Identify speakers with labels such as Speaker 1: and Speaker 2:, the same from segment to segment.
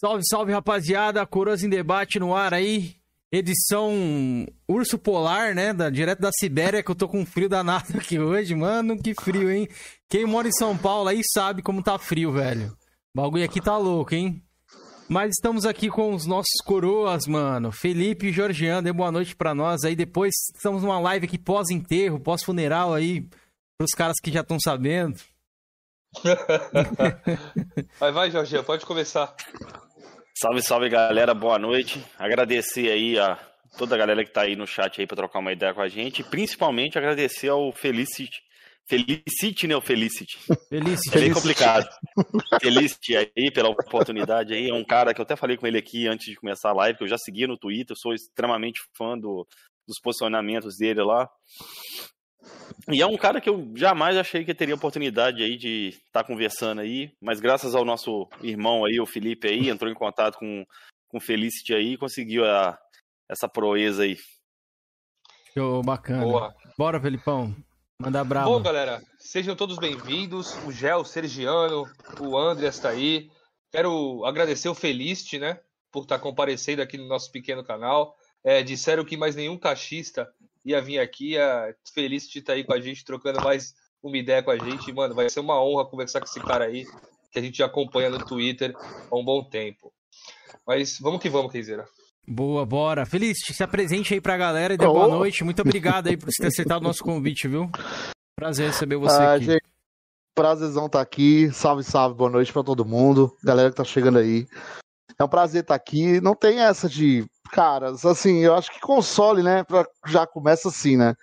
Speaker 1: Salve, salve, rapaziada. Coroas em debate no ar aí. Edição Urso Polar, né? Da, direto da Sibéria, que eu tô com frio danado aqui hoje. Mano, que frio, hein? Quem mora em São Paulo aí sabe como tá frio, velho. O bagulho aqui tá louco, hein? Mas estamos aqui com os nossos coroas, mano. Felipe e Georgiano, dê boa noite pra nós aí. Depois estamos numa live aqui pós-enterro, pós-funeral aí, pros caras que já estão sabendo.
Speaker 2: vai, vai, Jorginho, pode começar.
Speaker 3: Salve, salve, galera. Boa noite. Agradecer aí a toda a galera que tá aí no chat aí para trocar uma ideia com a gente, e principalmente agradecer ao Felicity. Felicity, né? O Felicity.
Speaker 1: Felicity.
Speaker 3: É bem complicado. Felicity aí pela oportunidade aí. É um cara que eu até falei com ele aqui antes de começar a live, que eu já segui no Twitter, sou extremamente fã do, dos posicionamentos dele lá. E é um cara que eu jamais achei que teria oportunidade aí de estar tá conversando aí, mas graças ao nosso irmão aí, o Felipe aí, entrou em contato com com o Felicity aí e conseguiu a, essa proeza aí.
Speaker 1: Show, bacana. Boa. Bora, Felipão. Manda bravo.
Speaker 2: Bom, galera, sejam todos bem-vindos. O Gel, o Sergiano, o Andreas está aí. Quero agradecer o Felicity, né, por estar tá comparecendo aqui no nosso pequeno canal. É, disseram que mais nenhum cachista ia vir aqui. A feliz de estar aí com a gente, trocando mais uma ideia com a gente. Mano, vai ser uma honra conversar com esse cara aí, que a gente já acompanha no Twitter há um bom tempo. Mas vamos que vamos, Keizeira.
Speaker 1: Boa, bora. Feliz, se apresente aí pra galera e dê oh. boa noite. Muito obrigado aí por ter aceitado o nosso convite, viu? Prazer receber você ah, aqui. Gente,
Speaker 4: prazerzão estar tá aqui. Salve, salve, boa noite pra todo mundo. Galera que tá chegando aí. É um prazer estar tá aqui. Não tem essa de caras, assim, eu acho que console, né, pra, já começa assim, né?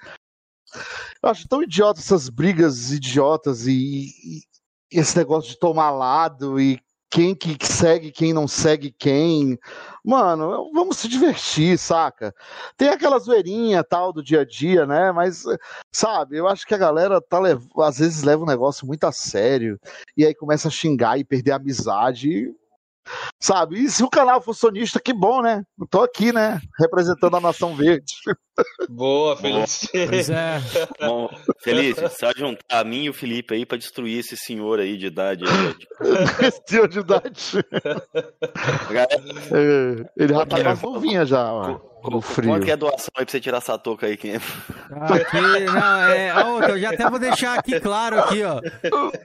Speaker 4: Eu acho tão idiota essas brigas idiotas e, e, esse negócio de tomar lado e quem que segue, quem não segue quem. Mano, vamos se divertir, saca? Tem aquela zoeirinha tal do dia a dia, né? Mas, sabe, eu acho que a galera tá às vezes leva o negócio muito a sério e aí começa a xingar e perder a amizade. Sabe? E se o canal for sonista, que bom, né? Eu tô aqui, né? Representando a Nação Verde.
Speaker 2: Boa, Feliz.
Speaker 3: Pois é. Bom, Feliz, só juntar a mim e o Felipe aí pra destruir esse senhor aí de idade.
Speaker 4: esse senhor de idade. É, ele já tá mais novinha já, ó.
Speaker 3: No frio. Qual que é a doação aí pra você tirar essa touca aí, Kim?
Speaker 1: Aqui, não, é. Ó, eu já até vou deixar aqui claro aqui, ó.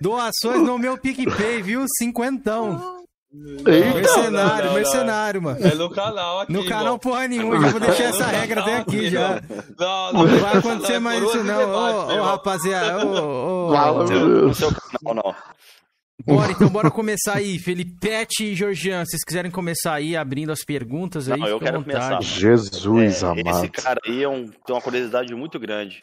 Speaker 1: Doações no meu PicPay, viu? Cinquentão.
Speaker 2: Eita,
Speaker 1: mercenário, não, não, mercenário,
Speaker 2: não. mano. É no canal aqui.
Speaker 1: No canal, porra nenhuma. Já vou deixar essa regra até aqui já. Não, não, vai acontecer mais isso, não. Ô, ô, rapaziada. Ô, ô.
Speaker 3: No seu canal, não.
Speaker 1: Bora, então bora começar aí. Felipete e Georgian, se vocês quiserem começar aí abrindo as perguntas aí,
Speaker 3: Não, eu quero começar.
Speaker 4: Jesus é, amado.
Speaker 3: Esse cara aí é um, tem uma curiosidade muito grande.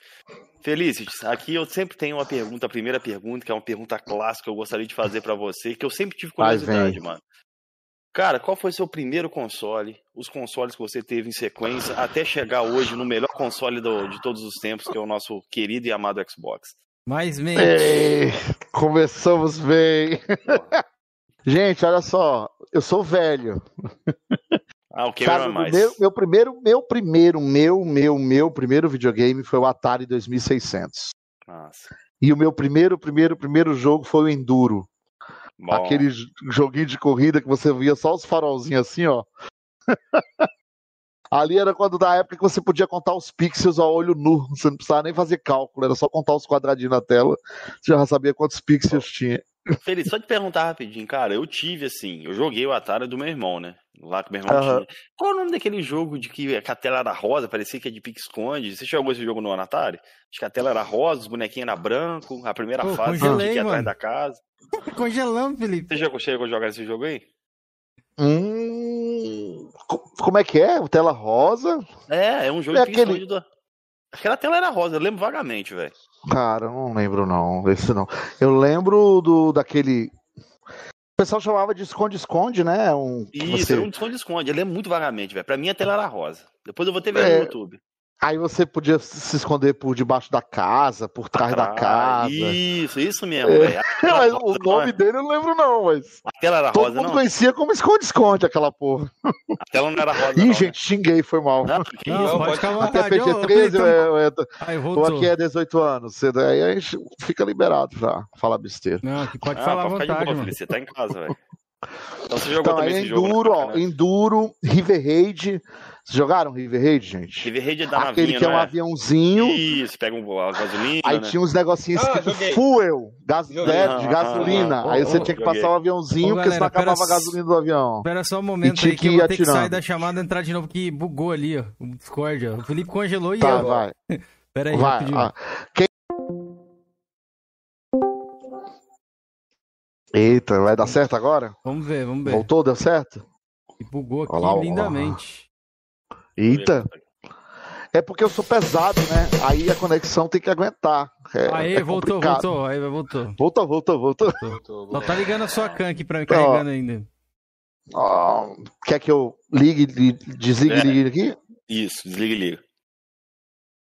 Speaker 3: Felícites, aqui eu sempre tenho uma pergunta, a primeira pergunta, que é uma pergunta clássica que eu gostaria de fazer para você, que eu sempre tive curiosidade, mano. Cara, qual foi seu primeiro console? Os consoles que você teve em sequência, até chegar hoje no melhor console do, de todos os tempos, que é o nosso querido e amado Xbox.
Speaker 1: Mais bem.
Speaker 4: começamos bem. Gente, olha só, eu sou velho.
Speaker 3: Ah, o que Cara,
Speaker 4: mais? Meu, meu, primeiro, meu primeiro, meu, meu, meu primeiro videogame foi o Atari 2600.
Speaker 3: Nossa.
Speaker 4: E o meu primeiro, primeiro, primeiro jogo foi o Enduro. Bom. Aquele joguinho de corrida que você via só os farolzinhos assim, ó. Ali era quando da época que você podia contar os pixels ao olho nu, você não precisava nem fazer cálculo, era só contar os quadradinhos na tela, você já sabia quantos pixels tinha.
Speaker 3: Feliz, só te perguntar rapidinho, cara, eu tive assim, eu joguei o Atari do meu irmão, né? Lá que meu irmão uhum. tinha. Qual é o nome daquele jogo de que a tela era rosa, parecia que é de pique-esconde? Você jogou esse jogo no Atari? Acho que a tela era rosa, os bonequinhos eram branco, a primeira Pô, fase
Speaker 1: congelei,
Speaker 3: tinha atrás da casa.
Speaker 1: Congelamos, Felipe.
Speaker 3: Você já chegou a jogar esse jogo aí?
Speaker 4: Hum, como é que é? Tela rosa?
Speaker 3: É, é um jogo é de aquele... do... Aquela tela era rosa, eu lembro vagamente, velho.
Speaker 4: Cara, não lembro não, esse não. Eu lembro do daquele o pessoal chamava de esconde-esconde, né? Um,
Speaker 3: Isso, você... era um esconde-esconde. Eu lembro muito vagamente, velho. Pra mim a tela era rosa. Depois eu vou ter ver é... no YouTube.
Speaker 4: Aí você podia se esconder por debaixo da casa, por trás da casa.
Speaker 3: Isso, isso mesmo, é.
Speaker 4: Mas o nome dele eu não lembro, não, mas.
Speaker 3: A tela era
Speaker 4: Todo
Speaker 3: rosa,
Speaker 4: mundo
Speaker 3: não?
Speaker 4: conhecia como esconde-esconde aquela porra.
Speaker 3: A tela não era rosa.
Speaker 4: Ih,
Speaker 3: não,
Speaker 4: gente,
Speaker 3: né?
Speaker 4: xinguei, foi mal.
Speaker 1: Não, não, pode ficar
Speaker 4: Até PG-13 é, é, ou aqui é 18 anos. Aí a gente fica liberado já, falar besteira.
Speaker 1: Não, que pode ah, falar à vontade, mano.
Speaker 3: Você tá em casa, velho. Então você jogou
Speaker 4: Então,
Speaker 3: também
Speaker 4: aí
Speaker 3: esse jogo.
Speaker 4: Enduro,
Speaker 3: né,
Speaker 4: ó,
Speaker 3: bacana?
Speaker 4: River Raid. Vocês jogaram River Raid, gente?
Speaker 3: River Raid é da
Speaker 4: Aquele
Speaker 3: navinha,
Speaker 4: que é um
Speaker 3: é?
Speaker 4: aviãozinho.
Speaker 3: Isso, pega um, a gasolina,
Speaker 4: Aí
Speaker 3: né?
Speaker 4: tinha uns negocinhos
Speaker 2: Ah,
Speaker 4: escrito
Speaker 2: joguei.
Speaker 4: fuel, gas,
Speaker 3: Ah,
Speaker 4: de
Speaker 3: ah,
Speaker 4: gasolina.
Speaker 1: ah,
Speaker 4: aí você tinha que
Speaker 3: joguei.
Speaker 4: passar o aviãozinho, porque senão
Speaker 1: galera,
Speaker 4: acabava a gasolina do avião.
Speaker 1: Espera só um momento aí que
Speaker 4: que
Speaker 1: eu vou ter que sair da chamada e entrar de novo, que bugou ali, ó. O Discord, ó. O Felipe congelou e
Speaker 4: Tá,
Speaker 1: eu.
Speaker 4: vai.
Speaker 1: Pera aí,
Speaker 4: vai.
Speaker 1: rapidinho.
Speaker 4: ah. Quem- Eita, vai dar certo agora?
Speaker 1: Vamos ver, vamos ver.
Speaker 4: Voltou, deu certo?
Speaker 1: E Bugou aqui
Speaker 4: Olha lá, ó. Eita, é porque eu sou pesado, né? Aí a conexão tem que aguentar. É,
Speaker 1: Aê,
Speaker 4: é
Speaker 1: voltou,
Speaker 4: complicado.
Speaker 1: voltou. Aí voltou.
Speaker 4: Voltou, voltou, voltou.
Speaker 1: Só tá ligando a sua can aqui pra mim, carregando ainda.
Speaker 4: Ó, quer que eu ligue, li- desligue,
Speaker 3: É.
Speaker 4: ligue aqui?
Speaker 3: Isso, desliga e liga.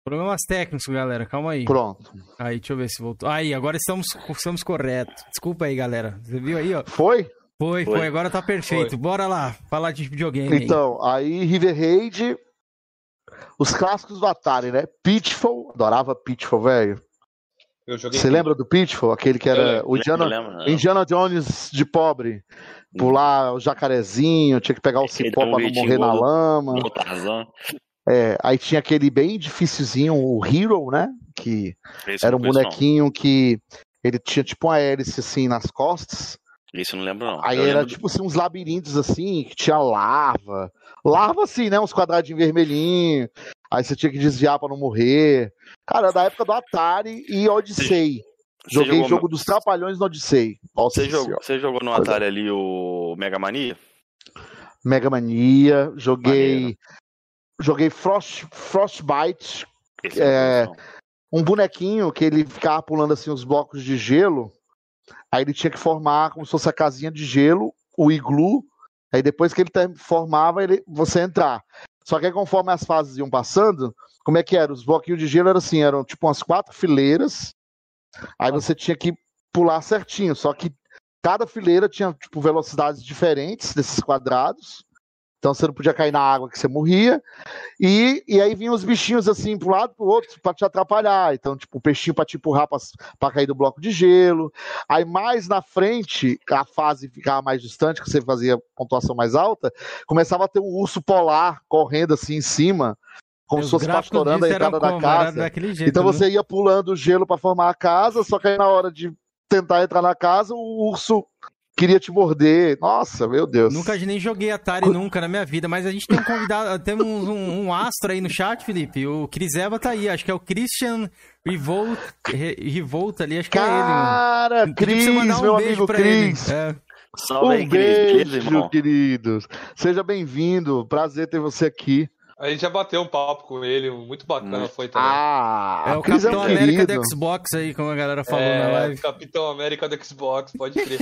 Speaker 1: Problemas técnicos, galera. Calma aí.
Speaker 4: Pronto.
Speaker 1: Aí, deixa eu ver se voltou. Aí, agora estamos, estamos corretos. Desculpa aí, galera. Você viu aí, ó?
Speaker 4: Foi?
Speaker 1: Foi, foi.
Speaker 3: Foi.
Speaker 1: Agora tá perfeito.
Speaker 2: Foi.
Speaker 1: Bora lá. Falar de videogame aí.
Speaker 4: Então, aí River Raid, os clássicos do Atari, né? Pitfall, adorava Pitfall, velho.
Speaker 2: Eu.
Speaker 4: Você lembra do Pitfall? Aquele que
Speaker 2: Eu
Speaker 4: era
Speaker 2: lembro,
Speaker 4: o Indiana,
Speaker 3: Lembra, lembra?
Speaker 4: Indiana Jones de pobre. Pular o jacarezinho, tinha que pegar o cipó pra não morrer na lama. É, aí tinha aquele bem dificilzinho, o Hero, né? Que
Speaker 3: Esse
Speaker 4: era
Speaker 3: eu
Speaker 4: um
Speaker 3: não
Speaker 4: bonequinho que ele tinha tipo uma hélice assim nas costas.
Speaker 3: Eu não lembro, não.
Speaker 4: Aí
Speaker 3: Eu
Speaker 4: era
Speaker 3: lembro
Speaker 4: tipo assim, uns labirintos assim, que tinha lava. Lava assim, né? Uns quadradinhos vermelhinhos. Aí você tinha que desviar pra não morrer. Cara, da época do Atari e Odyssey.
Speaker 3: Você
Speaker 4: Joguei
Speaker 3: jogou-
Speaker 4: jogo dos Trapalhões no Odyssey. Nossa
Speaker 3: Você jogou, você jogou no Atari ali o Mega Mania?
Speaker 4: Mega Mania. Joguei.
Speaker 3: Maneiro.
Speaker 4: Joguei Frost, Frostbite. É,
Speaker 3: conheço,
Speaker 4: Um bonequinho que ele ficava pulando assim os blocos de gelo. Aí ele tinha que formar como se fosse a casinha de gelo, o iglu. Aí depois que ele formava, ele, você entrar. Só que aí, conforme as fases iam passando, como é que era? Os bloquinhos de gelo eram assim, eram tipo umas quatro fileiras. Aí você tinha que pular certinho. Só que cada fileira tinha tipo velocidades diferentes desses quadrados. Então você não podia cair na água que você morria. E, e aí vinham os bichinhos assim pro lado pro outro pra te atrapalhar. Então, tipo, o peixinho pra te empurrar pra cair do bloco de gelo. Aí mais na frente, a fase ficava mais distante, que você fazia pontuação mais alta, começava a ter um urso polar correndo assim em cima, como se fosse pastorando a entrada da
Speaker 1: como?
Speaker 4: Casa.
Speaker 1: jeito,
Speaker 4: Então
Speaker 1: né?
Speaker 4: você ia pulando o gelo pra formar a casa, só que aí na hora de tentar entrar na casa, o urso queria te morder. Nossa, meu Deus.
Speaker 1: Nunca nem joguei Atari nunca na minha vida, mas a gente tem um convidado, temos um, um- astro aí no chat, Felipe. O Cris Eva tá aí, acho que é o Christian Revolt, Re- Revolt ali, acho que é ele, mano.
Speaker 4: Cara, Cris,
Speaker 1: um
Speaker 4: meu
Speaker 1: beijo
Speaker 4: amigo
Speaker 1: pra
Speaker 4: Cris.
Speaker 1: ele. É.
Speaker 3: Salve aí,
Speaker 4: Um
Speaker 3: Cris. Beleza,
Speaker 4: beijo,
Speaker 3: irmão?
Speaker 4: queridos. Seja bem-vindo. Prazer ter você aqui.
Speaker 2: A gente já bateu um papo com ele, muito bacana foi também.
Speaker 4: Ah,
Speaker 1: É o Capitão
Speaker 4: um
Speaker 1: América
Speaker 4: querido.
Speaker 1: do Xbox aí, como a galera falou
Speaker 2: é,
Speaker 1: na live.
Speaker 2: Capitão América do Xbox, pode crer.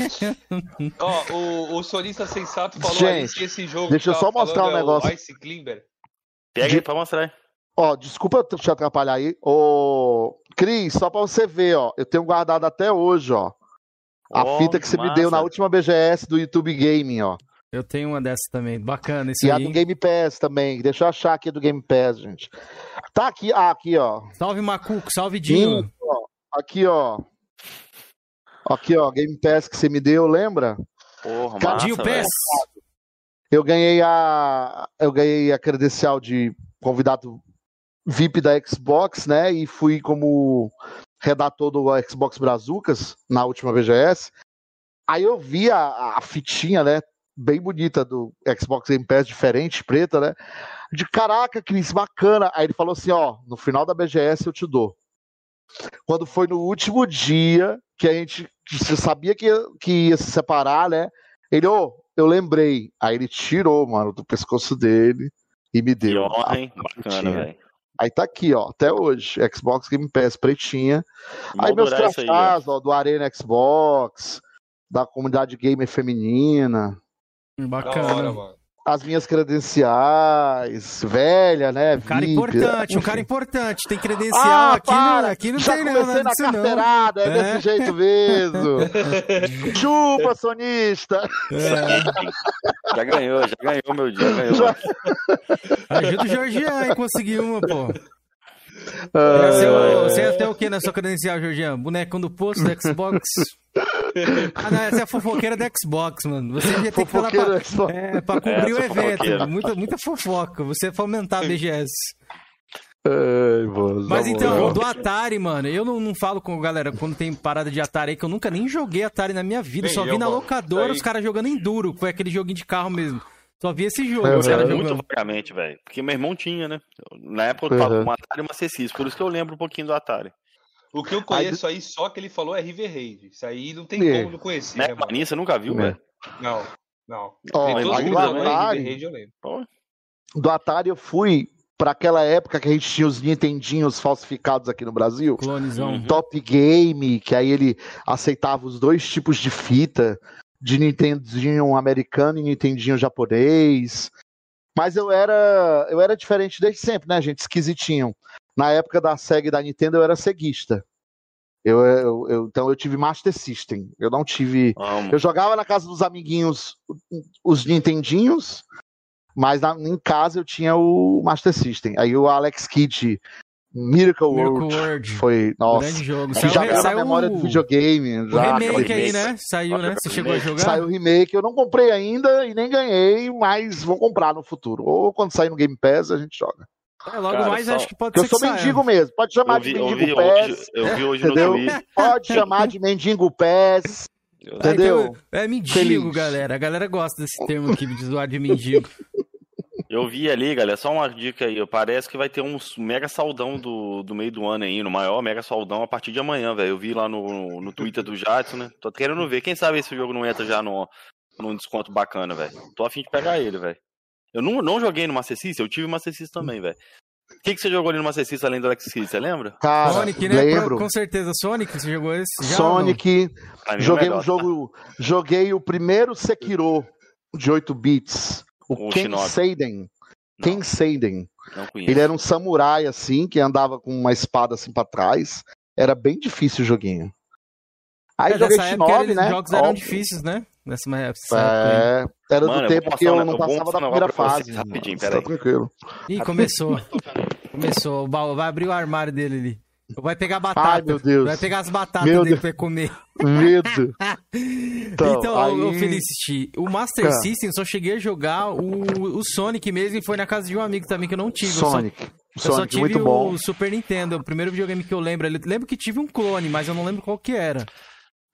Speaker 2: Ó, o, o sonista sensato falou
Speaker 4: Gente,
Speaker 2: aí que esse jogo
Speaker 4: deixa eu
Speaker 2: que
Speaker 4: só mostrar um
Speaker 2: é
Speaker 4: negócio.
Speaker 2: O Ice Climber.
Speaker 3: Pega aí pra mostrar aí.
Speaker 4: Ó, desculpa te atrapalhar aí. Ô, Cris, só pra você ver, ó. Eu tenho guardado até hoje, ó. A
Speaker 3: Ó,
Speaker 4: fita que você me
Speaker 3: massa.
Speaker 4: deu na última BGS do YouTube Gaming, ó.
Speaker 1: Eu tenho uma dessa também, bacana isso
Speaker 4: E a
Speaker 1: aí.
Speaker 4: do Game Pass também. Deixa eu achar aqui do Game Pass, gente. Tá aqui, ah, aqui, ó.
Speaker 1: Salve Macuco, salve Dinho.
Speaker 4: Sim, ó. Aqui, ó. Aqui, ó. Game Pass que você me deu, lembra?
Speaker 3: Porra,
Speaker 1: Cadinho
Speaker 3: massa, velho.
Speaker 1: Pass.
Speaker 4: Eu ganhei a eu ganhei a credencial de convidado VIP da Xbox, né? E fui como redator do Xbox Brazucas na última VGS. Aí eu vi a, a fitinha, né? Bem bonita do Xbox Game Pass, diferente, preta, né? De caraca, Cris, bacana. Aí ele falou assim: ó, no final da BGS eu te dou. Quando foi no último dia que a gente que sabia que, ia- que ia se separar, né? Ele, ô, eu lembrei. Aí ele tirou, mano, do pescoço dele e me
Speaker 3: Que
Speaker 4: deu.
Speaker 3: hein?
Speaker 4: a
Speaker 3: Bacana, velho.
Speaker 4: Aí tá aqui, ó, até hoje. Xbox Game Pass pretinha. Aí meus
Speaker 3: isso aí, ó.
Speaker 4: crachás, do Arena Xbox, da comunidade gamer feminina,
Speaker 1: Bacana.
Speaker 2: hora, mano.
Speaker 4: as minhas credenciais, velha, né?
Speaker 1: Um cara
Speaker 4: VIP,
Speaker 1: importante, um
Speaker 4: enfim.
Speaker 1: cara importante. Tem credencial.
Speaker 4: Ah,
Speaker 1: aqui, não,
Speaker 4: para!
Speaker 1: aqui não
Speaker 4: Já
Speaker 1: tem
Speaker 4: comecei
Speaker 1: nada
Speaker 4: na
Speaker 1: disso, não.
Speaker 4: carteirada, é,
Speaker 1: É.
Speaker 4: desse jeito mesmo. Chupa, sonista!
Speaker 1: É,
Speaker 3: Já ganhou, já ganhou meu dia, ganhou.
Speaker 4: Já-
Speaker 1: ajuda o Georgian aí conseguir uma, pô.
Speaker 4: Ah,
Speaker 1: Você, é você é até o que na sua credencial, Georgian? Bonecão do posto do Xbox? Ah, não, essa é a fofoqueira do Xbox, mano. Você devia ter que falar pra, é, pra cobrir
Speaker 3: É,
Speaker 1: o evento. Muita, muita fofoca. Você é fomentar a BGS.
Speaker 4: Ai, mano,
Speaker 1: Mas
Speaker 4: na
Speaker 1: então, do Atari, mano, eu não, não falo com a galera quando tem parada de Atari aí, que eu nunca nem joguei Atari na minha vida.
Speaker 2: Nem
Speaker 1: Só vi na locadora
Speaker 2: Isso aí-
Speaker 1: os caras jogando Enduro, foi aquele joguinho de carro mesmo. Só vi esse jogo,
Speaker 4: É,
Speaker 1: os
Speaker 4: é,
Speaker 1: caras
Speaker 3: muito vagamente, velho. Porque meu irmão tinha, né? Na época eu
Speaker 4: Uhum.
Speaker 3: tava com um Atari e uma C6, por isso que eu lembro um pouquinho do Atari.
Speaker 2: O que eu conheço aí só que ele falou é River Raid. Isso aí não tem
Speaker 4: É.
Speaker 2: como não conhecer,
Speaker 3: Né,
Speaker 2: né,
Speaker 3: você nunca viu,
Speaker 4: É.
Speaker 3: velho?
Speaker 2: Não, não.
Speaker 4: Ó,
Speaker 2: Tem todos
Speaker 3: aí
Speaker 2: os
Speaker 3: do
Speaker 4: Atari-
Speaker 2: eu.
Speaker 4: Do Atari eu fui pra aquela época que a gente tinha os Nintendinhos falsificados aqui no Brasil.
Speaker 1: Clonezão.
Speaker 4: Top Game, que aí ele aceitava os dois tipos de fita, de Nintendinho americano e Nintendinho japonês. Mas eu era eu era diferente desde sempre, né, gente? Esquisitinho. Na época da Sega e da Nintendo eu era ceguista. Eu, eu- eu- então eu tive Master System. Eu não tive.
Speaker 3: Amo.
Speaker 4: Eu jogava na casa dos amiguinhos os Nintendinhos, mas na- em casa eu tinha o Master System. Aí o Alex Kidd, Miracle World,
Speaker 1: Miracle World.
Speaker 4: foi. Nossa.
Speaker 1: Grande jogo.
Speaker 4: Que
Speaker 1: Saiu,
Speaker 4: já era a
Speaker 1: saiu
Speaker 4: memória do videogame.
Speaker 1: o
Speaker 4: Já,
Speaker 1: remake aí,
Speaker 3: remake.
Speaker 1: né? Saiu, né? Você chegou a jogar?
Speaker 4: Saiu o remake, eu não comprei ainda e nem ganhei, mas vou comprar no futuro. Ou quando sair no Game Pass a gente joga.
Speaker 1: É, logo
Speaker 3: Cara,
Speaker 1: mais
Speaker 3: só-
Speaker 1: acho que pode
Speaker 4: eu
Speaker 1: ser
Speaker 4: sou
Speaker 1: que saia.
Speaker 4: mendigo mesmo, pode chamar
Speaker 3: Eu vi,
Speaker 4: de
Speaker 3: eu
Speaker 4: mendigo
Speaker 3: vi
Speaker 4: Pass,
Speaker 3: hoje, eu vi hoje no? Twitter.
Speaker 4: pode chamar de mendigo Pass,
Speaker 3: Eu-
Speaker 1: Ah,
Speaker 4: entendeu?
Speaker 1: então, é mendigo,
Speaker 4: Feliz.
Speaker 1: galera. A galera gosta desse termo aqui de zoar de mendigo.
Speaker 3: Eu vi ali, galera, só uma dica aí. Parece que vai ter um mega saldão do, do meio do ano aí, no maior mega saldão a partir de amanhã, velho. Eu vi lá no, no Twitter do Jadson, né? Tô querendo ver. Quem sabe esse jogo não entra já no, num desconto bacana, velho. Tô afim de pegar ele, velho. Eu não, não joguei no Master System, eu tive Master System também, velho. O que, que você jogou ali no Master System além do Alex Kidd, você lembra?
Speaker 4: Cara,
Speaker 1: Sonic, né?
Speaker 4: lembro.
Speaker 1: Com certeza. Sonic, você jogou esse? Já?
Speaker 4: Sonic,
Speaker 3: é o
Speaker 4: joguei
Speaker 3: melhor,
Speaker 4: um jogo, joguei o primeiro Sekiro de 8 bits, o
Speaker 3: O
Speaker 4: Ken
Speaker 3: Shinobi.
Speaker 4: Seiden. Ken Seiden.
Speaker 3: tá?
Speaker 4: Ele era um samurai assim, que andava com uma espada assim pra trás. Era bem difícil o joguinho. Aí
Speaker 1: É,
Speaker 4: joguei
Speaker 1: nessa época
Speaker 4: Shinobi,
Speaker 1: eles-
Speaker 4: né?
Speaker 1: os jogos eram
Speaker 4: Óbvio.
Speaker 1: difíceis, né? Nessa época. nessa época aí.
Speaker 4: É, era
Speaker 3: Mano,
Speaker 4: do
Speaker 3: eu
Speaker 4: tempo que eu não passava da primeira fase.
Speaker 3: rapidinho,
Speaker 4: Nossa,
Speaker 3: peraí.
Speaker 4: Tá tranquilo.
Speaker 1: Ih, começou. começou. O baú vai abrir o armário dele ali. Vai pegar batata.
Speaker 4: Ai, meu Deus.
Speaker 1: Vai pegar as batatas
Speaker 4: Meu
Speaker 1: dele
Speaker 4: Deus.
Speaker 1: pra comer.
Speaker 4: Medo.
Speaker 1: Então,
Speaker 4: Então, aí-
Speaker 1: Felicity, o Master
Speaker 4: Ah.
Speaker 1: System eu só cheguei a jogar o, o Sonic mesmo e foi na casa de um amigo também que eu não tive. Eu só-
Speaker 4: Sonic.
Speaker 1: Eu só
Speaker 4: Sonic,
Speaker 1: tive
Speaker 4: muito
Speaker 1: o
Speaker 4: bom.
Speaker 1: Super Nintendo, o primeiro videogame que eu lembro. Eu lembro que tive um clone, mas eu não lembro qual que era.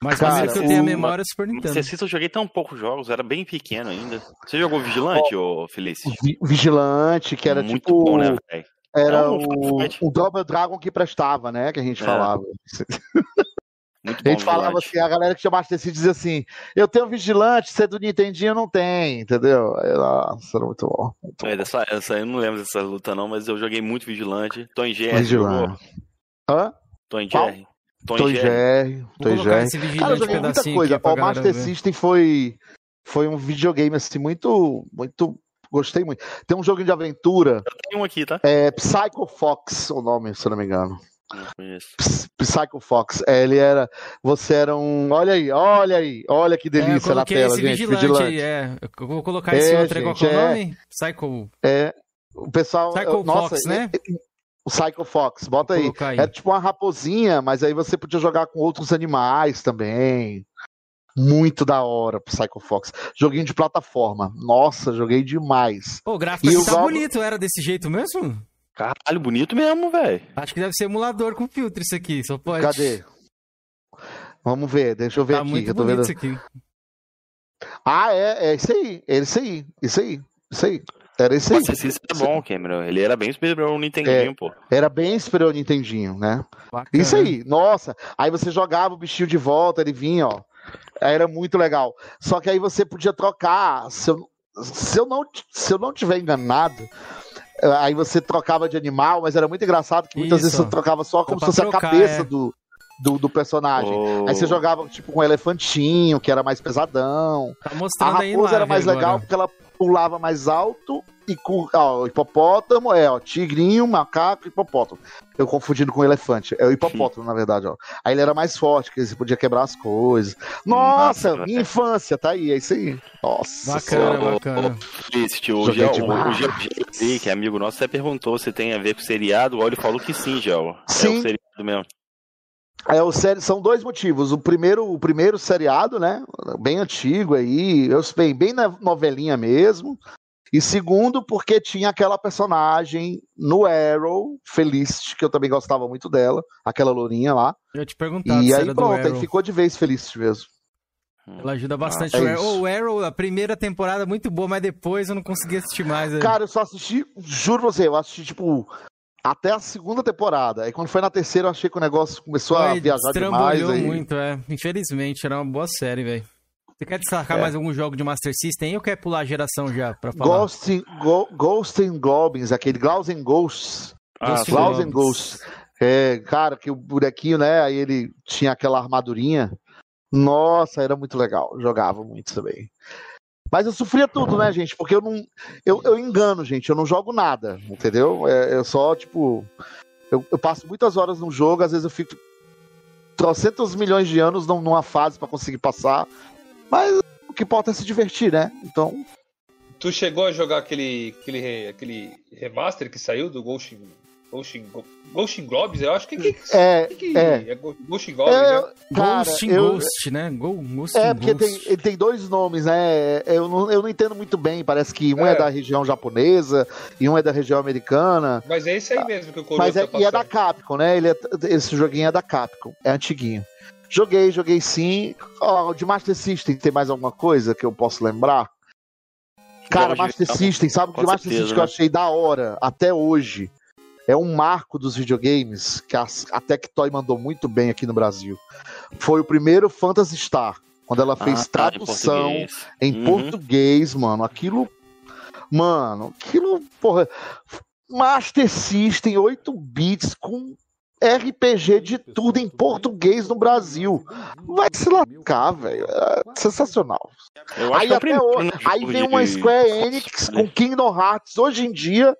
Speaker 1: Mas o
Speaker 4: Cara,
Speaker 1: que eu tenho a memória é o Super Nintendo.
Speaker 3: Master System eu joguei tão poucos jogos, era bem pequeno ainda. Você jogou Vigilante, ô Felício?
Speaker 4: Vi- Vigilante, que era
Speaker 3: Muito
Speaker 4: tipo.
Speaker 3: bom, né, velho?
Speaker 4: Era
Speaker 3: um
Speaker 4: o, o Double Dragon que prestava, né? Que a gente
Speaker 3: É.
Speaker 4: falava.
Speaker 3: Muito
Speaker 4: A
Speaker 3: bom
Speaker 4: gente falava
Speaker 3: Vigilante.
Speaker 4: assim, a galera que tinha Master System dizia assim: eu tenho vigilante, você é do Nintendinho não tem, entendeu? Aí, Nossa, era muito bom. Muito
Speaker 3: É,
Speaker 4: bom.
Speaker 3: dessa, essa, eu não lembro dessa luta não, mas eu joguei muito Vigilante. Tom Jerry jogou.
Speaker 4: Vigilante. Hã?
Speaker 3: Tom e
Speaker 4: Qual?
Speaker 3: Jerry. Tom
Speaker 4: Tom
Speaker 3: e
Speaker 4: e
Speaker 3: Jerry.
Speaker 4: Jerry.
Speaker 1: Vou
Speaker 4: Tom e
Speaker 1: colocar
Speaker 4: Jerry.
Speaker 1: esse
Speaker 4: Cara, eu joguei muita coisa. O Master
Speaker 1: ver.
Speaker 4: System foi, foi um videogame assim muito, muito. Gostei muito. Tem um jogo de aventura,
Speaker 3: Tem um aqui, tá?
Speaker 4: é Psycho Fox, o nome, se eu não me engano. Psycho Fox. É, ele era. Você era um. Olha aí, olha aí, olha que
Speaker 1: É, eu
Speaker 4: delícia na
Speaker 1: coloquei
Speaker 4: tela,
Speaker 1: esse
Speaker 4: gente.
Speaker 1: vigilante,
Speaker 4: Vigilante.
Speaker 1: aí, é. Eu vou colocar esse
Speaker 4: É,
Speaker 1: outro aí, qual que é o
Speaker 4: gente, é.
Speaker 1: nome? Psycho.
Speaker 4: É. O pessoal.
Speaker 1: Psycho
Speaker 4: nossa,
Speaker 1: Fox, né?
Speaker 4: é- é- O Psycho Fox, bota aí.
Speaker 1: aí.
Speaker 4: Era tipo uma raposinha, mas aí você podia jogar com outros animais também. Muito da hora pro Psycho Fox. Joguinho de plataforma. Nossa, joguei demais.
Speaker 1: Pô, o gráfico tá
Speaker 4: jogo-
Speaker 1: bonito, era desse jeito mesmo?
Speaker 3: Caralho, bonito mesmo, velho.
Speaker 1: Acho que deve ser emulador com filtro isso aqui, só pode.
Speaker 4: Cadê? Vamos ver, deixa eu ver
Speaker 1: Tá
Speaker 4: aqui.
Speaker 1: muito
Speaker 4: Eu tô
Speaker 1: bonito
Speaker 4: vendo.
Speaker 1: isso aqui.
Speaker 4: Ah, é, é isso aí. É isso aí. Isso aí. Isso aí. Era isso aí.
Speaker 3: Master System é bom, Cameron. Ele era bem superior ao Nintendinho, pô.
Speaker 4: Era bem superior ao Nintendinho, né?
Speaker 1: Bacana.
Speaker 4: Isso aí, nossa. Aí você jogava o bichinho de volta, ele vinha, ó. Era muito legal. Só que aí você podia trocar. Se eu, se eu, não, se eu não tiver enganado, eh, aí você trocava de animal, mas era muito engraçado que muitas
Speaker 1: Isso.
Speaker 4: vezes você trocava só como se fosse
Speaker 1: pra
Speaker 4: a
Speaker 1: trocar,
Speaker 4: cabeça
Speaker 1: é.
Speaker 4: do, do, do personagem.
Speaker 3: Ô,
Speaker 4: Aí você jogava tipo com um elefantinho, que era mais pesadão.
Speaker 1: Tá
Speaker 4: A
Speaker 1: mostrando aí
Speaker 4: raposa era mais
Speaker 1: agora.
Speaker 4: legal porque ela pulava mais alto e com ó, o hipopótamo é, ó, tigrinho, macaco, hipopótamo. Eu confundindo com elefante. É o hipopótamo, na verdade, ó. Aí ele era mais forte, que você podia quebrar as coisas. Nossa,
Speaker 3: Nossa,
Speaker 4: minha infância, tá aí, é isso aí. Nossa.
Speaker 1: Bacana,
Speaker 4: Senhora.
Speaker 1: bacana.
Speaker 3: O o,
Speaker 4: demais.
Speaker 3: o Gel Gel, que é amigo nosso, você perguntou se tem a ver com seriado. O Olho falou que sim, Gel. É
Speaker 4: Sim.
Speaker 3: o seriado mesmo.
Speaker 4: É, o série, são dois motivos. O primeiro, o primeiro seriado, né? Bem antigo aí, eu bem, bem na novelinha mesmo. E segundo, porque tinha aquela personagem no Arrow, Felicity, que eu também gostava muito dela, aquela lourinha lá.
Speaker 1: Eu ia te perguntar.
Speaker 4: E
Speaker 1: se
Speaker 4: aí
Speaker 1: era do
Speaker 4: pronto, aí ficou de vez Felicity mesmo.
Speaker 1: Ela ajuda bastante.
Speaker 4: é
Speaker 1: o, Arrow, o Arrow, a primeira temporada muito boa, mas depois eu não consegui assistir mais. né?
Speaker 4: Cara, eu só assisti, juro pra você, eu assisti, tipo, até a segunda temporada. Aí quando foi na terceira, eu achei que o negócio começou a viajar demais.
Speaker 1: Estrambolhou
Speaker 4: Aí...
Speaker 1: muito, é. Infelizmente, era uma boa série, velho. Você quer destacar
Speaker 4: É.
Speaker 1: mais algum jogo de Master System aí ou quer pular a geração já pra falar?
Speaker 4: Ghost, in- Go, Ghost and Goblins, aquele Ghosts and Ghosts.
Speaker 3: Ah,
Speaker 4: Ghosts and. Ghosts. É, cara, que o bonequinho, né? Aí ele tinha aquela armadurinha. Nossa, era muito legal. Jogava muito também. Mas eu sofria tudo, né, gente? Porque eu não. Eu, eu engano, gente. Eu não jogo nada, entendeu? É, eu só, tipo. Eu, eu passo muitas horas num jogo, às vezes eu fico trocentos milhões de anos num- numa fase pra conseguir passar. Mas o que importa é se divertir, né? Então,
Speaker 2: Tu chegou a jogar aquele, aquele, aquele remaster que saiu do Ghost Ghost in, Ghost Globes? Eu acho que, que,
Speaker 4: é.
Speaker 2: que, que
Speaker 4: é.
Speaker 2: é Ghost in Globes,
Speaker 4: É,
Speaker 2: né?
Speaker 4: cara,
Speaker 1: Ghost in
Speaker 4: eu-
Speaker 1: Ghost, né? Go, Ghost
Speaker 4: É,
Speaker 1: in
Speaker 4: porque tem,
Speaker 1: Ghost.
Speaker 4: ele tem dois nomes, né? Eu não, eu não entendo muito bem. Parece que um é.
Speaker 2: É.
Speaker 4: da região japonesa e um é da região americana.
Speaker 2: Mas é esse aí mesmo que o Coroa
Speaker 4: Mas é,
Speaker 2: tá
Speaker 4: e é da. Capcom, né? Ele é- esse joguinho é da Capcom. É antiguinho. Joguei, joguei sim. Ó, de Master System, tem mais alguma coisa que eu posso lembrar? Cara, Master
Speaker 3: videogame,
Speaker 4: System, sabe o que Master System que eu
Speaker 3: né?
Speaker 4: achei da hora até hoje? É um marco dos videogames que a, a Tectoy mandou muito bem aqui no Brasil. Foi o primeiro Phantasy Star, quando ela fez
Speaker 3: Ah,
Speaker 4: tradução
Speaker 3: em português.
Speaker 4: em
Speaker 3: Uhum.
Speaker 4: português, mano. Aquilo. Mano, aquilo, porra. Master System 8 bits com RPG de tudo em português no Brasil. Vai se lascar, velho. É sensacional. Aí
Speaker 3: que é
Speaker 4: até hoje,
Speaker 3: né,
Speaker 4: aí vem uma Square Enix com Kingdom Hearts hoje em dia.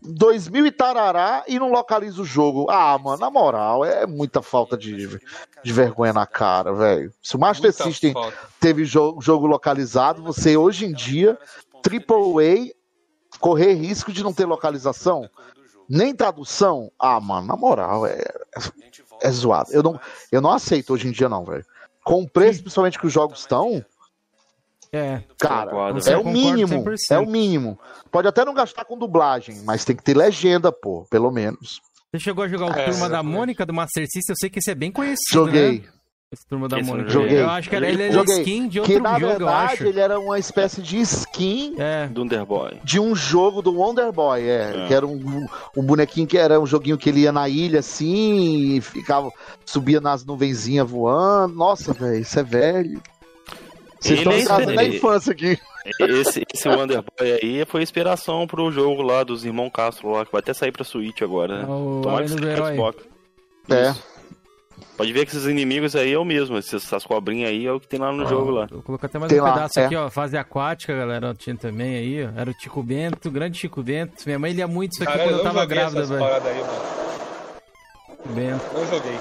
Speaker 4: 2000 e tarará e não localiza o jogo. Ah, mano, na moral, é muita falta de, de vergonha na cara, velho. Se o Master
Speaker 2: Muita
Speaker 4: System
Speaker 2: falta.
Speaker 4: teve jogo, jogo localizado, você hoje em dia, AAA, correr risco de não ter localização, nem tradução. Ah, mano, na moral, é, é zoado. Eu não, eu não aceito hoje em dia, não, velho. Com o preço, principalmente que os jogos estão,
Speaker 1: É.
Speaker 4: cara,
Speaker 3: Concordo,
Speaker 4: é o mínimo.
Speaker 1: Concordo 100%.
Speaker 4: É o mínimo. Pode até não gastar com dublagem, mas tem que ter legenda, pô, pelo menos.
Speaker 1: Você chegou a jogar o
Speaker 2: É,
Speaker 1: Turma da. Mônica do Master System? Eu sei que esse é bem conhecido,
Speaker 4: Joguei.
Speaker 1: né? Esse Turma da Mônica.
Speaker 4: joguei.
Speaker 1: Eu acho que era, ele era
Speaker 4: Joguei.
Speaker 1: skin de outro
Speaker 4: Que na
Speaker 1: jogo, eu acho.
Speaker 4: verdade ele era uma espécie de skin
Speaker 1: É.
Speaker 3: do Underboy.
Speaker 4: de um jogo do Wonder Boy, é,
Speaker 3: É.
Speaker 4: que era um, um bonequinho que era um joguinho que ele ia na ilha assim, e ficava, subia nas nuvenzinhas voando. Nossa, velho, isso é velho. Vocês
Speaker 3: Ele
Speaker 4: estão
Speaker 3: é
Speaker 4: em casa da infância aqui.
Speaker 3: Esse, esse Wonderboy aí foi inspiração pro jogo lá dos irmãos Castro lá, que vai até sair pra Switch agora, né?
Speaker 1: O
Speaker 3: Tomara que seja. Xbox.
Speaker 4: É.
Speaker 3: Isso. Pode ver que esses inimigos aí é o mesmo, essas, cobrinhas aí é o que tem lá no
Speaker 1: Ó,
Speaker 3: jogo lá.
Speaker 1: Eu coloquei até mais
Speaker 4: Tem
Speaker 1: um
Speaker 4: lá,
Speaker 1: pedaço
Speaker 4: é.
Speaker 1: aqui, ó. Fase aquática, galera. Tinha também aí, ó. Era o Tico Bento, grande Chico Bento. Minha mãe lia muito isso aqui
Speaker 2: Cara,
Speaker 1: quando
Speaker 2: eu
Speaker 1: tava grávida, velho.
Speaker 2: aí, mano.
Speaker 1: Bento.
Speaker 2: Não joguei.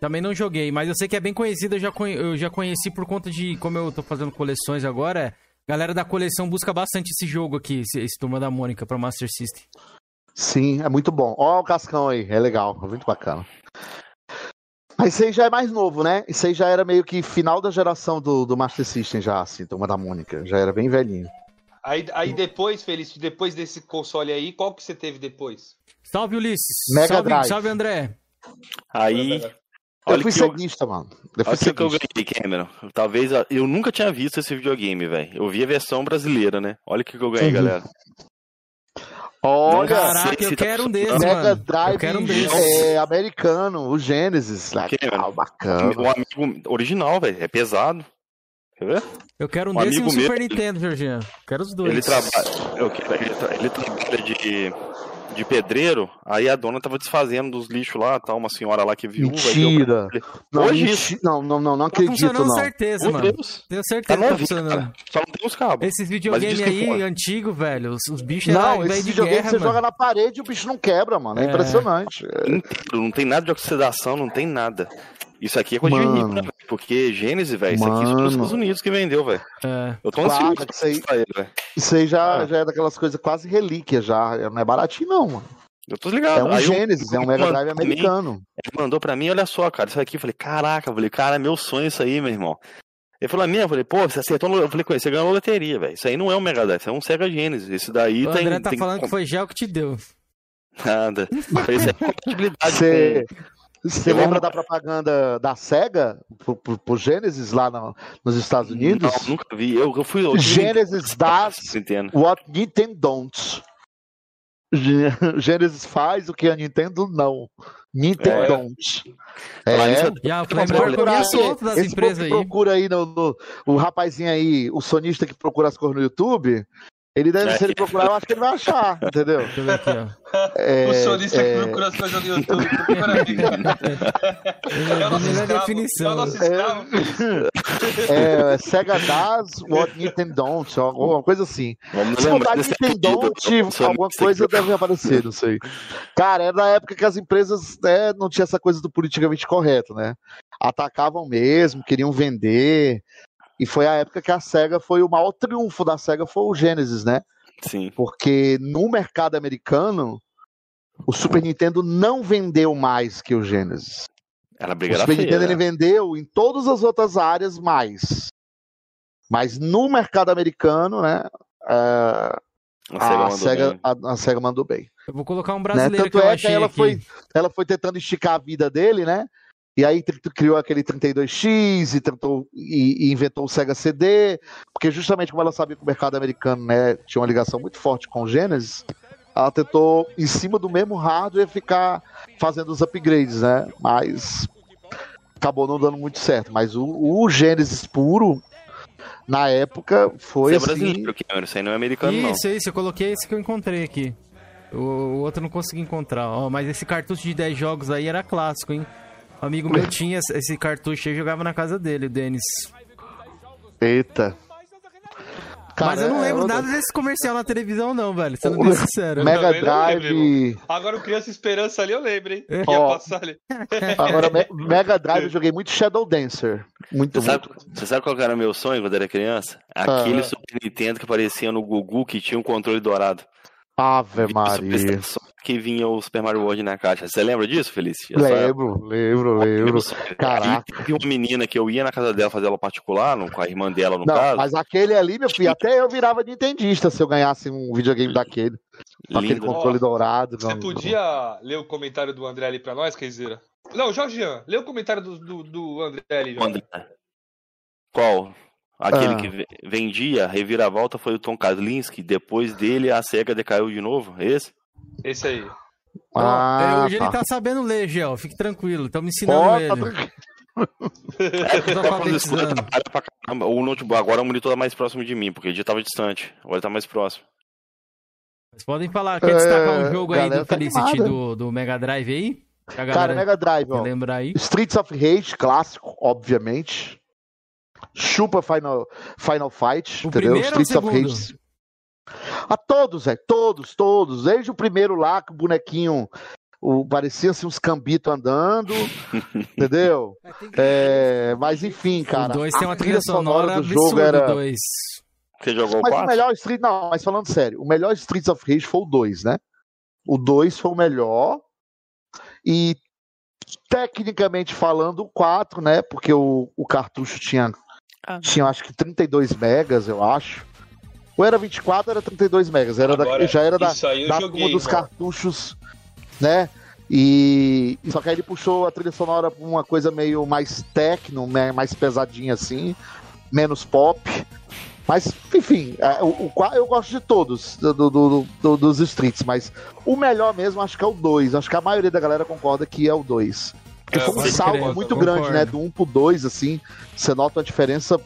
Speaker 1: Também não joguei, mas eu sei que é bem conhecido. Eu já, conhe- eu já conheci por conta de como eu tô fazendo coleções agora. Galera da coleção busca bastante esse jogo aqui, esse, esse Turma da Mônica pra Master System.
Speaker 4: Sim, é muito bom. Ó o cascão aí, é legal, é muito bacana. Mas isso aí já é mais novo, né? Isso aí já era meio que final da geração do, do Master System já, assim, Turma da Mônica. Já era bem velhinho.
Speaker 2: Aí, aí depois, Feliz, depois desse console aí, qual que você teve depois?
Speaker 1: Salve, Ulisses.
Speaker 4: Mega
Speaker 1: salve,
Speaker 4: Drive.
Speaker 1: salve, André.
Speaker 3: Aí,
Speaker 4: Eu
Speaker 3: olha
Speaker 4: fui
Speaker 3: que eu,
Speaker 4: ceguista, mano. Eu fui
Speaker 3: olha o que eu
Speaker 4: ceguista.
Speaker 3: ganhei, Cameron. Talvez eu nunca tinha visto esse videogame, velho. Eu vi a versão brasileira, né? Olha o que que eu ganhei,
Speaker 4: Uhum.
Speaker 3: galera.
Speaker 4: Olha,
Speaker 1: Caraca, eu
Speaker 3: tá
Speaker 1: quero um desses.
Speaker 4: Mega. Drive
Speaker 1: Eu quero um desses.
Speaker 4: é, americano, o Genesis. Legal,
Speaker 3: mano?
Speaker 4: bacana.
Speaker 3: Um amigo original, velho. É pesado. Quer ver?
Speaker 1: Eu quero um
Speaker 3: Um
Speaker 1: desse e um
Speaker 3: amigo
Speaker 1: Super
Speaker 3: meu-
Speaker 1: Nintendo, Georgiano. Quero os dois.
Speaker 3: Ele trabalha. eu quero- Ele, tra- ele trabalha de, de pedreiro. Aí a dona tava desfazendo dos lixos lá, tá? Uma senhora lá que viu.
Speaker 4: Mentira. Não,
Speaker 3: Hoje
Speaker 4: menti- não, não, não, não
Speaker 1: Tá
Speaker 4: acredito,
Speaker 1: funcionando
Speaker 4: não.
Speaker 1: certeza,
Speaker 3: Meu
Speaker 1: mano.
Speaker 3: Deus.
Speaker 1: Tenho
Speaker 3: Tá
Speaker 1: certeza que tá
Speaker 3: novinho,
Speaker 1: funcionando.
Speaker 3: cara. Só não tem os cabos.
Speaker 1: Esses videogames aí,
Speaker 3: pode.
Speaker 1: antigo, velho, os, os bichos
Speaker 4: Não,
Speaker 1: eram
Speaker 4: esse
Speaker 1: velho de
Speaker 4: videogame
Speaker 1: guerra,
Speaker 4: você
Speaker 1: mano.
Speaker 4: joga na parede e o bicho não quebra, mano. É,
Speaker 1: É.
Speaker 4: impressionante.
Speaker 3: inteiro, não tem nada de oxidação, não tem nada. Isso aqui é coisa de
Speaker 4: Mano.
Speaker 3: rico, né? Porque Gênesis, velho, isso aqui é nos Estados Unidos que vendeu, velho.
Speaker 1: É.
Speaker 3: Eu tô
Speaker 4: Claro,
Speaker 3: ansioso pra
Speaker 4: isso aí-
Speaker 3: ele, velho.
Speaker 4: Isso aí já,
Speaker 3: Ah.
Speaker 4: já é daquelas coisas quase relíquia já. Não é baratinho, não, mano.
Speaker 3: Eu tô ligado.
Speaker 4: É um
Speaker 3: Aí eu-
Speaker 4: Genesis, é um Mega Drive
Speaker 3: mim,
Speaker 4: americano.
Speaker 3: Ele mandou pra mim, olha só, cara, isso aqui. Eu falei, caraca, eu falei, cara, é meu sonho isso aí, meu irmão. Ele falou, a minha, eu falei, pô, você acertou, no- eu falei com ele, você ganhou loteria, velho. Isso aí não é um Mega Drive, isso é um Sega Genesis. Esse daí
Speaker 1: O
Speaker 3: tem.
Speaker 1: André tá
Speaker 3: tem
Speaker 1: falando que foi gel que te deu.
Speaker 3: nada. Eu falei, isso é compatibilidade
Speaker 4: Você você lembra da propaganda da SEGA pro, pro, pro Genesis lá no- nos Estados. Unidos?
Speaker 3: Não, nunca vi. Eu, eu fui. Eu
Speaker 4: Genesis das
Speaker 3: Nintendo.
Speaker 4: what Nintendo don't. Ge- Genesis faz o que a Nintendo não. Nintendo
Speaker 3: É.
Speaker 4: É,
Speaker 1: o
Speaker 3: Vamos
Speaker 1: Playboy
Speaker 3: procurar
Speaker 1: outro das
Speaker 4: esse
Speaker 1: empresas aí.
Speaker 4: que procura aí no, no- o rapazinho aí, o sonista que procura as cores no YouTube, ele deve,
Speaker 3: É.
Speaker 4: se ele procurar, eu acho que ele vai achar, entendeu?
Speaker 1: Deixa eu ver aqui, ó.
Speaker 4: É,
Speaker 2: o sonista
Speaker 4: é,
Speaker 2: que procura as coisas no YouTube. É o nosso
Speaker 1: Melhor definição.
Speaker 2: É o nosso escravo.
Speaker 4: é, Sega does what Nintendo don't, alguma coisa assim.
Speaker 3: Vamos
Speaker 4: Se botar Nintendo, tipo, alguma coisa deve aparecer, não sei. Cara, era na época que as empresas né, não tinha essa coisa do politicamente correto, né? Atacavam mesmo, queriam vender. E foi a época que a SEGA foi o maior triunfo da SEGA foi o Genesis, né?
Speaker 3: Sim.
Speaker 4: Porque no mercado americano, o Super Nintendo não vendeu mais que o Genesis.
Speaker 3: Era
Speaker 4: O
Speaker 3: briga da
Speaker 4: Super
Speaker 3: feia.
Speaker 4: Nintendo ele
Speaker 3: né?
Speaker 4: vendeu em todas as outras áreas mais. Mas no mercado americano, né? é,
Speaker 3: A Sega
Speaker 4: a,
Speaker 3: mandou
Speaker 4: SEGA,
Speaker 3: bem.
Speaker 4: a, a SEGA mandou bem.
Speaker 1: Eu vou colocar um
Speaker 4: Né?
Speaker 1: brasileiro
Speaker 4: Tanto
Speaker 1: que eu
Speaker 4: é que ela
Speaker 1: aqui.
Speaker 4: foi, ela foi tentando esticar a vida dele, né? E aí criou aquele 32X e, tentou, e, e inventou o Sega CD, porque justamente como ela sabia que o mercado americano né, tinha uma ligação muito forte com o Genesis, ela tentou, em cima do mesmo hardware, ficar fazendo os upgrades, né? Mas acabou não dando muito certo. Mas o, o Genesis puro, na época, foi
Speaker 3: Você é
Speaker 4: assim...
Speaker 3: brasileiro, Cameron, isso aí não é americano,
Speaker 1: Isso, isso, eu coloquei esse que eu encontrei aqui. O, o outro eu não consegui encontrar. Ó, mas esse cartucho de 10 jogos aí era clássico, hein? Um amigo meu tinha esse- cartucho aí e jogava na casa dele, o Denis.
Speaker 4: Eita.
Speaker 1: mas eu não
Speaker 4: é
Speaker 1: lembro
Speaker 4: outra-
Speaker 1: nada desse comercial na televisão, não, velho. Sendo
Speaker 4: O-
Speaker 1: bem sincero.
Speaker 4: Mega Drive...
Speaker 2: Agora o Criança Esperança ali eu lembro, hein?
Speaker 1: É.
Speaker 4: Ó.
Speaker 2: passar ali.
Speaker 4: Agora, Me- Mega Drive eu joguei muito Shadow Dancer. Muito,
Speaker 3: Você sabe,
Speaker 4: muito.
Speaker 3: você sabe qual era meu sonho quando era criança?
Speaker 4: Ah.
Speaker 3: Aquele Super Nintendo que aparecia no Gugu que tinha um controle dourado.
Speaker 4: Ave Maria.
Speaker 3: Que vinha o Super Mario World na caixa. Você lembra disso? Essa
Speaker 4: Lembro, lembro,
Speaker 3: época,
Speaker 4: lembro. Caraca.
Speaker 3: E tinha uma menina que eu ia na casa dela fazer aula particular, no- com a irmã dela, no
Speaker 4: Não,
Speaker 3: caso.
Speaker 4: mas aquele ali, meu filho, até eu virava nintendista se eu ganhasse um videogame daquele. Com aquele
Speaker 3: Lindo.
Speaker 4: controle
Speaker 2: Ó,
Speaker 4: dourado.
Speaker 2: Você
Speaker 4: não-
Speaker 2: podia ler o comentário do André ali pra nós, Keizira? Não, Jorgian, lê o comentário do, do, do André ali, Jorge.
Speaker 3: André. Qual? Aquele
Speaker 4: Ah.
Speaker 3: que ve- vendia, a reviravolta foi o Tom Kalinske. Depois dele, a SEGA decaiu de novo. Esse?
Speaker 2: Esse aí.
Speaker 4: Ah,
Speaker 1: hoje
Speaker 4: tá.
Speaker 1: ele tá sabendo ler, Gel. Fique tranquilo. Estamos ensinando ele.
Speaker 4: tá
Speaker 3: moleque trabalha pra caramba, O notebook, agora o monitor tá mais próximo de mim, porque ele já tava distante. Agora tá mais próximo.
Speaker 1: Vocês podem falar, quer destacar um
Speaker 4: É,
Speaker 1: jogo aí do
Speaker 4: tá
Speaker 1: Felicity do, do Mega Drive aí?
Speaker 4: Cara, Mega Drive, ó.
Speaker 1: lembrar aí.
Speaker 4: Streets of Rage, clássico, obviamente. Chupa Final, Final Fight,
Speaker 1: O
Speaker 4: entendeu? Streets of? Rage. A todos, é, todos, todos. Desde o primeiro lá, que o bonequinho o, parecia assim uns cambitos andando, entendeu? É, mas enfim, cara.
Speaker 1: o 2 tem uma trilha sonora
Speaker 4: do jogo
Speaker 1: absurda,
Speaker 4: era.
Speaker 1: 2.
Speaker 3: Você jogou o
Speaker 4: Mas o
Speaker 3: 4?
Speaker 4: melhor Street, não, mas falando sério, o melhor Streets of Rage foi o 2, né? O 2 foi o melhor. E tecnicamente falando, o 4, né? Porque o, o cartucho tinha,
Speaker 3: Ah.
Speaker 4: tinha acho que 32 megas, eu acho. Ou era 24, era 32 megas. Era da-
Speaker 2: Agora,
Speaker 4: já era da, da
Speaker 2: joguei,
Speaker 4: turma dos cartuchos, né? E só que aí ele puxou a trilha sonora pra uma coisa meio mais techno, né? mais pesadinha assim, menos pop. Mas, enfim, é, o, o eu gosto de todos do, do- do- do- dos streets, mas o melhor mesmo acho que é o 2. Acho que a maioria da galera concorda que é o 2. Porque
Speaker 2: É,
Speaker 4: foi um salto muito
Speaker 1: concordo.
Speaker 4: grande, né? Do 1 pro 2, assim, você nota uma diferença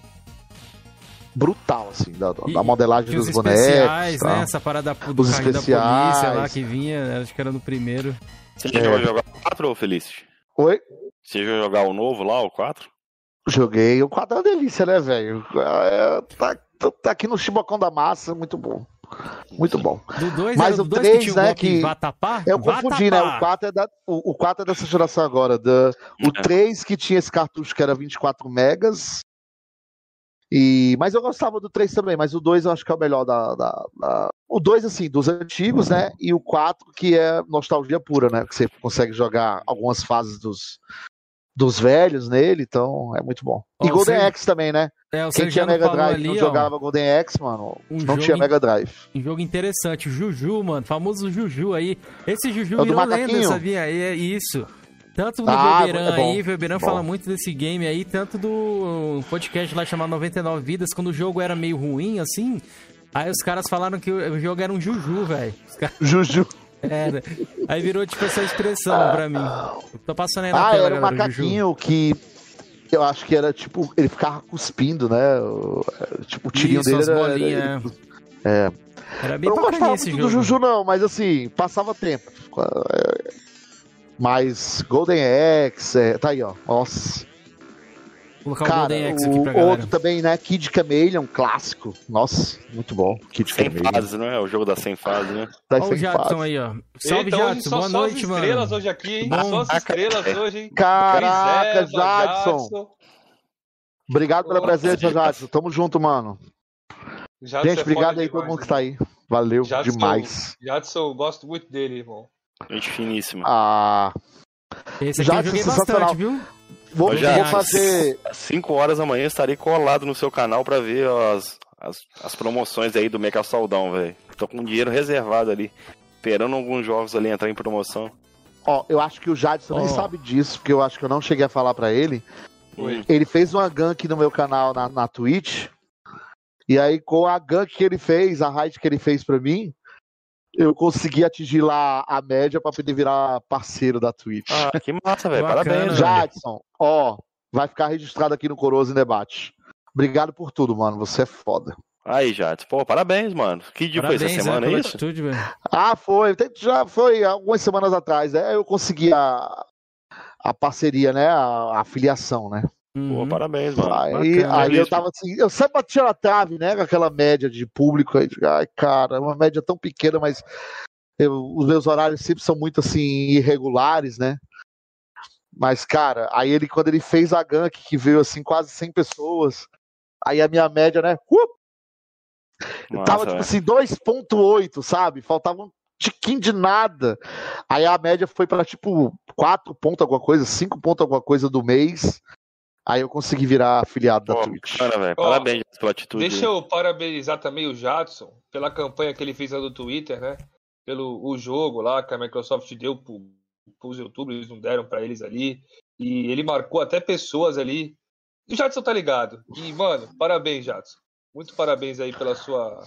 Speaker 4: brutal, assim, da, da
Speaker 1: E-
Speaker 4: modelagem
Speaker 1: os
Speaker 4: dos bonecos.
Speaker 1: especiais,
Speaker 4: tal.
Speaker 1: né? Essa parada do
Speaker 4: Os
Speaker 1: carrinho da
Speaker 4: especiais.
Speaker 1: polícia lá que vinha, acho que era no primeiro.
Speaker 3: Você
Speaker 4: É.
Speaker 3: chegou a jogar o 4 ou Felice?
Speaker 4: Oi?
Speaker 3: Você chegou a jogar o novo lá, o 4?
Speaker 4: Joguei. O 4 é uma delícia, né, velho? É, tá, tá aqui no Chibocão da Massa, muito bom. Muito bom.
Speaker 1: Do 2
Speaker 4: Mas
Speaker 1: era
Speaker 4: o
Speaker 1: do 2 que
Speaker 4: três,
Speaker 1: tinha o
Speaker 4: né,
Speaker 1: golpe
Speaker 4: que-
Speaker 1: Vatapá?
Speaker 4: Eu confundi, né?
Speaker 1: Vatapá.
Speaker 4: O 4 é, da, o, o 4 é dessa geração agora. Da, o
Speaker 3: É.
Speaker 4: 3 que tinha esse cartucho que era 24 megas. E, mas eu gostava do 3 também, mas o 2 eu acho que é o melhor da. da, da... O 2, assim, dos antigos, né? E o 4, que é nostalgia pura, né? Que você consegue jogar algumas fases dos, dos velhos nele, então é muito bom.
Speaker 1: Ó,
Speaker 4: e Golden
Speaker 1: você-
Speaker 4: Axe também, né?
Speaker 1: É, o
Speaker 4: Quem tinha Mega Drive
Speaker 1: ali,
Speaker 4: não
Speaker 1: ó,
Speaker 4: jogava Golden Axe, mano,
Speaker 1: um
Speaker 4: não tinha
Speaker 1: in-
Speaker 4: Mega Drive.
Speaker 1: Um jogo interessante, o Juju, mano, famoso Juju aí. Esse Juju
Speaker 4: É
Speaker 1: virou lenda, sabia? É isso. Tanto do
Speaker 4: Ah,
Speaker 1: Beberan
Speaker 4: é bom,
Speaker 1: aí, o Beberan fala muito desse game aí, tanto do podcast lá chamado 99 Vidas, quando o jogo era meio ruim, assim. Aí os caras falaram que o jogo era um Juju, velho. Caras-
Speaker 4: Juju.
Speaker 1: Era. Aí virou tipo essa expressão pra mim. Tô passando aí na
Speaker 4: Ah,
Speaker 1: tela,
Speaker 4: era um
Speaker 1: galera, o Juju.
Speaker 4: macaquinho que eu acho que era tipo, ele ficava cuspindo, né? Tipo, o tirinho
Speaker 1: Isso,
Speaker 4: dele
Speaker 1: as
Speaker 4: era.
Speaker 1: bolinhas,
Speaker 4: É.
Speaker 1: Era bem
Speaker 4: Eu não gostava muito
Speaker 1: jogo.
Speaker 4: do Juju, não, mas assim, passava tempo. Mas Golden Axe, é, tá aí, ó. Nossa.
Speaker 1: Colocar o
Speaker 4: Cara,
Speaker 1: Golden Axe aqui
Speaker 4: o
Speaker 1: pra galera.
Speaker 4: outro também, né? Kid Chameleon, clássico. Nossa, muito bom. Kid
Speaker 3: Sem
Speaker 4: Chameleon.
Speaker 3: fases, não é? O jogo das 100 fases, né?
Speaker 4: Tá
Speaker 1: Olha o
Speaker 4: sem
Speaker 1: Jadson
Speaker 4: fase.
Speaker 1: aí, ó. Salve,
Speaker 2: Eita, hoje
Speaker 1: Jadson.
Speaker 2: só,
Speaker 1: Boa
Speaker 2: só
Speaker 1: noite,
Speaker 2: as
Speaker 1: mano.
Speaker 2: estrelas hoje aqui, hein?
Speaker 1: Bom.
Speaker 2: Só as estrelas hoje, hein?
Speaker 4: Caraca,
Speaker 2: Eva,
Speaker 4: Jadson. Obrigado pela presença, Jadson. Tamo junto, mano.
Speaker 2: Jadson
Speaker 4: Gente,
Speaker 2: é
Speaker 4: obrigado aí todo
Speaker 2: demais,
Speaker 4: mundo que tá aí. Valeu
Speaker 2: Jadson-
Speaker 4: demais.
Speaker 2: Jadson, eu gosto muito dele, irmão.
Speaker 3: Gente finíssima.
Speaker 4: Ah,
Speaker 1: Esse aqui eu
Speaker 4: Jadson,
Speaker 1: joguei
Speaker 4: sensacional.
Speaker 1: bastante, viu?
Speaker 4: Vou, vou fazer.
Speaker 3: Às 5 horas da manhã estarei colado no seu canal pra ver as, as, as promoções aí do Mecha Saudão, velho. Tô com dinheiro reservado ali. Esperando alguns jogos ali entrar em promoção.
Speaker 4: Ó, eu acho que o Jadson nem
Speaker 1: Ó.
Speaker 4: sabe disso, porque eu acho que eu não cheguei a falar pra ele.
Speaker 2: Oi.
Speaker 4: Ele fez uma gank no meu canal na, na Twitch. E aí, com a gank que ele fez, a raid que ele fez pra mim, eu consegui atingir lá a média pra poder virar parceiro da Twitch.
Speaker 3: Ah, que massa, velho. Parabéns.
Speaker 4: Jadson, ó, vai ficar registrado aqui no Coroso em Debate. Obrigado por tudo, mano. Você é foda.
Speaker 3: Aí, Jadson. Pô, parabéns, mano. Que dia foi
Speaker 1: Parabéns
Speaker 3: essa semana,
Speaker 1: é,
Speaker 3: é
Speaker 1: pela
Speaker 3: isso?
Speaker 1: atitude, velho.
Speaker 4: Ah, foi. Já foi algumas semanas atrás. né? eu consegui a, a parceria, né? A, a filiação, né?
Speaker 3: Pô,
Speaker 1: Uhum.
Speaker 3: parabéns, mano.
Speaker 4: Aí,
Speaker 1: bacana,
Speaker 4: aí eu tava assim, eu sempre batia na trave, né? Com aquela média de público aí. de, Ai, cara, é uma média tão pequena, mas eu- os meus horários sempre são muito assim, irregulares, né? Mas, cara, aí ele, quando ele fez a gank, que veio assim, quase 100 pessoas, aí a minha média, né? Uh,
Speaker 3: Massa,
Speaker 4: tava tipo assim, 2.8, sabe? Faltava um tiquinho de nada. Aí a média foi pra tipo 4 pontos alguma coisa, 5 pontos alguma coisa do mês. Aí eu consegui virar afiliado da Twitch.
Speaker 3: bacana, velho.
Speaker 2: Ó,
Speaker 3: Parabéns pela atitude.
Speaker 2: Deixa eu parabenizar também o Jadson pela campanha que ele fez lá no Twitter, né? Pelo o jogo lá que a Microsoft deu pro, pros youtubers, eles não deram pra eles ali. E ele marcou até pessoas ali. E o Jadson tá ligado. E, mano, parabéns, Jadson. Muito parabéns aí pela sua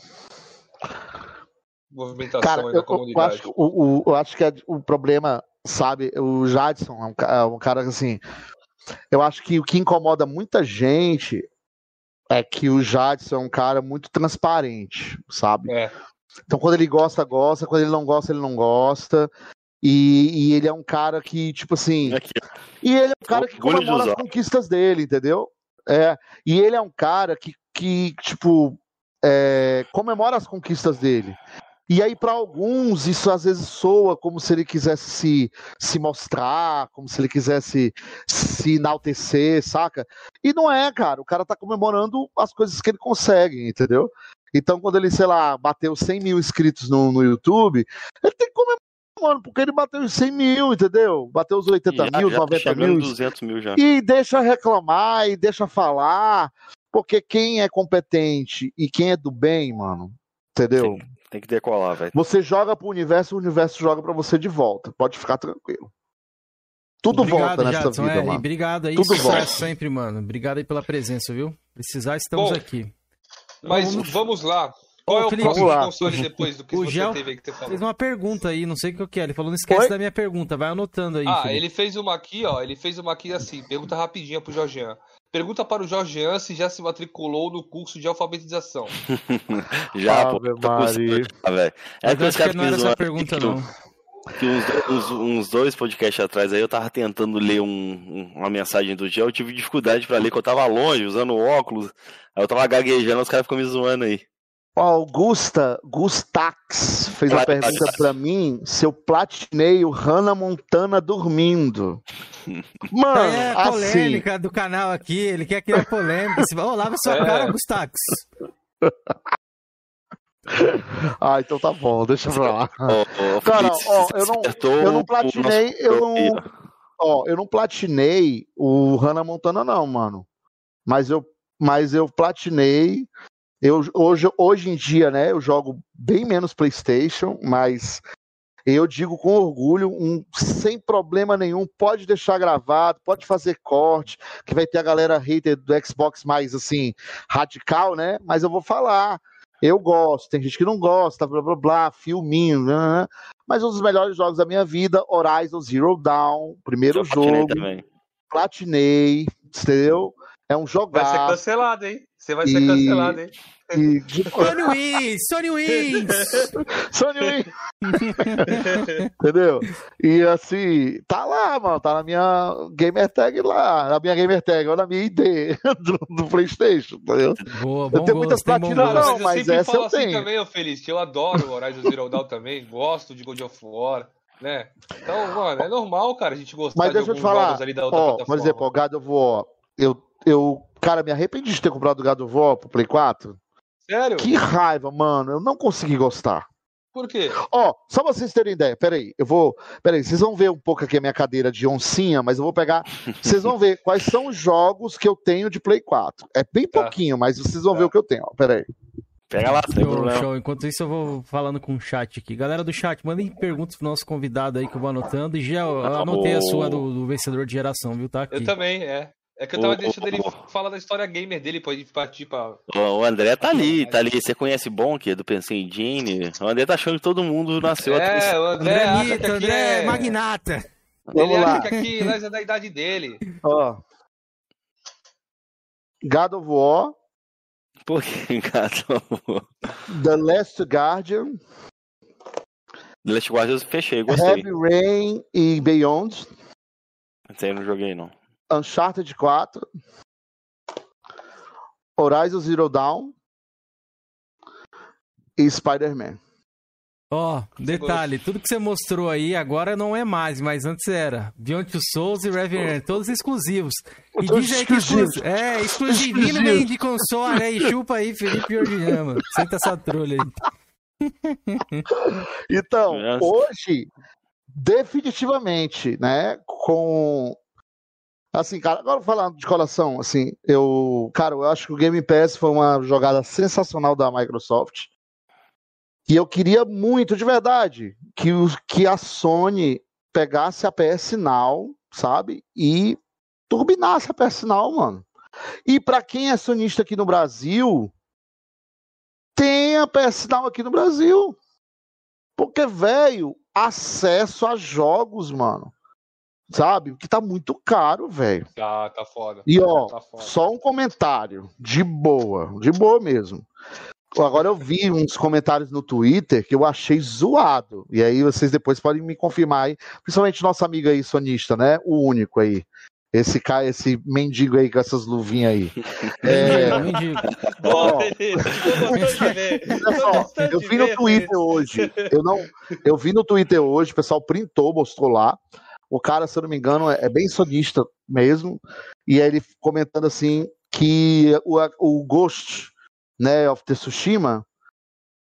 Speaker 2: movimentação
Speaker 4: Cara,
Speaker 2: aí
Speaker 4: eu,
Speaker 2: na
Speaker 4: eu
Speaker 2: comunidade.
Speaker 4: acho, que o, o- eu acho que é o problema, sabe, o Jadson é um, é um cara que, assim, eu acho que o que incomoda muita gente é que o Jadson é um cara muito transparente, sabe?
Speaker 2: É.
Speaker 4: Então, quando ele gosta, gosta, quando ele não gosta, ele não gosta. E, e ele é um cara que, tipo assim.
Speaker 3: Aqui,
Speaker 4: E ele é um cara que
Speaker 3: Orgulho de
Speaker 4: comemora as conquistas dele, entendeu? É. E ele é um cara que, que tipo, é, comemora as conquistas dele. E aí, para alguns, isso às vezes soa como se ele quisesse se, se mostrar, como se ele quisesse se enaltecer, saca? E não é, cara. O cara tá comemorando as coisas que ele consegue, entendeu? Então, quando ele, sei lá, bateu 100 mil inscritos no, no YouTube, ele tem que comemorar, mano, porque ele bateu os 100 mil, entendeu? Bateu os 80
Speaker 3: já,
Speaker 4: mil,
Speaker 3: já tá
Speaker 4: 90
Speaker 3: chegando
Speaker 4: mil.
Speaker 3: 200 mil já.
Speaker 4: E deixa reclamar e deixa falar, porque quem é competente e quem é do bem, mano, entendeu?
Speaker 3: Sim. Tem que decolar, velho.
Speaker 4: Você joga pro universo, o universo joga pra você de volta. Pode ficar tranquilo. Tudo volta nessa
Speaker 1: Jadson,
Speaker 4: vida,
Speaker 1: é,
Speaker 4: mano.
Speaker 1: obrigado aí.
Speaker 4: Tudo
Speaker 1: sucesso
Speaker 4: volta.
Speaker 1: sempre, mano. Obrigado aí pela presença, viu? Precisar, estamos
Speaker 2: Bom,
Speaker 1: aqui.
Speaker 2: Mas
Speaker 1: Vamos-
Speaker 2: vamos lá. Qual
Speaker 1: Ô,
Speaker 2: é o
Speaker 1: Felipe,
Speaker 2: próximo console depois do que
Speaker 1: O
Speaker 2: você
Speaker 1: Gel
Speaker 2: teve aí que você falou?
Speaker 1: Fez uma pergunta aí, não sei o que é. Ele falou, não esquece
Speaker 4: Oi?
Speaker 1: da minha pergunta, vai anotando aí.
Speaker 2: Ah,
Speaker 1: Felipe.
Speaker 2: ele fez uma aqui, ó. Ele fez uma aqui assim. Pergunta rapidinha pro Jorgean. Pergunta para o Jorgean se já se matriculou no curso de alfabetização.
Speaker 3: Já, pô. Já, velho. É
Speaker 1: Mas
Speaker 3: que
Speaker 1: acho não era
Speaker 3: me
Speaker 1: essa pergunta,
Speaker 3: que-
Speaker 1: não.
Speaker 3: que uns, uns- uns dois podcasts atrás aí eu tava tentando ler um- um- uma mensagem do Gel, eu tive dificuldade pra ler, que eu tava longe, usando óculos, aí eu tava gaguejando, os caras ficam me zoando aí.
Speaker 4: Augusta Gustax fez uma pergunta pra mim se eu platinei o Hannah Montana dormindo. Mano,
Speaker 1: é a
Speaker 4: assim,
Speaker 1: polêmica do canal aqui, ele quer criar polêmica. Você vai, Ô, lava sua
Speaker 2: É.
Speaker 1: cara, Gustax.
Speaker 4: ah, então tá bom, deixa pra lá. Cara, ó, eu não- eu não platinei, eu não- Ó, eu não platinei o Hannah Montana não, mano. Mas eu, mas eu platinei. Eu hoje, hoje em dia, né, eu jogo bem menos PlayStation, mas eu digo com orgulho, um, sem problema nenhum, pode deixar gravado, pode fazer corte, que vai ter a galera hater do Xbox mais assim radical, né? Mas eu vou falar. Eu gosto, tem gente que não gosta, blá blá blá, filminho, né? mas um dos melhores jogos da minha vida, Horizon Zero Dawn, primeiro
Speaker 3: Eu platinei
Speaker 4: jogo,
Speaker 3: também.
Speaker 4: platinei, entendeu? É um
Speaker 2: Vai ser cancelado, hein? Você vai ser
Speaker 4: E-
Speaker 2: cancelado, hein?
Speaker 4: E.
Speaker 1: Sony Wins, Sony Wins.
Speaker 4: Sony Win, entendeu? E assim, tá lá, mano, tá na minha gamer tag lá, na minha gamer tag, ou na minha ID do, do PlayStation, entendeu?
Speaker 1: Boa,
Speaker 4: Eu
Speaker 1: bom
Speaker 4: tenho muitas platinas, não,
Speaker 2: mas
Speaker 4: essa eu
Speaker 2: assim
Speaker 4: tenho.
Speaker 2: também, ô Feliz, que eu adoro o Horizon Zero Dawn também, gosto de God of War, né? Então, mano, é normal, cara, a gente gostar
Speaker 4: Mas
Speaker 2: de
Speaker 4: deixa eu te
Speaker 2: alguns
Speaker 4: falar,
Speaker 2: jogos ali da outra
Speaker 4: ó,
Speaker 2: plataforma.
Speaker 4: por exemplo, o God of War, eu, eu, cara, me arrependi de ter comprado o God of War pro Play 4.
Speaker 2: Sério?
Speaker 4: Que raiva, mano, eu não consegui gostar.
Speaker 2: Por quê?
Speaker 4: Ó, só pra vocês terem ideia, peraí, eu vou. Peraí, vocês vão ver um pouco aqui a minha cadeira de oncinha, mas eu vou pegar. Vocês vão ver quais são os jogos que eu tenho de Play 4. É bem
Speaker 2: Tá.
Speaker 4: pouquinho, mas vocês vão
Speaker 2: Tá.
Speaker 4: ver o que eu tenho, ó. Peraí.
Speaker 3: Pega lá, sem
Speaker 1: Show. Enquanto isso, eu vou falando com o chat aqui. Galera do chat, mandem perguntas pro nosso convidado aí que eu vou anotando. E já eu anotei a sua do, do vencedor de geração, viu? Tá aqui.
Speaker 2: Eu também, é. É que eu tava
Speaker 3: Ô,
Speaker 2: deixando ele
Speaker 3: ô.
Speaker 2: falar da história gamer dele pra gente partir pra.
Speaker 3: O André tá ali, tá ali. Você conhece Bonk do Pensei Engine? O André tá achando que todo mundo nasceu atrás.
Speaker 2: É, o André,
Speaker 1: André
Speaker 2: acha que
Speaker 1: Mito,
Speaker 2: aqui
Speaker 1: André
Speaker 2: é...
Speaker 1: Magnata.
Speaker 2: Ele
Speaker 4: Vamos lá.
Speaker 2: acha que aqui nós é da idade dele.
Speaker 4: Ó. God of War,
Speaker 3: Por que, cara?
Speaker 4: The Last Guardian,
Speaker 3: The Last Guardian eu fechei, gostei.
Speaker 4: Heavy Rain e Beyond,
Speaker 3: Esse aí eu não joguei, não.
Speaker 4: Uncharted 4, Horizon Zero Dawn e Spider-Man.
Speaker 1: Ó, detalhe, tudo que você mostrou aí agora não é mais, mas antes era. Beyond Two Souls e Revenant, todos exclusivos. E diz aí que
Speaker 4: exclusivos.
Speaker 1: exclusivo. É, exclusivinho vem de console aí, chupa aí, Felipe Ordiama. Senta essa trolha aí.
Speaker 4: Então,
Speaker 3: Nossa.
Speaker 4: hoje, definitivamente, né, com assim, cara, agora falando de coração, assim, eu, cara, eu acho que o Game Pass foi uma jogada sensacional da Microsoft. E eu queria muito, de verdade, que, os, que a Sony pegasse a PS Now, sabe? E turbinasse a PS Now, mano. E pra quem é sonista aqui no Brasil, tem a PS Now aqui no Brasil. Porque, velho, acesso a jogos, mano. Sabe? Que tá muito caro, velho.
Speaker 2: Tá, tá foda.
Speaker 4: E ó,
Speaker 2: Tá foda.
Speaker 4: só um comentário. De boa. De boa mesmo. Agora eu vi uns comentários no Twitter que eu achei zoado. E aí vocês depois podem me confirmar aí. Principalmente nosso amigo aí, sonista, né? O único aí. Esse cara, esse mendigo aí com essas luvinhas aí. É,
Speaker 1: Eu indico.
Speaker 2: Boa,
Speaker 4: Ó. Eu vi no Twitter hoje. Eu não, eu vi no Twitter hoje, o pessoal printou, mostrou lá. O cara, se eu não me engano, é, é bem sonista mesmo. E aí ele comentando assim que o, o Ghost, né, of Tsushima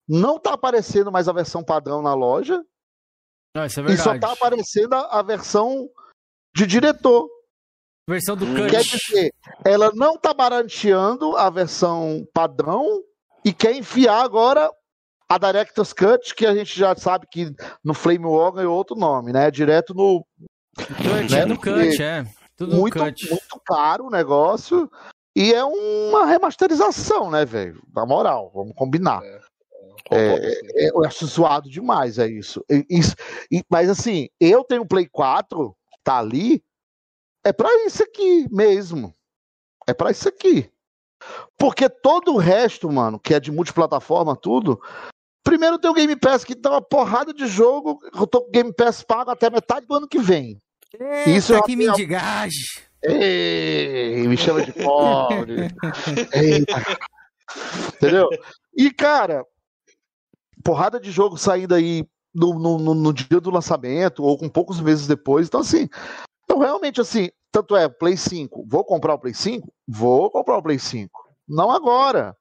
Speaker 4: não tá aparecendo mais a versão padrão na loja
Speaker 1: Não, isso é
Speaker 4: e só
Speaker 1: verdade.
Speaker 4: tá aparecendo a, a versão de diretor.
Speaker 1: Versão do
Speaker 3: Hum.
Speaker 1: Cut.
Speaker 4: Quer dizer, ela não tá barateando a versão padrão e quer enfiar agora a Director's Cut, que a gente já sabe que no Flame War ganhou outro nome, né? Direto no.
Speaker 1: Cut,
Speaker 4: né?
Speaker 1: é do Cut, é. Tudo
Speaker 4: Muito,
Speaker 1: Cut.
Speaker 4: muito caro o negócio. E é uma remasterização, né, velho? Na moral, vamos combinar. É, eu acho zoado demais, é isso. Isso e- mas assim, eu tenho o Play 4, tá ali, é pra isso aqui mesmo. É pra isso aqui. Porque todo o resto, mano, que é de multiplataforma, tudo. Primeiro tem o Game Pass que dá uma porrada de jogo. Eu tô com o Game Pass pago até metade do ano que vem. Isso
Speaker 1: Eita,
Speaker 4: é
Speaker 1: que
Speaker 4: uma-
Speaker 1: mendigagem.
Speaker 4: Ei, me chama de pobre. Entendeu? E, cara, porrada de jogo saindo aí no, no, no, dia do lançamento, ou com poucos meses depois. Então, assim, eu realmente, assim, tanto é, Play 5, vou comprar o Play 5? Vou comprar o Play 5. Não agora,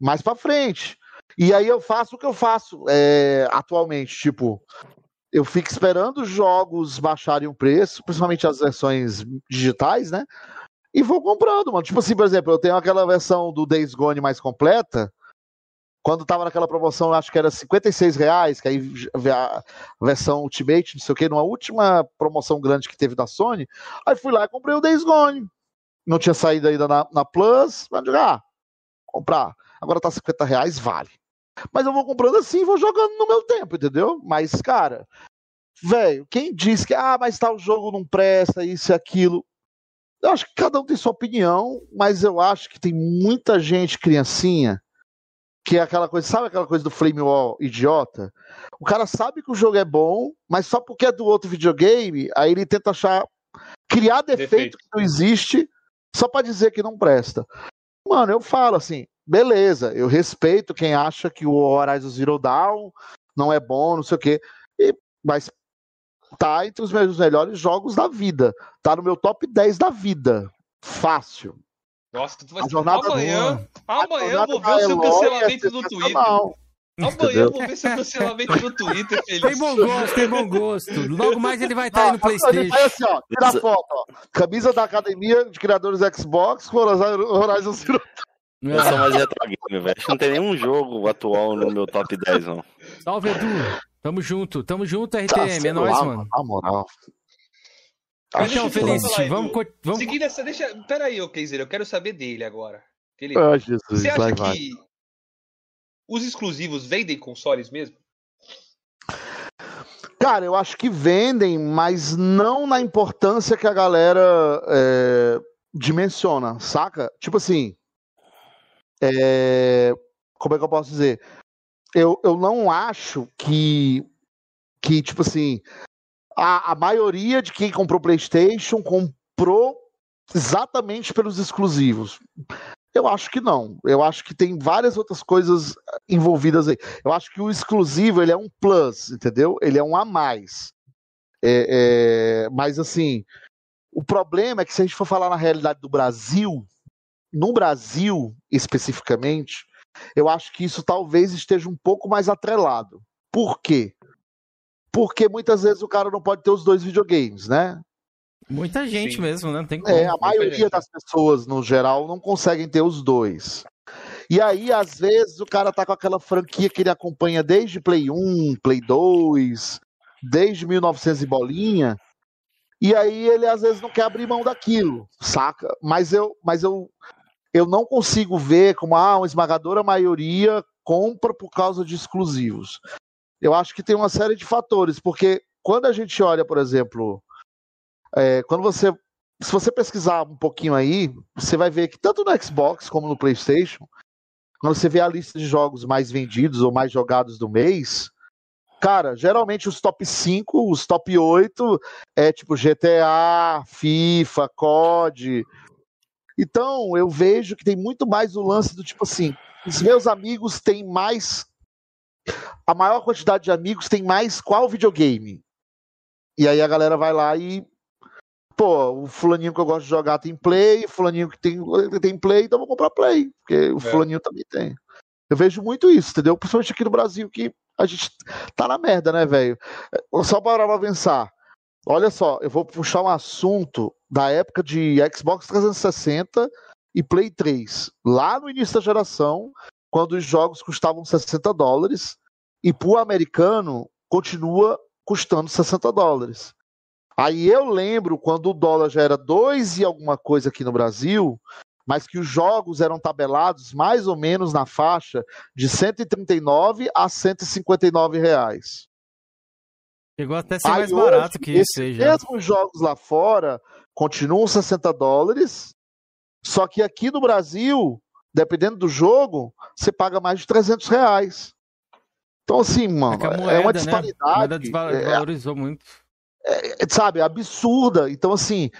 Speaker 4: mais para frente. E aí eu faço o que eu faço é, atualmente, tipo, eu fico esperando os jogos baixarem o preço, principalmente as versões digitais, né? E vou comprando, mano. Tipo assim, por exemplo, eu tenho aquela versão do Days Gone mais completa, quando tava naquela promoção, acho que era 56 reais, que aí a versão Ultimate, não sei o que, numa última promoção grande que teve da Sony, aí fui lá e comprei o Days Gone. Não tinha saído ainda na, na Plus, mas ah, comprar. Agora tá 50 reais, vale. Mas eu vou comprando assim e vou jogando no meu tempo, entendeu? Mas, cara, velho, quem diz que, ah, mas tal jogo não presta, isso e aquilo. Eu acho que cada um tem sua opinião, mas eu acho que tem muita gente, criancinha, que é aquela coisa, sabe aquela coisa do flame wall idiota? O cara sabe que o jogo é bom, mas só porque é do outro videogame, aí ele tenta achar criar defeito, defeito. que não existe só para dizer que não presta. Mano, eu falo assim, beleza, eu respeito quem acha que o Horizon Zero Dawn não é bom, não sei o quê, e, mas tá entre os meus melhores jogos da vida. Tá no meu top 10 da vida. Fácil.
Speaker 2: Nossa, tu vai amanhã, amanhã eu vou ver o seu cancelamento no Twitter. Amanhã eu vou ver seu cancelamento no Twitter, Feliz.
Speaker 1: Tem bom gosto, tem bom gosto. Logo mais ele vai estar tá aí no Playstation. Ele vai
Speaker 4: assim, ó, tira a foto, ó. Camisa da Academia de Criadores Xbox com Horizon Zero
Speaker 3: eu sou mais retro game, velho. Não tem nenhum jogo atual no meu top 10, não.
Speaker 1: Salve, Edu. Tamo junto, tamo junto, RTM. Tá, é nóis, mano.
Speaker 4: Na moral.
Speaker 1: Então, Feliz, vamos, vamos.
Speaker 2: Seguindo essa, deixa. Pera aí, ô Keizer, eu quero saber dele agora.
Speaker 4: Ele... Oh, Jesus,
Speaker 2: Você acha que vai. os exclusivos vendem consoles mesmo?
Speaker 4: Cara, eu acho que vendem, mas não na importância que a galera é, dimensiona, saca? Tipo assim. É, como é que eu posso dizer? Eu, eu não acho que, que tipo assim, a, a maioria de quem comprou PlayStation comprou exatamente pelos exclusivos. Eu acho que não. Eu acho que tem várias outras coisas envolvidas aí. Eu acho que o exclusivo ele é um plus, entendeu? Ele é um a mais. É, é... Mas assim, o problema é que se a gente for falar na realidade do Brasil, no Brasil especificamente, eu acho que isso talvez esteja um pouco mais atrelado. Por quê? porque muitas vezes o cara não pode ter os dois videogames, né?
Speaker 1: Muita gente Sim. mesmo, né? Não tem como.
Speaker 4: É, a maioria das pessoas, no geral, não conseguem ter os dois. E aí, às vezes, o cara tá com aquela franquia que ele acompanha desde Play 1, Play 2, desde 1900 e bolinha, e aí ele às vezes não quer abrir mão daquilo, saca? Mas eu, mas eu, eu não consigo ver como ah, uma esmagadora maioria compra por causa de exclusivos. Eu acho que tem uma série de fatores, porque quando a gente olha, por exemplo, é, quando você. Se você pesquisar um pouquinho aí, você vai ver que tanto no Xbox como no PlayStation, quando você vê a lista de jogos mais vendidos ou mais jogados do mês, cara, geralmente os top 5, os top 8 é tipo GTA, FIFA, COD. Então, eu vejo que tem muito mais o lance do tipo assim, os meus amigos têm mais a maior quantidade de amigos tem mais qual videogame? E aí a galera vai lá e. Pô, o fulaninho que eu gosto de jogar tem play, o fulaninho que tem, tem play, então vou comprar play, porque o é. fulaninho também tem. Eu vejo muito isso, entendeu? Principalmente aqui no Brasil, que a gente tá na merda, né, velho? Só para pensar. Olha só, eu vou puxar um assunto da época de Xbox 360 e Play 3. Lá no início da geração, quando os jogos custavam 60 dólares e para o americano continua custando 60 dólares. Aí eu lembro quando o dólar já era 2 e alguma coisa aqui no Brasil, mas que os jogos eram tabelados mais ou menos na faixa de 139 a 159 reais.
Speaker 1: Chegou até a ser Aí mais barato que isso.
Speaker 4: Esses mesmos jogos lá fora continuam 60 dólares, só que aqui no Brasil dependendo do jogo, você paga mais de 300 reais. Então, assim, mano, é, moeda, é uma disparidade. Né? A moeda
Speaker 1: desvalorizou é, muito.
Speaker 4: É, sabe, absurda. Então, assim,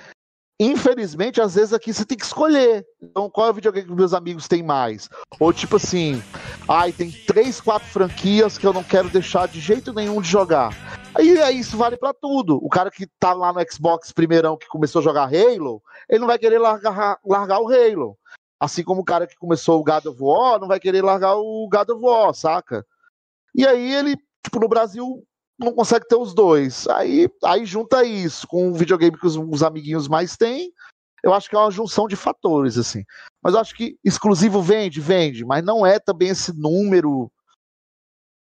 Speaker 4: infelizmente, às vezes aqui você tem que escolher. Então, qual é o videogame que meus amigos têm mais? Ou tipo assim, ai, tem três, quatro franquias que eu não quero deixar de jeito nenhum de jogar. Aí, aí isso vale para tudo. O cara que tá lá no Xbox primeirão que começou a jogar Halo, ele não vai querer largar, largar o Halo. Assim como o cara que começou o God of War não vai querer largar o God of War, saca? E aí ele, tipo, no Brasil não consegue ter os dois. Aí, aí junta isso com o videogame que os, os amiguinhos mais têm. Eu acho que é uma junção de fatores, assim. Mas eu acho que exclusivo vende, vende, mas não é também esse número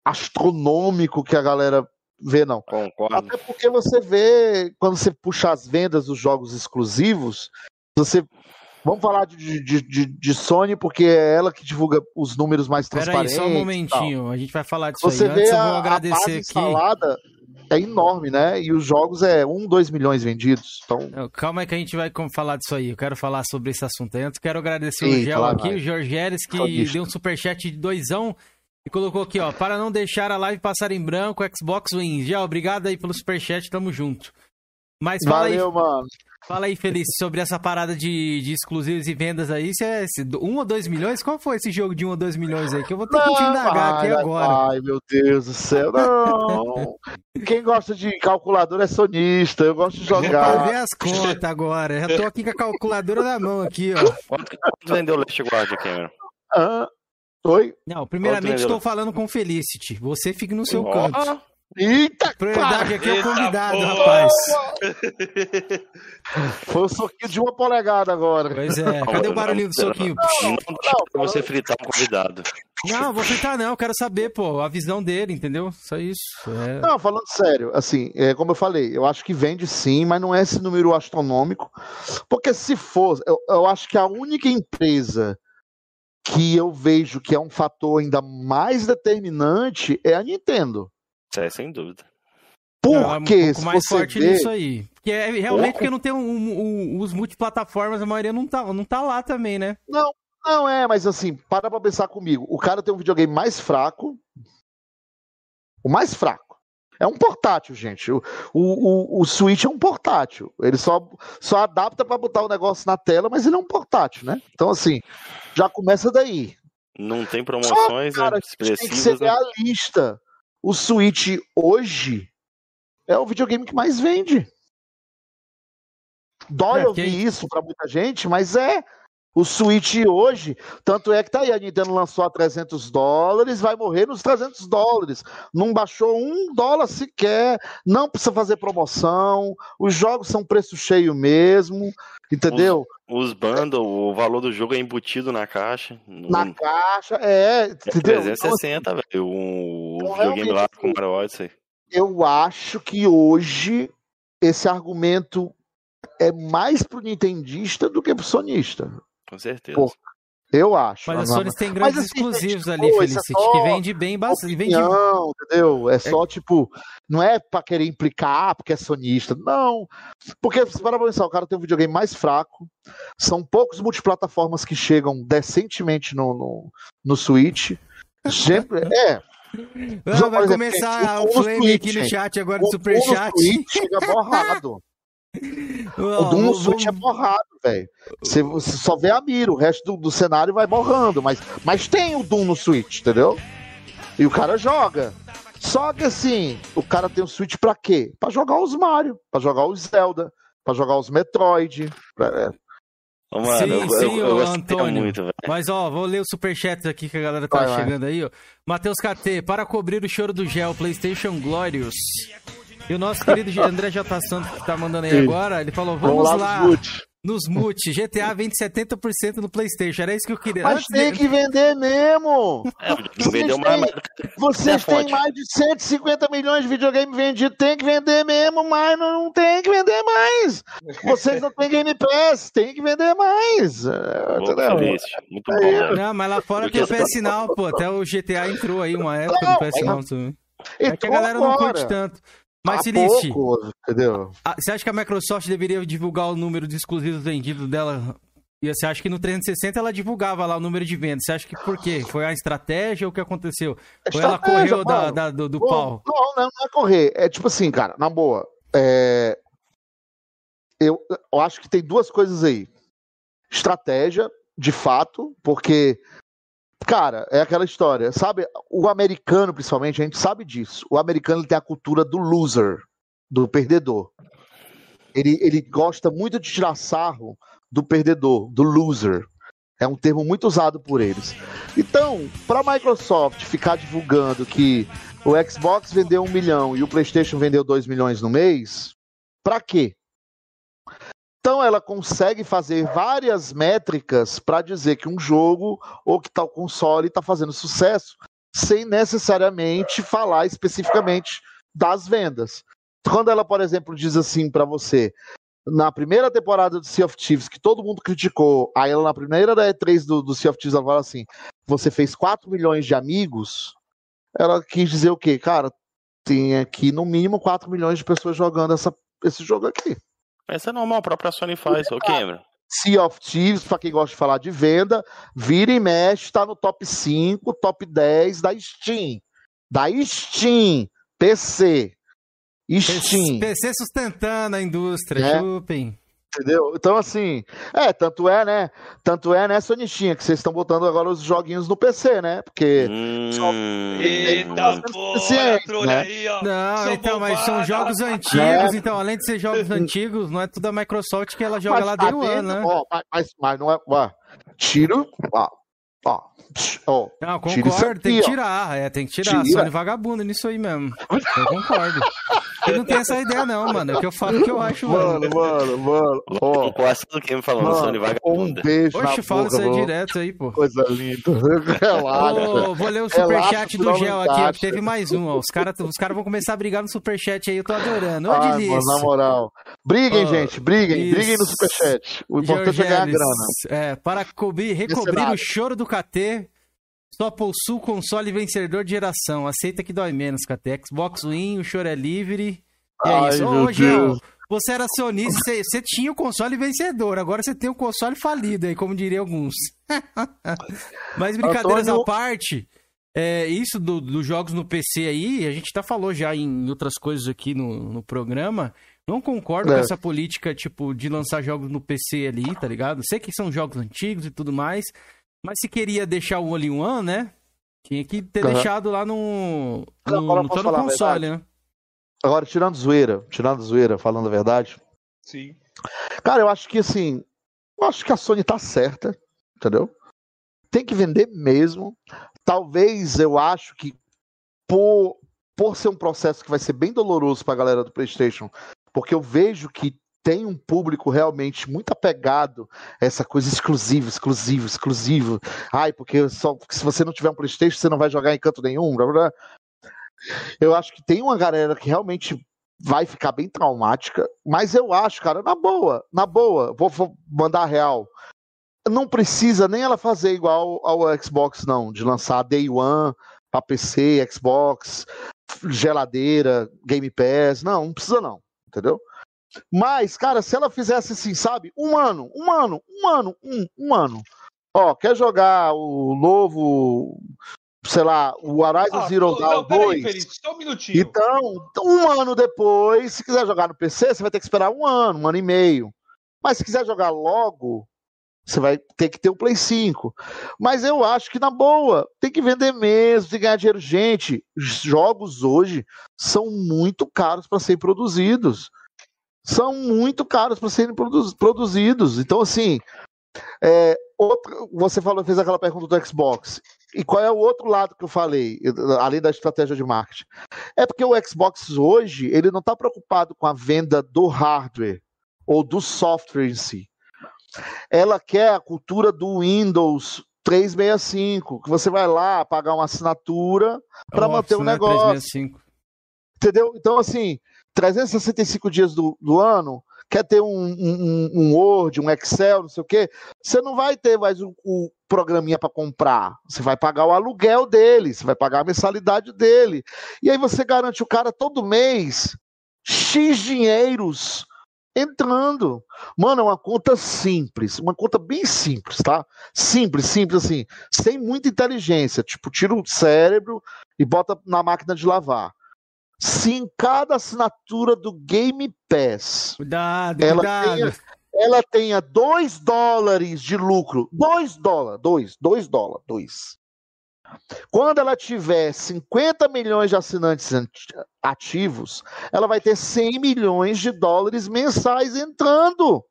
Speaker 4: astronômico que a galera vê, não.
Speaker 3: Concordo.
Speaker 4: Até porque você vê, quando você puxa as vendas dos jogos exclusivos, você Vamos falar de, de, de, de, Sony, porque é ela que divulga os números mais transparentes.
Speaker 1: Peraí, só um momentinho, a gente vai falar disso
Speaker 4: Você
Speaker 1: aí.
Speaker 4: Vê
Speaker 1: Antes
Speaker 4: a,
Speaker 1: eu vou agradecer
Speaker 4: a base
Speaker 1: aqui.
Speaker 4: instalada é enorme, né? E os jogos é 1, 2 milhões vendidos. Então...
Speaker 1: Não, calma aí que a gente vai falar disso aí. Eu quero falar sobre esse assunto aí. Antes quero agradecer
Speaker 4: Sim,
Speaker 1: o Gel
Speaker 4: claro,
Speaker 1: aqui,
Speaker 4: vai.
Speaker 1: o Jorge Eres, que deu um superchat de doisão e colocou aqui, ó, para não deixar a live passar em branco, Xbox Wins. Gel, obrigado aí pelo superchat, tamo junto. Mas fala
Speaker 4: Valeu,
Speaker 1: aí,
Speaker 4: mano.
Speaker 1: Fala aí, Feliz, sobre essa parada de, de exclusivos e vendas aí. Se é esse, um ou dois milhões? Qual foi esse jogo de um ou dois milhões aí? Que eu vou ter que te indagar aqui agora.
Speaker 4: Ai, meu Deus do céu. Não. Quem gosta de calculadora é sonista. Eu gosto de
Speaker 1: Vou
Speaker 4: jogar.
Speaker 1: fazer as contas agora. Já tô aqui com a calculadora na mão aqui, ó.
Speaker 3: Quanto, quanto vendeu o Last Guard, Cameron?
Speaker 4: Ah, Oi?
Speaker 1: Não, primeiramente estou falando com o Felicity. Você fique no seu
Speaker 3: Ó,
Speaker 1: canto.
Speaker 4: Eita,
Speaker 1: Prioridade aqui é o convidado,
Speaker 2: porra!
Speaker 1: rapaz.
Speaker 4: Foi o soquinho de uma polegada agora.
Speaker 1: Pois é, cadê o barulhinho do soquinho?
Speaker 3: Não deixa pra você fritar um convidado.
Speaker 1: Não, vou fritar não, eu quero saber, pô, a visão dele, entendeu? Só isso. É...
Speaker 4: Não, falando sério, assim, é, como eu falei, eu acho que vende sim, mas não é esse número astronômico. Porque se for, eu, eu acho que a única empresa que eu vejo que é um fator ainda mais determinante é a Nintendo.
Speaker 3: É sem dúvida.
Speaker 1: Não, é um pouco mais
Speaker 4: você
Speaker 1: forte
Speaker 4: vê,
Speaker 1: nisso aí. Porque é realmente porque não tem um, um- um- os multiplataformas, a maioria não tá, não tá lá também, né?
Speaker 4: Não é, mas assim, para pra pensar comigo. O cara tem um videogame mais fraco. O mais fraco. É um portátil, gente. O, o, o, o Switch é um portátil. Ele só, só adapta pra botar o negócio na tela, mas ele é um portátil, né? Então, assim, já começa daí.
Speaker 3: Não tem promoções
Speaker 4: Cara,
Speaker 3: né,
Speaker 4: a gente tem que
Speaker 3: expressivas.
Speaker 4: ser
Speaker 3: né?
Speaker 4: realista. O Switch hoje é o videogame que mais vende. Dói
Speaker 1: É,
Speaker 4: ouvir
Speaker 1: quem-
Speaker 4: isso pra muita gente, mas é. O Switch hoje, tanto é que tá aí, a Nintendo lançou a 300 dólares, vai morrer nos 300 dólares. Não baixou um dólar sequer, não precisa fazer promoção, os jogos são preço cheio mesmo, entendeu?
Speaker 3: Os bundles, o valor do jogo é embutido na caixa.
Speaker 4: Na caixa, é,
Speaker 3: é
Speaker 4: entendeu? Então,
Speaker 3: 360, velho. Um,
Speaker 4: Então,
Speaker 3: o videogame lá com o Mario Odyssey.
Speaker 4: eu acho que hoje esse argumento é mais pro nintendista do que pro sonista.
Speaker 3: Com certeza.
Speaker 4: Eu acho.
Speaker 1: Mas a
Speaker 4: Mas,
Speaker 1: Sony tem grandes
Speaker 4: assim,
Speaker 1: exclusivos ali,
Speaker 4: é
Speaker 1: Felicity,
Speaker 4: só
Speaker 1: que vende bem bastante. Vende...
Speaker 4: opinião, entendeu? É só tipo, não é pra querer implicar porque é sonista. Não. Porque, se para pensar, o cara tem um videogame mais fraco, são poucos multiplataformas que chegam decentemente no, no, no Switch. Sempre, é, João,
Speaker 1: vai começar o
Speaker 4: o
Speaker 1: flame aqui no chat agora
Speaker 4: o
Speaker 1: do Superchat.
Speaker 4: No Switch chega borrado. O Doom no Switch é borrado, velho. Você, você só vê a mira, o resto do, do cenário vai borrando. Mas, mas tem o Doom no Switch, entendeu? E o cara joga. Só que assim, o cara tem o Switch pra quê? Pra jogar os Mario, pra jogar os Zelda, pra jogar os Metroid. pra- é.
Speaker 3: Mano,
Speaker 1: Sim,
Speaker 3: eu,
Speaker 1: sim,
Speaker 3: eu, eu
Speaker 1: Antônio.
Speaker 3: muito.
Speaker 1: Mas ó, vou ler os superchats aqui que a galera tá
Speaker 4: Vai, vai.
Speaker 1: chegando aí, ó. Matheus KT, para cobrir o choro do gel, PlayStation Glorious. E o nosso querido André J. Santos que tá mandando aí
Speaker 4: Sim.
Speaker 1: agora, ele falou: vamos
Speaker 4: Vamos
Speaker 1: lá,
Speaker 4: nos mute.
Speaker 1: nos. GTA vende 70% no PlayStation. Era isso que eu queria.
Speaker 4: Mas
Speaker 1: Antes
Speaker 4: tem
Speaker 1: de-
Speaker 4: que vender mesmo.
Speaker 3: É,
Speaker 4: Vocês têm-
Speaker 3: mais-
Speaker 4: Vocês têm mais de 150 milhões de videogame vendido, tem que vender mesmo, mas não, não tem que vender mais. Vocês não têm Game Pass, tem que vender mais. É.
Speaker 3: Muito bom,
Speaker 4: É.
Speaker 1: Não, mas lá fora tem o PS Now, pô. Até o GTA entrou aí uma época
Speaker 4: Não,
Speaker 1: do PS Now também. É que a galera não curte tanto. Mas,
Speaker 4: pouco, entendeu?
Speaker 1: Você acha que a Microsoft deveria divulgar o número de exclusivos vendidos dela? E você acha que no 360 ela divulgava lá o número de vendas? Você acha que por quê? Foi a estratégia ou o que aconteceu? Ou ela correu da, da- do, do
Speaker 4: Pô,
Speaker 1: pau?
Speaker 4: Não, não, não é correr. É tipo assim, cara, na boa. é, eu, eu acho que tem duas coisas aí. Estratégia, de fato, porque, cara, é aquela história, sabe? O americano, principalmente, a gente sabe disso. O americano tem a cultura do loser, do perdedor. Ele, ele gosta muito de tirar sarro do perdedor, do loser. É um termo muito usado por eles. Então, para a Microsoft ficar divulgando que o Xbox vendeu um milhão e o PlayStation vendeu dois milhões no mês, para quê? Então ela consegue fazer várias métricas para dizer que um jogo ou que tal console está fazendo sucesso, sem necessariamente falar especificamente das vendas. Quando ela, por exemplo, diz assim para você, na primeira temporada do Sea of Thieves, que todo mundo criticou, aí ela na primeira da E3 do, do Sea of Thieves, ela fala assim, você fez 4 milhões de amigos, ela quis dizer o quê? Cara, tem aqui no mínimo 4 milhões de pessoas jogando essa, esse jogo aqui.
Speaker 3: Mas é normal, a própria Sony faz, ô Cameron.
Speaker 4: Sea of Thieves, para quem gosta de falar de venda, vira e mexe, está no top 5, top 10 da Steam. Da Steam, PC. Steam.
Speaker 1: PC sustentando a indústria, é. chupem.
Speaker 4: Entendeu? Então, assim, é, tanto é, né? Tanto é, né, Sonichinha, que vocês estão botando agora os joguinhos no PC, né? Porque.
Speaker 3: Hum,
Speaker 2: só... Eita, porra, né? aí, ó.
Speaker 1: Não, então, mas são jogos antigos, é. então, além de ser jogos antigos, não é tudo a Microsoft que ela joga mas, lá dentro, tá né?
Speaker 4: Ó, mas, mas não é. Ó, tiro. Ó, ó,
Speaker 1: Oh, não, concordo, tem que tirar, é, tem que tirar. Tira. Sony vagabundo nisso aí mesmo. Eu concordo. Eu não tenho essa ideia, não, mano. É o que eu falo que eu acho,
Speaker 4: mano. Mano, mano, mano. Oh,
Speaker 3: eu gosto do que me falando, Sony vagabunda.
Speaker 4: Um beijo.
Speaker 1: Oxe, fala isso aí direto aí, pô.
Speaker 4: Coisa linda. Relaxa.
Speaker 1: Oh, vou ler o superchat do Gel aqui, ó, teve mais um, ó. Os caras os cara vão começar a brigar no superchat aí, eu tô adorando. Ô,
Speaker 4: Ai, mano, na moral. Briguem, oh, gente, briguem, isso. briguem no superchat. O importante é ganhar a grana.
Speaker 1: É, para cobrir, recobrir o choro do KT, só possui console vencedor de geração. Aceita que dói menos, KT. Xbox Win, o choro é livre. E é Ai, isso. Ô, Gel, você era acionista, você, você, tinha o console vencedor, agora você tem o console falido aí, como diriam alguns. Mas brincadeiras à parte, é, isso dos do jogos no PC aí, a gente tá falou já em outras coisas aqui no, no programa. Não concordo é. com essa política, tipo, de lançar jogos no PC ali, tá ligado? Sei que são jogos antigos e tudo mais, mas se queria deixar o All in One, né? Tinha que ter uhum. deixado lá no, no, no todo console, né?
Speaker 4: Agora, tirando zoeira, tirando zoeira, falando a verdade.
Speaker 2: Sim.
Speaker 4: Cara, eu acho que assim. Eu acho que a Sony tá certa, entendeu? Tem que vender mesmo. Talvez eu acho que por, por ser um processo que vai ser bem doloroso pra galera do PlayStation, porque eu vejo que tem um público realmente muito apegado a essa coisa exclusiva, exclusivo, exclusivo. Ai, porque só se você não tiver um PlayStation, você não vai jogar em canto nenhum. Blá, blá. Eu acho que tem uma galera que realmente vai ficar bem traumática, mas eu acho, cara, na boa, na boa, vou, vou mandar real. Não precisa nem ela fazer igual ao Xbox, não, de lançar Day One para PC, Xbox, geladeira, Game Pass. Não, não precisa não, entendeu? Mas, cara, se ela fizesse assim, sabe? Um ano, um ano, um ano, um, um ano. Ó, quer jogar o novo, sei lá, o Horizon ah, Zero Dawn 2?
Speaker 2: Feliz, só um minutinho.
Speaker 4: Então, um ano depois, se quiser jogar no PC, você vai ter que esperar um ano, um ano e meio. Mas se quiser jogar logo, você vai ter que ter o Play 5. Mas eu acho que, na boa, tem que vender mesmo, tem que ganhar dinheiro. Gente, jogos hoje são muito caros para serem produzidos são muito caros para serem produzidos. Então, assim, é, outro, você falou, fez aquela pergunta do Xbox. E qual é o outro lado que eu falei, além da estratégia de marketing? É porque o Xbox hoje, ele não está preocupado com a venda do hardware ou do software em si. Ela quer a cultura do Windows 365, que você vai lá pagar uma assinatura para manter o negócio. 365. Entendeu? Então, assim, 365 dias do, do ano, quer ter um, um, um, Word, um Excel, não sei o quê, você não vai ter mais o, programinha para comprar. Você vai pagar o aluguel dele, você vai pagar a mensalidade dele. E aí você garante o cara todo mês X dinheiros entrando. Mano, é uma conta simples, uma conta bem simples, tá? Simples, simples assim, sem muita inteligência. Tipo, tira o cérebro e bota na máquina de lavar. Se em cada assinatura do Game Pass
Speaker 1: Cuidado,
Speaker 4: ela
Speaker 1: cuidado.
Speaker 4: tenha, ela tenha 2 dólares de lucro, 2 dólares, 2, 2 dólares, 2. Quando ela tiver 50 milhões de assinantes ati- ativos, ela vai ter 100 milhões de dólares mensais entrando.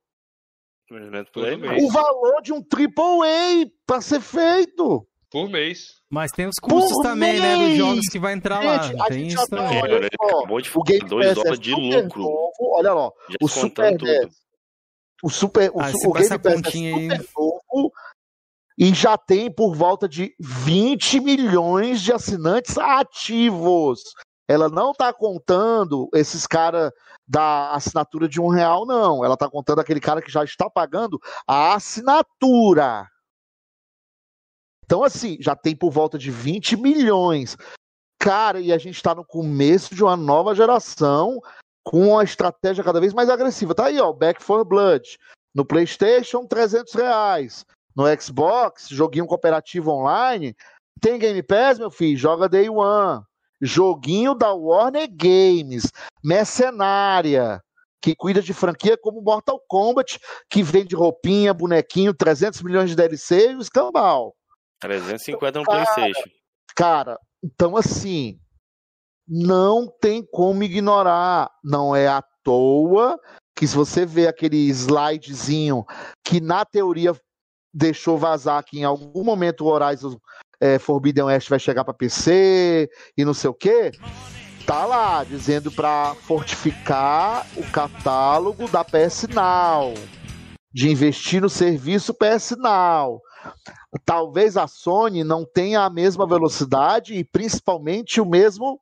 Speaker 3: Mesmo.
Speaker 4: O valor de um AAA para ser feito.
Speaker 2: Por mês.
Speaker 1: Mas tem os custos
Speaker 4: Por
Speaker 1: também, né? Dos
Speaker 4: mês!
Speaker 1: jogos que vai entrar lá.
Speaker 4: Gente, a
Speaker 1: Tem isso
Speaker 4: tá-
Speaker 1: também.
Speaker 4: olha
Speaker 3: Ele
Speaker 4: só,
Speaker 3: acabou de
Speaker 4: O Game
Speaker 3: falar 2
Speaker 4: Pass
Speaker 3: dólares
Speaker 4: é
Speaker 3: de
Speaker 4: super
Speaker 3: lucro.
Speaker 4: novo. Olha lá,
Speaker 3: Já
Speaker 4: o Super
Speaker 3: tudo.
Speaker 4: 10. O, super, o,
Speaker 1: Ah,
Speaker 4: su- o Game Pass é
Speaker 1: continha aí.
Speaker 4: super novo e já tem por volta de 20 milhões de assinantes ativos. Ela não está contando esses caras da assinatura de um real, não. Ela está contando aquele cara que já está pagando a assinatura. Então, assim, já tem por volta de 20 milhões. Cara, e a gente está no começo de uma nova geração com uma estratégia cada vez mais agressiva. Tá aí, ó, Back for Blood. No PlayStation, 300 reais. No Xbox, joguinho cooperativo online. Tem Game Pass, meu filho? Joga Day One. Joguinho da Warner Games. Mercenária. Que cuida de franquia como Mortal Kombat, que vende roupinha, bonequinho, 300 milhões de DLC e o escambau.
Speaker 3: 350 no
Speaker 4: Cara,
Speaker 3: PlayStation.
Speaker 4: Cara, então assim, não tem como ignorar. Não é à toa que se você vê aquele slidezinho que na teoria deixou vazar que em algum momento o Horizon é, Forbidden West vai chegar para PC e não sei o que, tá lá dizendo para fortificar o catálogo da PS Now, de investir no serviço PS Now talvez a Sony não tenha a mesma velocidade e principalmente o mesmo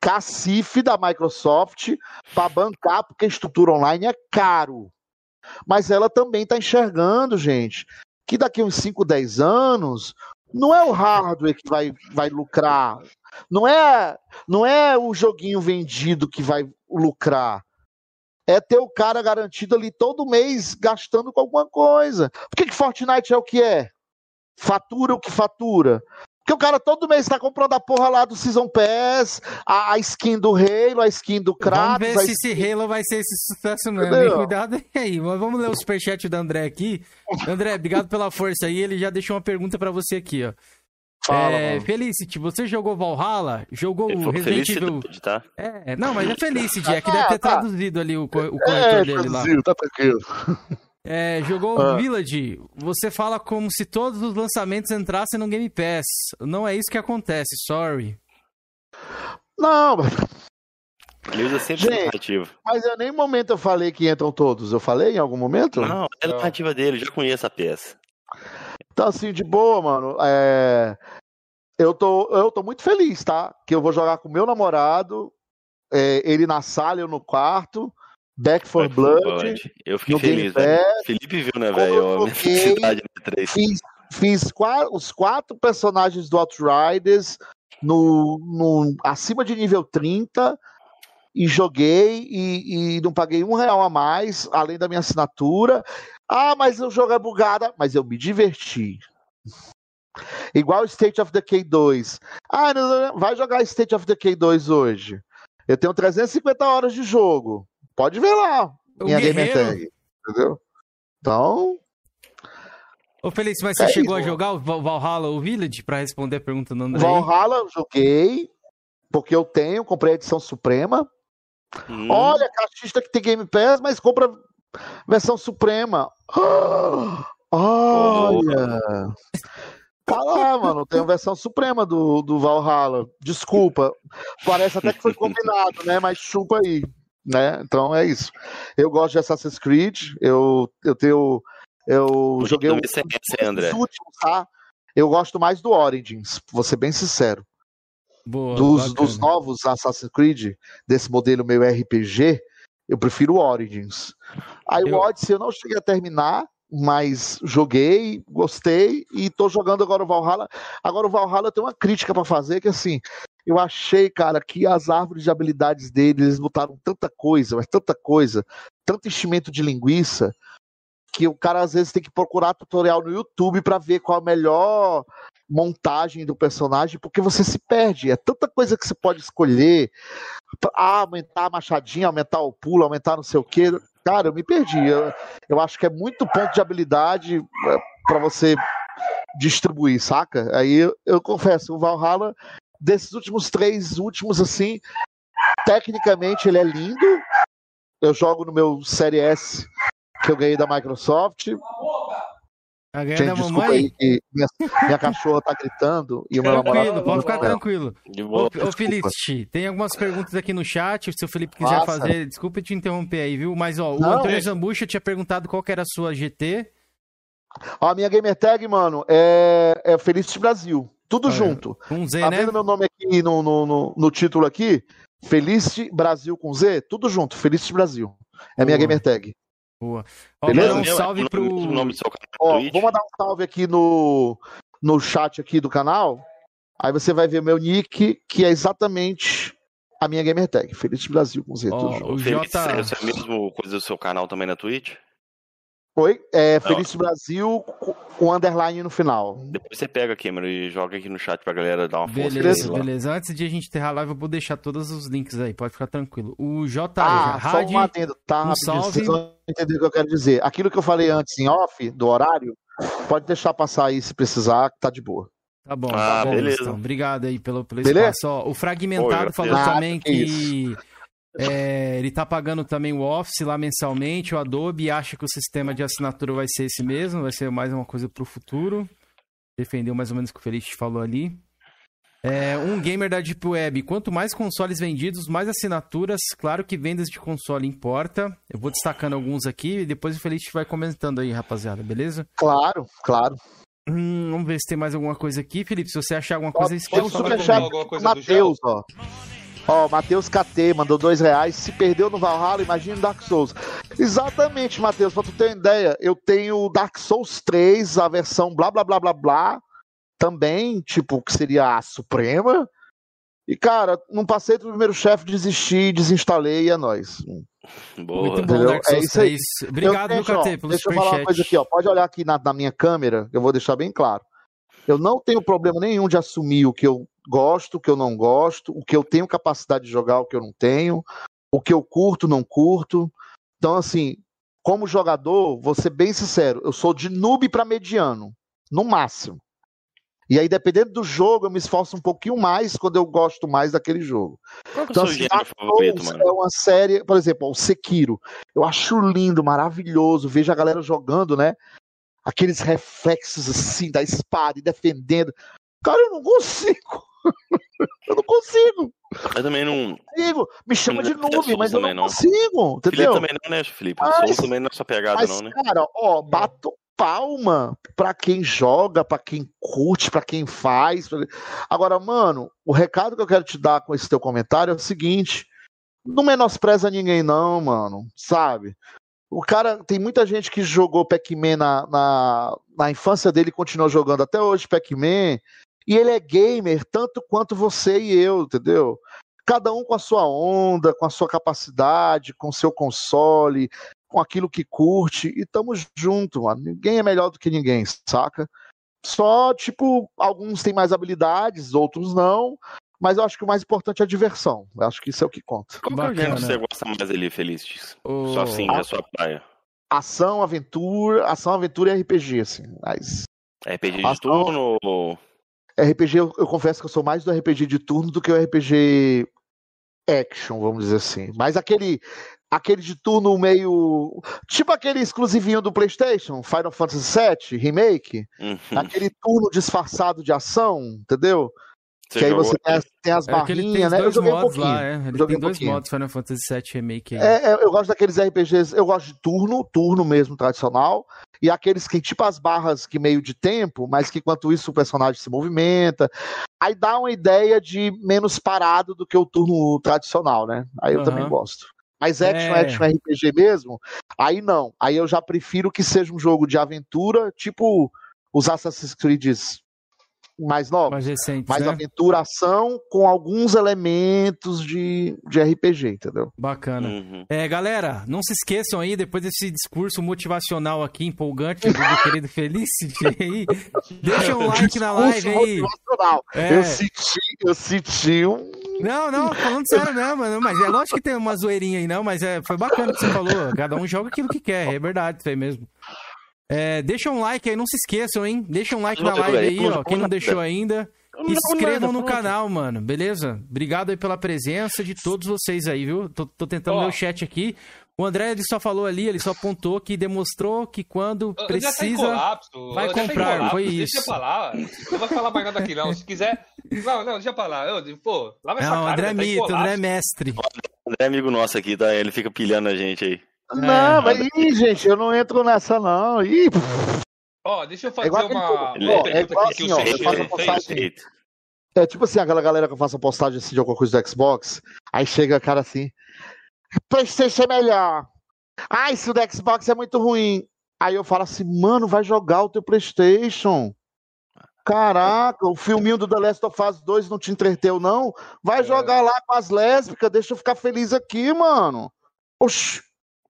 Speaker 4: cacife da Microsoft para bancar, porque a estrutura online é caro. Mas ela também está enxergando, gente, que daqui uns 5, 10 anos não é o hardware que vai, vai lucrar, não é, não é o joguinho vendido que vai lucrar. É ter o cara garantido ali todo mês gastando com alguma coisa. Por que, que Fortnite é o que é? fatura o que fatura. Porque o cara todo mês está comprando a porra lá do Season Pass, a, a skin do Halo, a skin do Kratos.
Speaker 1: Vamos ver se
Speaker 4: skin-
Speaker 1: esse Halo vai ser esse sucesso mesmo.
Speaker 4: Entendeu?
Speaker 1: hein? Cuidado aí. Mas vamos ler o superchat do André aqui. André, obrigado pela força aí. Ele já deixou uma pergunta pra você aqui, ó.
Speaker 4: Fala,
Speaker 1: é,
Speaker 4: mano.
Speaker 1: Felicity, você jogou Valhalla? Jogou o Resident Evil?
Speaker 3: tá?
Speaker 1: É, não, mas é Felicity, é que deve
Speaker 4: Ah,
Speaker 1: ter
Speaker 4: tá.
Speaker 1: traduzido ali o, co- o
Speaker 4: É,
Speaker 1: corretor dele lá.
Speaker 4: tá tranquilo.
Speaker 1: É, jogou
Speaker 4: Ah.
Speaker 1: Village. Você fala como se todos os lançamentos entrassem no Game Pass. Não é isso que acontece, sorry.
Speaker 4: Não,
Speaker 3: Ele usa sempre
Speaker 4: Gente.
Speaker 3: a narrativa.
Speaker 4: mas em nenhum momento eu falei que entram todos. Eu falei em algum momento?
Speaker 3: Não, é a narrativa dele, eu já conheço a peça.
Speaker 4: Então, assim, de boa, mano. é, Eu, tô, eu tô muito feliz, tá? Que eu vou jogar com meu namorado, é, ele na sala, eu no quarto. Back for
Speaker 3: Back for
Speaker 4: Blood.
Speaker 3: Eu fiquei feliz, velho. Felipe viu, né, velho?
Speaker 4: eu
Speaker 3: A minha
Speaker 4: joguei,
Speaker 3: felicidade no 3.
Speaker 4: Fiz, fiz qua- os quatro personagens do Outriders no, no, acima de nível 30 e joguei e, e não paguei um real a mais, além da minha assinatura. Ah, mas o jogo é bugado. Mas eu me diverti. Igual State of Decay 2. Ah, não, não, vai jogar State of Decay 2 hoje. Eu tenho 350 horas de jogo. Pode ver lá.
Speaker 1: O
Speaker 4: Minha
Speaker 1: Guerreiro...
Speaker 4: tag. Entendeu? Então,
Speaker 1: Ô, Feliz, mas você
Speaker 4: É
Speaker 1: chegou
Speaker 4: isso.
Speaker 1: a jogar o Val- Valhalla ou Village pra responder a pergunta do André?
Speaker 4: Valhalla eu joguei, porque eu tenho, comprei a edição Suprema.
Speaker 3: Hum,
Speaker 4: Olha, caixista que tem Game Pass, mas compra versão Suprema. Olha. Tá lá, mano, tem a versão Suprema do, do Valhalla. Desculpa, parece até que foi combinado, né? Mas chupa aí, né? Então é isso. Eu gosto de Assassin's Creed, eu, eu tenho... Eu joguei o, últimos, tá? Eu gosto mais do Origins, vou ser bem sincero.
Speaker 1: Boa,
Speaker 4: dos, dos novos Assassin's Creed, desse modelo meio RPG, eu prefiro o Origins. Aí
Speaker 1: Eu-
Speaker 4: o Odyssey eu não cheguei a terminar, mas joguei, gostei e tô jogando agora o Valhalla. Agora o Valhalla tem uma crítica pra fazer que assim, eu achei, cara, que as árvores de habilidades deles eles botaram tanta coisa, mas tanta coisa, tanto enchimento de linguiça, que o cara às vezes tem que procurar tutorial no YouTube pra ver qual é o melhor montagem do personagem, porque você se perde. É tanta coisa que você pode escolher. Ah, aumentar a machadinha, aumentar o pulo, aumentar não sei o quê. Cara, eu me perdi. Eu, eu acho que é muito ponto de habilidade é, para você distribuir, saca? Aí eu, eu confesso, o Valhalla, desses últimos três últimos, assim, tecnicamente ele é lindo. Eu jogo no meu Série S que eu ganhei da Microsoft.
Speaker 1: A ganha
Speaker 4: Gente,
Speaker 1: da
Speaker 4: desculpa
Speaker 1: mamãe?
Speaker 4: aí que minha, minha cachorra tá gritando e o meu
Speaker 1: Tranquilo,
Speaker 4: namorado.
Speaker 1: pode ficar tranquilo.
Speaker 3: De
Speaker 1: Ô,
Speaker 3: boa.
Speaker 1: ô Felipe, tem algumas perguntas aqui no chat. Se o Felipe quiser
Speaker 4: Faça.
Speaker 1: fazer, desculpa te interromper aí, viu? Mas, ó, o
Speaker 4: Não,
Speaker 1: Antônio
Speaker 3: é.
Speaker 1: Zambucha tinha perguntado qual que era a sua GT.
Speaker 4: Ó, a minha gamer tag, mano, é, é Felicity Brasil. Tudo
Speaker 1: Ah,
Speaker 4: junto.
Speaker 1: Com Z,
Speaker 4: Tá
Speaker 1: né?
Speaker 4: vendo meu nome aqui no, no, no, no título aqui? Felicity Brasil com Z? Tudo junto, Felicity Brasil. É a minha
Speaker 1: Boa. Boa. Ó,
Speaker 4: Beleza?
Speaker 1: um salve
Speaker 3: é o
Speaker 1: pro.
Speaker 3: nome- o nome do seu canal
Speaker 4: Ó, vou mandar um salve aqui no, no chat aqui do canal. Aí você vai ver meu nick, que é exatamente a minha gamer tag. Felicity Brasil com Z.
Speaker 1: O
Speaker 3: Feliz,
Speaker 1: J.
Speaker 3: Essa é a mesma coisa do seu canal também na Twitch?
Speaker 4: Oi? É Felicity Brasil com, underline no final.
Speaker 3: Depois você pega a câmera e joga aqui no chat pra galera dar uma força.
Speaker 1: Beleza,
Speaker 4: Beleza.
Speaker 1: beleza. Antes de a gente enterrar a live, eu vou deixar todos os links aí, pode ficar tranquilo. O J.
Speaker 4: Ah, só
Speaker 1: Rádio.
Speaker 4: um adendo, tá?
Speaker 1: um salve.
Speaker 4: Vocês vão entender o que eu quero dizer. Aquilo que eu falei antes em off, do horário, pode deixar passar aí se precisar, que tá de boa.
Speaker 1: Tá bom,
Speaker 3: Ah,
Speaker 1: tá bom,
Speaker 3: beleza.
Speaker 1: Então. Obrigado aí pelo, pelo
Speaker 4: Beleza?
Speaker 1: espaço. Ó, o Fragmentado
Speaker 3: Oi,
Speaker 1: falou também
Speaker 4: que
Speaker 1: que é, ele tá pagando também o Office lá mensalmente, o Adobe, e acha que o sistema de assinatura vai ser esse mesmo, vai ser mais uma coisa pro futuro. Defendeu mais ou menos o que o Feliz falou ali. É, um gamer da Deep Web. Quanto mais consoles vendidos, mais assinaturas. Claro que vendas de console importa. Eu vou destacando alguns aqui e depois o Feliz vai comentando aí, rapaziada, beleza?
Speaker 4: Claro, claro.
Speaker 1: Hum, vamos ver se tem mais alguma coisa aqui, Felipe. Se você achar alguma
Speaker 4: Ó,
Speaker 1: coisa,
Speaker 4: tem um superchat
Speaker 2: alguma
Speaker 4: do ó. Ó, Matheus KT mandou dois reais. Se perdeu no Valhalla, imagina Dark Souls. Exatamente, Matheus, pra tu ter uma ideia, eu tenho Dark Souls 3, a versão blá blá blá blá blá, também, tipo, que seria a Suprema. E, cara, não passei do primeiro chefe, desisti, desinstalei e é nóis.
Speaker 3: Boa.
Speaker 1: Muito bom? Dark Souls
Speaker 4: É isso aí.
Speaker 1: 3. Obrigado,
Speaker 4: eu ó,
Speaker 1: KT, pelo
Speaker 4: Deixa eu falar uma
Speaker 1: superchat.
Speaker 4: coisa aqui, ó. Pode olhar aqui na, na minha câmera, eu vou deixar bem claro. Eu não tenho problema nenhum de assumir o que eu gosto, o que eu não gosto, o que eu tenho capacidade de jogar, o que eu não tenho, o que eu curto, não curto. Então, assim, como jogador, vou ser bem sincero, eu sou de noob para mediano, no máximo. E aí, dependendo do jogo, eu me esforço um pouquinho mais quando eu gosto mais daquele jogo.
Speaker 3: Qual é
Speaker 4: Então, assim,
Speaker 3: favorito,
Speaker 4: Souls
Speaker 3: mano?
Speaker 4: é uma série, por exemplo, o Sekiro. Eu acho lindo, maravilhoso. Vejo a galera jogando, né? Aqueles reflexos assim da espada e defendendo. Cara, eu não consigo. eu não consigo.
Speaker 3: Eu também não.
Speaker 4: consigo. Me chama de
Speaker 3: Não
Speaker 4: noob, mas eu não
Speaker 3: não.
Speaker 4: consigo.
Speaker 3: Felipe
Speaker 4: Entendeu?
Speaker 3: também não, né, Felipe?
Speaker 4: Mas-
Speaker 3: também não é sua pegada,
Speaker 4: Mas,
Speaker 3: não, né?
Speaker 4: cara, ó, bato palma pra quem joga, pra quem curte, pra quem faz. pra- Agora, mano, o recado que eu quero te dar com esse teu comentário é o seguinte: não menospreza ninguém, não, mano, sabe? O cara, tem muita gente que jogou Pac-Man na, na, na infância dele e continuou jogando até hoje Pac-Man, e ele é gamer tanto quanto você e eu, entendeu? Cada um com a sua onda, com a sua capacidade, com o seu console, com aquilo que curte, e tamo junto, mano. Ninguém é melhor do que ninguém, saca? Só, tipo, alguns têm mais habilidades, outros não, mas eu acho que o mais importante é a diversão. Eu acho que isso é o que conta.
Speaker 3: Qual que é o gênero que
Speaker 1: Bacana.
Speaker 3: você gosta mais ali, Feliz?
Speaker 1: Ô,
Speaker 3: Só assim, a sua praia.
Speaker 4: Ação, aventura, ação, aventura e RPG, assim. Mas
Speaker 3: RPG de
Speaker 4: Ação.
Speaker 3: turno ou.
Speaker 4: RPG, eu, eu confesso que eu sou mais do RPG de turno do que o RPG action, vamos dizer assim. Mas aquele aquele de turno meio tipo aquele exclusivinho do PlayStation, Final Fantasy VII Remake,
Speaker 3: Uhum.
Speaker 4: aquele turno disfarçado de ação, entendeu?
Speaker 3: Você
Speaker 4: que aí você tem as, tem as
Speaker 1: É
Speaker 4: barrinhas, né? Eu joguei um pouquinho.
Speaker 1: lá, é. Ele
Speaker 4: joguei
Speaker 1: tem
Speaker 4: um
Speaker 1: dois
Speaker 4: pouquinho.
Speaker 1: modos Final Fantasy VII Remake aí.
Speaker 4: É, é, eu gosto daqueles RPGs, eu gosto de turno, turno mesmo, tradicional, e aqueles que tipo as barras que meio de tempo, mas que enquanto isso o personagem se movimenta. Aí dá uma ideia de menos parado do que o turno tradicional, né? Aí eu
Speaker 1: Aham.
Speaker 4: também gosto. Mas action,
Speaker 1: É.
Speaker 4: action RPG mesmo, aí não. Aí eu já prefiro que seja um jogo de aventura, tipo os Assassin's Creed mais novos.
Speaker 1: Mais recentes,
Speaker 4: mais
Speaker 1: né?
Speaker 4: aventuração com alguns elementos de, de RPG, entendeu?
Speaker 1: Bacana.
Speaker 3: Uhum.
Speaker 1: É, galera, não se esqueçam aí, depois desse discurso motivacional aqui, empolgante do meu querido Felicity aí, deixa um like na live aí. É.
Speaker 4: Eu senti, eu senti um.
Speaker 1: Não, não, falando sério mesmo, mano, mas é lógico que tem uma zoeirinha aí, não, mas é, foi bacana o que você falou. Cada um joga aquilo que quer, é verdade, isso aí mesmo. É, deixa um like aí, não se esqueçam, hein? Deixa um like na
Speaker 3: Não,
Speaker 1: live aí, ó. Quem não deixou ainda.
Speaker 3: Eu
Speaker 1: E inscrevam no canal, mano, beleza? Obrigado aí pela presença de todos vocês aí, viu? Tô, tô tentando ler o chat aqui. O André, ele só falou ali, ele só apontou que demonstrou que quando
Speaker 2: Já tá em
Speaker 1: precisa...
Speaker 2: colapso,
Speaker 1: vai
Speaker 2: já tá em
Speaker 1: comprar,
Speaker 2: colapso,
Speaker 1: foi
Speaker 2: Deixa
Speaker 1: isso.
Speaker 2: pra lá. Não vai falar mais nada aqui, não. Se quiser. Não, não, deixa pra lá. Eu, pô, lava essa
Speaker 1: Não,
Speaker 2: cara.
Speaker 1: André é
Speaker 2: tá
Speaker 1: mito. André é mestre.
Speaker 3: O André é amigo nosso aqui, tá? Ele fica pilhando a gente aí.
Speaker 4: Não, mas ih, gente, eu não entro nessa, não. Ih,
Speaker 2: Ó, deixa eu
Speaker 4: É
Speaker 2: fazer
Speaker 4: igual aquele
Speaker 2: uma, uma
Speaker 3: ó, é
Speaker 4: igual
Speaker 2: aqui que
Speaker 4: assim,
Speaker 2: o
Speaker 4: ó, eu faço uma
Speaker 2: fez.
Speaker 4: postagem. É tipo assim, aquela galera que eu faço postagem assim de alguma coisa do Xbox, aí chega cara assim, Playstation é melhor. Ah, isso do Xbox é muito ruim. Aí eu falo assim, mano, vai jogar o teu Playstation. Caraca, o filminho do The Last of Us 2 não te entreteu, não? Vai
Speaker 2: É.
Speaker 4: jogar lá com as lésbicas, deixa eu ficar feliz aqui, mano. Oxi,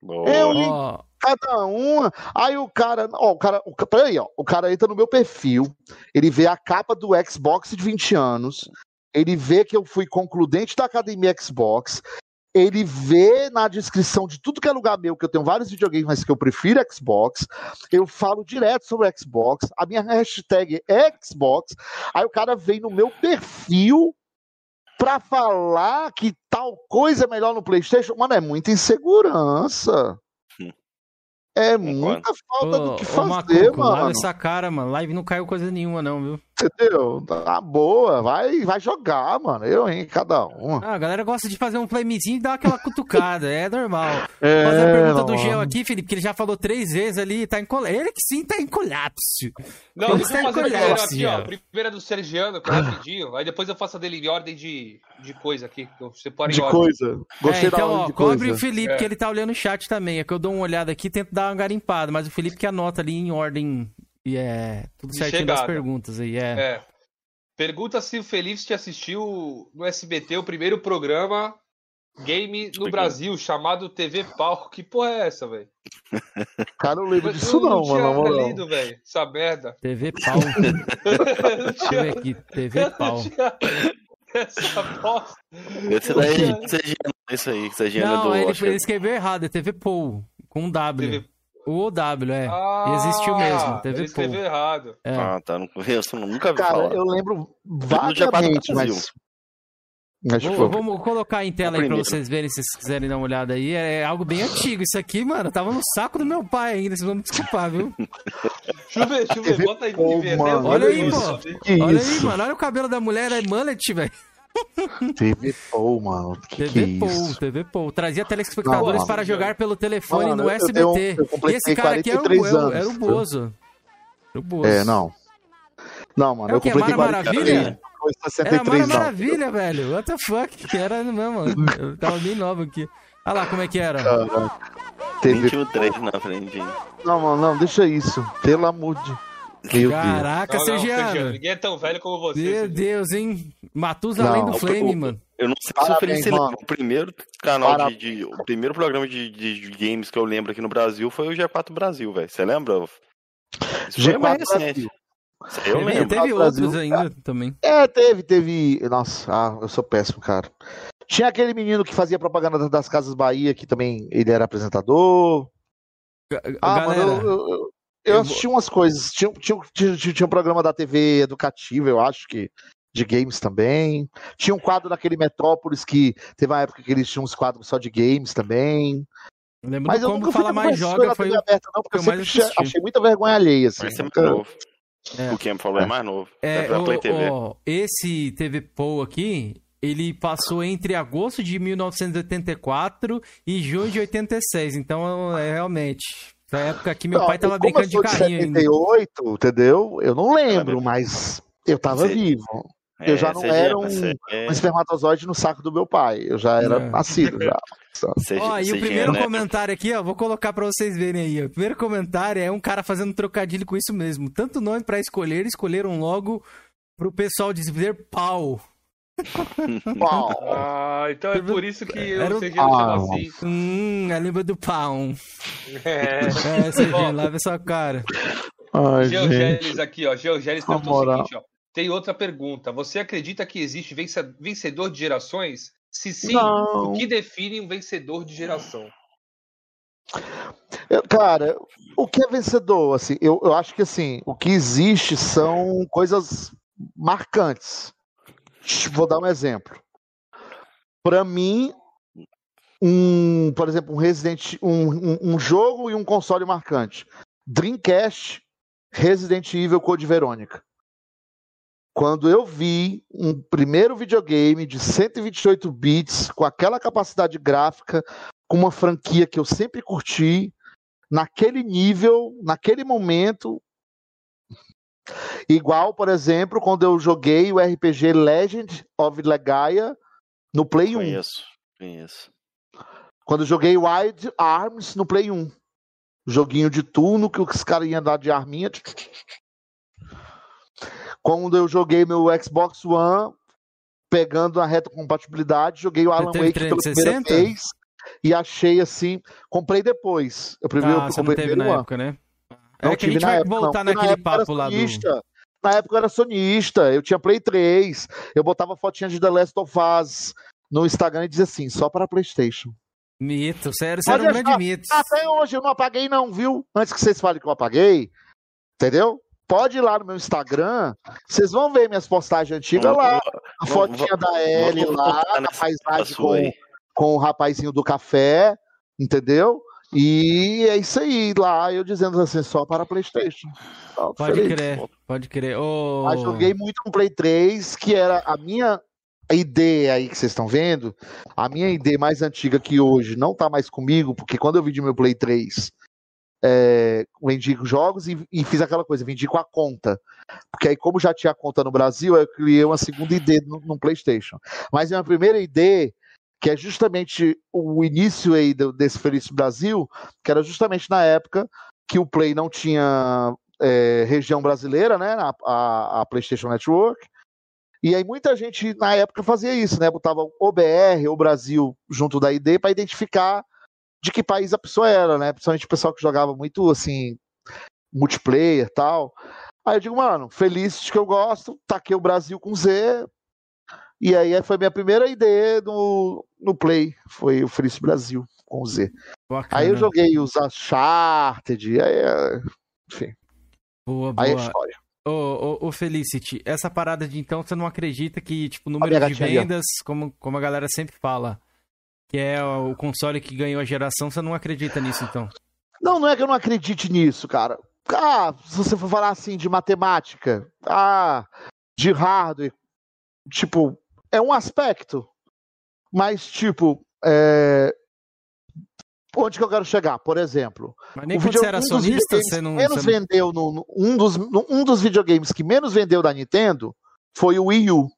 Speaker 3: Boa.
Speaker 4: Eu li- cada uma. Aí o cara, ó, o cara, o, peraí, ó, o cara entra no meu perfil, ele vê a capa do Xbox de 20 anos, ele vê que eu fui concludente da academia Xbox, ele vê na descrição de tudo que é lugar meu, que eu tenho vários videogames, mas que eu prefiro Xbox, eu falo direto sobre Xbox, a minha hashtag é Xbox, aí o cara vem no meu perfil pra falar que tal coisa é melhor no PlayStation, mano, é muita insegurança. É muita falta do
Speaker 1: ô,
Speaker 4: que
Speaker 1: ô,
Speaker 4: fazer,
Speaker 1: Macuco, lava
Speaker 4: mano.
Speaker 1: essa cara, mano. Live não caiu coisa nenhuma, não, viu?
Speaker 4: Entendeu? Tá boa, vai, vai jogar, mano. Eu, hein, cada uma.
Speaker 1: Ah, a galera gosta de fazer um flamezinho e dar aquela cutucada, é normal.
Speaker 4: É,
Speaker 1: Fazer a pergunta do. Gel aqui, Felipe, que ele já falou três vezes ali, tá em colapso. Ele que sim tá em colapso.
Speaker 2: Não,
Speaker 1: Ele
Speaker 2: deixa eu
Speaker 1: está
Speaker 2: fazer
Speaker 1: em colapso,
Speaker 2: aqui, ó. Primeira do Sergiano, que é rapidinho. Aí depois eu faço a dele em ordem de, de coisa aqui. Que eu separo em
Speaker 4: De
Speaker 2: ordem.
Speaker 4: coisa. Gostei
Speaker 1: é,
Speaker 4: da
Speaker 1: então,
Speaker 4: ordem
Speaker 1: ó,
Speaker 4: de
Speaker 1: cobre
Speaker 4: coisa.
Speaker 1: o Felipe,
Speaker 2: É.
Speaker 1: que ele tá olhando o chat também. É que eu dou uma olhada aqui e tento dar uma garimpada, mas o Felipe que anota ali em ordem e é tudo certinho das
Speaker 2: chegada.
Speaker 1: perguntas aí, é.
Speaker 2: É. Pergunta se o Felipe te assistiu no SBT o primeiro programa game no. Brasil, chamado TV Palco. Que porra é essa, velho?
Speaker 4: Cara, eu lembro
Speaker 2: Eu
Speaker 4: disso não,
Speaker 2: tinha
Speaker 4: mano. na moral.
Speaker 2: lido, velho. Essa merda.
Speaker 1: TV
Speaker 2: não
Speaker 1: Deixa eu
Speaker 2: tinha,
Speaker 1: ver aqui, TV
Speaker 2: não tinha essa bosta.
Speaker 3: Esse daí é Sergiano, isso aí, Sergiano
Speaker 1: Não, ele, ele escreveu errado, é TV Pou, com um W.
Speaker 2: TV...
Speaker 1: O W, é.
Speaker 2: Ah,
Speaker 1: E existiu mesmo, TV
Speaker 2: ele escreveu errado.
Speaker 1: É.
Speaker 3: Ah, tá, não conheço, nunca vi
Speaker 4: Cara,
Speaker 3: falar.
Speaker 4: eu lembro vagamente, mas.
Speaker 1: Vou-
Speaker 4: foi.
Speaker 1: vamos colocar em tela aí pra vocês verem se vocês quiserem dar uma olhada aí. É algo bem antigo. Isso aqui, mano, tava no saco do meu pai ainda. Vocês vão me desculpar, viu?
Speaker 2: Deixa eu ver, deixa eu ver. Bota aí
Speaker 4: Pô,
Speaker 2: ver.
Speaker 1: olha
Speaker 2: eu
Speaker 1: aí, pô.
Speaker 2: ver.
Speaker 4: Que
Speaker 1: Olha
Speaker 4: isso?
Speaker 1: aí, mano. Olha o cabelo da mulher, é mullet, velho.
Speaker 4: TV Pou, mano. Que que é
Speaker 1: TV Pou,
Speaker 4: isso?
Speaker 1: TV Pou. Trazia telespectadores
Speaker 4: Não,
Speaker 1: para jogar pelo telefone
Speaker 4: Mano,
Speaker 1: no
Speaker 4: eu
Speaker 1: SBT.
Speaker 4: eu
Speaker 1: e
Speaker 4: completei
Speaker 1: esse cara aqui era o,
Speaker 4: 43
Speaker 1: era o-
Speaker 4: anos,
Speaker 1: era o? Bozo. Era o Bozo.
Speaker 4: É, não. Não, mano,
Speaker 1: Era
Speaker 4: eu completei
Speaker 1: Mara
Speaker 4: 43
Speaker 1: Maravilha?
Speaker 4: anos. Foi
Speaker 1: Era a
Speaker 4: 63
Speaker 1: Mara
Speaker 4: não.
Speaker 1: Maravilha, velho. What the fuck? Era mesmo. Eu tava bem nova aqui. Olha lá como é que era.
Speaker 4: Caraca. TV
Speaker 3: 23 na frente.
Speaker 4: Não, mano, não, deixa isso. Pelo amor de. Meu.
Speaker 1: Caraca,
Speaker 2: Não, Sergiano. Ninguém é tão velho como você.
Speaker 1: Meu
Speaker 2: Sergiano.
Speaker 1: Deus, hein? Matusalém do Flame,
Speaker 3: o-
Speaker 1: mano.
Speaker 3: Eu não sei se
Speaker 4: Parabéns, mano.
Speaker 3: O primeiro canal de,
Speaker 4: Parabéns.
Speaker 3: de- O primeiro programa de, de- games que eu lembro aqui no Brasil foi o G4 Brasil, velho. Você lembra? Isso foi mais
Speaker 4: G4
Speaker 3: recente.
Speaker 4: Brasil.
Speaker 3: Isso aí eu
Speaker 1: teve
Speaker 3: lembro.
Speaker 1: teve
Speaker 4: Brasil.
Speaker 1: outros ainda também.
Speaker 4: É, teve, teve. Nossa, ah, eu sou péssimo, cara. Tinha aquele menino que fazia propaganda das Casas Bahia, que também ele era apresentador. Ah,
Speaker 1: Galera,
Speaker 4: mano, eu, eu, eu assisti umas coisas. Tinha, tinha, tinha, tinha- tinha um programa da TV educativa, eu acho que. De games também. Tinha um quadro naquele Metrópolis que teve uma época que eles tinham uns quadros só de games também.
Speaker 1: lembro
Speaker 4: Mas
Speaker 1: do
Speaker 4: eu
Speaker 1: Combo
Speaker 4: nunca fui na
Speaker 1: Mais Joga
Speaker 4: na
Speaker 1: foi
Speaker 4: TV
Speaker 1: o...
Speaker 4: aberta, não, porque
Speaker 1: eu
Speaker 4: eu achei- achei muita vergonha alheia, assim.
Speaker 3: Mas é
Speaker 4: nunca-
Speaker 3: mais novo.
Speaker 1: É.
Speaker 3: O Cam falou é mais novo.
Speaker 1: É,
Speaker 3: É, pra Play
Speaker 1: o-
Speaker 3: TV.
Speaker 1: o- esse TV Pou aqui, ele passou entre agosto de 1984 e junho de 86. Então, é realmente. Na época que meu
Speaker 4: Não,
Speaker 1: pai tava brincando de carrinho ainda.
Speaker 4: 78, entendeu? Eu não lembro, mas eu tava
Speaker 3: Você-
Speaker 4: vivo. Eu já não era um-
Speaker 3: é-
Speaker 4: Um espermatozoide no saco do meu pai. Eu já era
Speaker 1: É.
Speaker 4: nascido, já.
Speaker 1: Ó, e o primeiro
Speaker 3: é, né?
Speaker 1: comentário aqui, ó, vou colocar pra vocês verem aí. ó. O primeiro comentário é um cara fazendo trocadilho com isso mesmo. Tanto nome pra escolher, escolheram logo pro pessoal dizer pau.
Speaker 4: Pau.
Speaker 2: Ah, então é por isso que eu
Speaker 1: Era o-
Speaker 2: Sergiano chama assim.
Speaker 1: Hum, a língua do pau.
Speaker 2: É.
Speaker 1: É, Serginho, lava essa cara.
Speaker 4: Ai.
Speaker 2: Georgeles aqui, ó. Georgeles
Speaker 4: Na
Speaker 2: perguntou o seguinte, ó. Tem outra pergunta. Você acredita que existe vence- vencedor de gerações? Se sim,
Speaker 4: Não.
Speaker 2: o que define um vencedor de geração?
Speaker 4: Cara, o que é vencedor? Assim, eu, eu acho que assim, o que existe são coisas marcantes. Vou dar um exemplo. Para mim, um, por exemplo, um Resident, um, um, um jogo e um console marcante. Dreamcast, Resident Evil Code Verônica. Quando eu vi um primeiro videogame de 128 bits com aquela capacidade gráfica, com uma franquia que eu sempre curti, naquele nível, naquele momento. Igual, por exemplo, quando eu joguei o RPG Legend of Legaia no Play 1.
Speaker 3: Conheço, conheço.
Speaker 4: Quando eu joguei Wild Arms no Play 1. Joguinho de turno que os caras iam dar de arminha. Quando eu joguei meu Xbox One, pegando a reta compatibilidade, joguei o Alan Wake pela primeira
Speaker 1: 360?
Speaker 4: vez e achei assim. Comprei depois. Eu primeiro
Speaker 1: Ah,
Speaker 4: eu
Speaker 1: você não
Speaker 4: comprei
Speaker 1: teve na época, né?
Speaker 4: Não
Speaker 1: É que a gente
Speaker 4: na
Speaker 1: vai
Speaker 4: época, não,
Speaker 1: voltar
Speaker 4: na
Speaker 1: naquele
Speaker 4: era
Speaker 1: papo lá do.
Speaker 4: sonista. Na época eu era sonista, eu tinha Play 3, eu botava fotinha de The Last of Us no Instagram e dizia assim, só para Playstation.
Speaker 1: Mito, sério, você era um grande mito.
Speaker 4: Até hoje eu não apaguei não, viu? Antes que vocês falem que eu apaguei, entendeu? Pode ir lá no meu Instagram, vocês vão ver minhas postagens antigas lá, a
Speaker 3: vou-
Speaker 4: fotinha da Ellie lá, na
Speaker 3: nessa
Speaker 4: paisagem com, com o rapazinho do café, entendeu? E é isso aí, lá eu dizendo assim, só para Playstation. Ó,
Speaker 1: Pode
Speaker 4: feliz.
Speaker 1: crer, pode crer. Ô,
Speaker 4: Mas joguei muito no Play 3, que era a minha ID aí que vocês estão vendo, a minha ID mais antiga que hoje não tá mais comigo, porque quando eu vendi meu Play 3, é, vendi jogos e, e fiz aquela coisa, vendi com a conta. Porque aí, como já tinha conta no Brasil, eu criei uma segunda ID no, no PlayStation. Mas a minha primeira ID, que é justamente o início aí desse Feliz Brasil, que era justamente na época que o Play não tinha é, região brasileira, né? A, a- a PlayStation Network. E aí muita gente na época fazia isso, né? Botava o BR ou Brasil junto da ID para identificar de que país a pessoa era, né? Principalmente o pessoal que jogava muito assim multiplayer, tal. Aí eu digo, mano, feliz que eu gosto, taquei o Brasil com Z. E aí foi minha primeira ID no, no Play, foi o Feliz Brasil com Z.
Speaker 1: bacana.
Speaker 4: Aí eu joguei os Uncharted, aí, é, enfim,
Speaker 1: Boa, boa.
Speaker 4: aí é história.
Speaker 1: Ô, Felicity, essa parada de então você não acredita que, tipo, o número de vendas, como, como a galera sempre fala, que é o console que ganhou a geração, você não acredita nisso, então?
Speaker 4: Não, não é que eu não acredite nisso, cara. Ah, se você for falar assim de matemática, ah, de hardware, tipo, é um aspecto. Mas, tipo, é... onde que eu quero chegar? Por exemplo,
Speaker 1: Mas nem
Speaker 4: o
Speaker 1: quando você era
Speaker 4: um
Speaker 1: sonista, você não...
Speaker 4: que menos
Speaker 1: você
Speaker 4: vendeu no, no- um, dos, no- um dos videogames que menos vendeu da Nintendo foi o Wii U.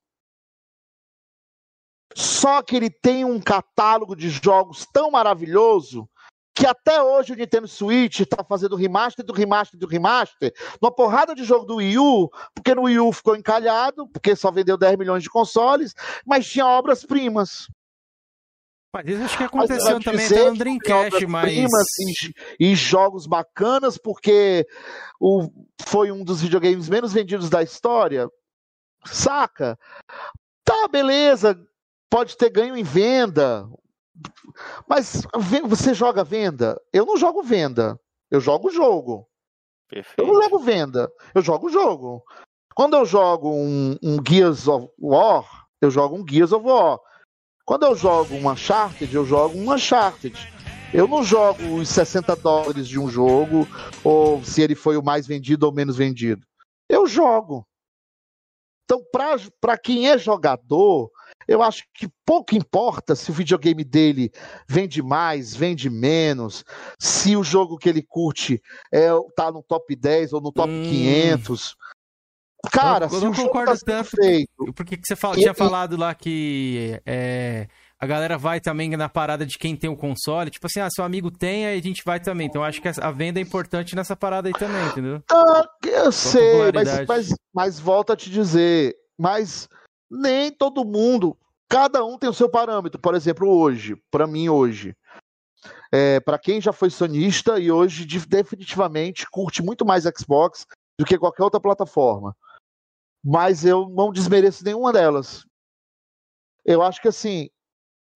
Speaker 4: Só que ele tem um catálogo de jogos tão maravilhoso que até hoje o Nintendo Switch está fazendo remaster do remaster do remaster, uma porrada de jogo do Wii U, porque no Wii U ficou encalhado, porque só vendeu 10 milhões de consoles, mas tinha obras-primas.
Speaker 1: Mas isso acho que aconteceu também até no
Speaker 4: que
Speaker 1: Dreamcast, mas...
Speaker 4: E, e jogos bacanas, porque o, foi um dos videogames menos vendidos da história. Saca? Tá, beleza. Pode ter ganho em venda. Mas você joga venda? Eu não jogo venda. Eu jogo jogo. Eu
Speaker 3: Perfeito.
Speaker 4: não jogo venda. Eu jogo jogo. Quando eu jogo um, um Gears of War, eu jogo um Gears of War. Quando eu jogo um Uncharted, eu jogo um Uncharted. Eu não jogo os 60 dólares de um jogo, ou se ele foi o mais vendido ou menos vendido. Eu jogo. Então, para quem é jogador, eu acho que pouco importa se o videogame dele vende mais, vende menos, se o jogo que ele curte é, tá no top 10 ou no top
Speaker 1: Hum.
Speaker 4: 500. Cara,
Speaker 1: Eu- eu não concordo
Speaker 4: tá
Speaker 1: tanto.
Speaker 4: feito,
Speaker 1: Porque que você fala- tinha
Speaker 4: e-
Speaker 1: falado lá que é, a galera vai também na parada de quem tem o console. Tipo assim, ah, seu amigo tem, aí a gente vai também. Então acho que a venda é importante nessa parada aí também, entendeu?
Speaker 4: Ah, eu sei, mas, mas, mas volta a te dizer, mas nem todo mundo, cada um tem o seu parâmetro. Por exemplo, hoje, para mim hoje, é, para quem já foi sonista e hoje definitivamente curte muito mais Xbox do que qualquer outra plataforma. Mas eu não desmereço nenhuma delas. Eu acho que assim,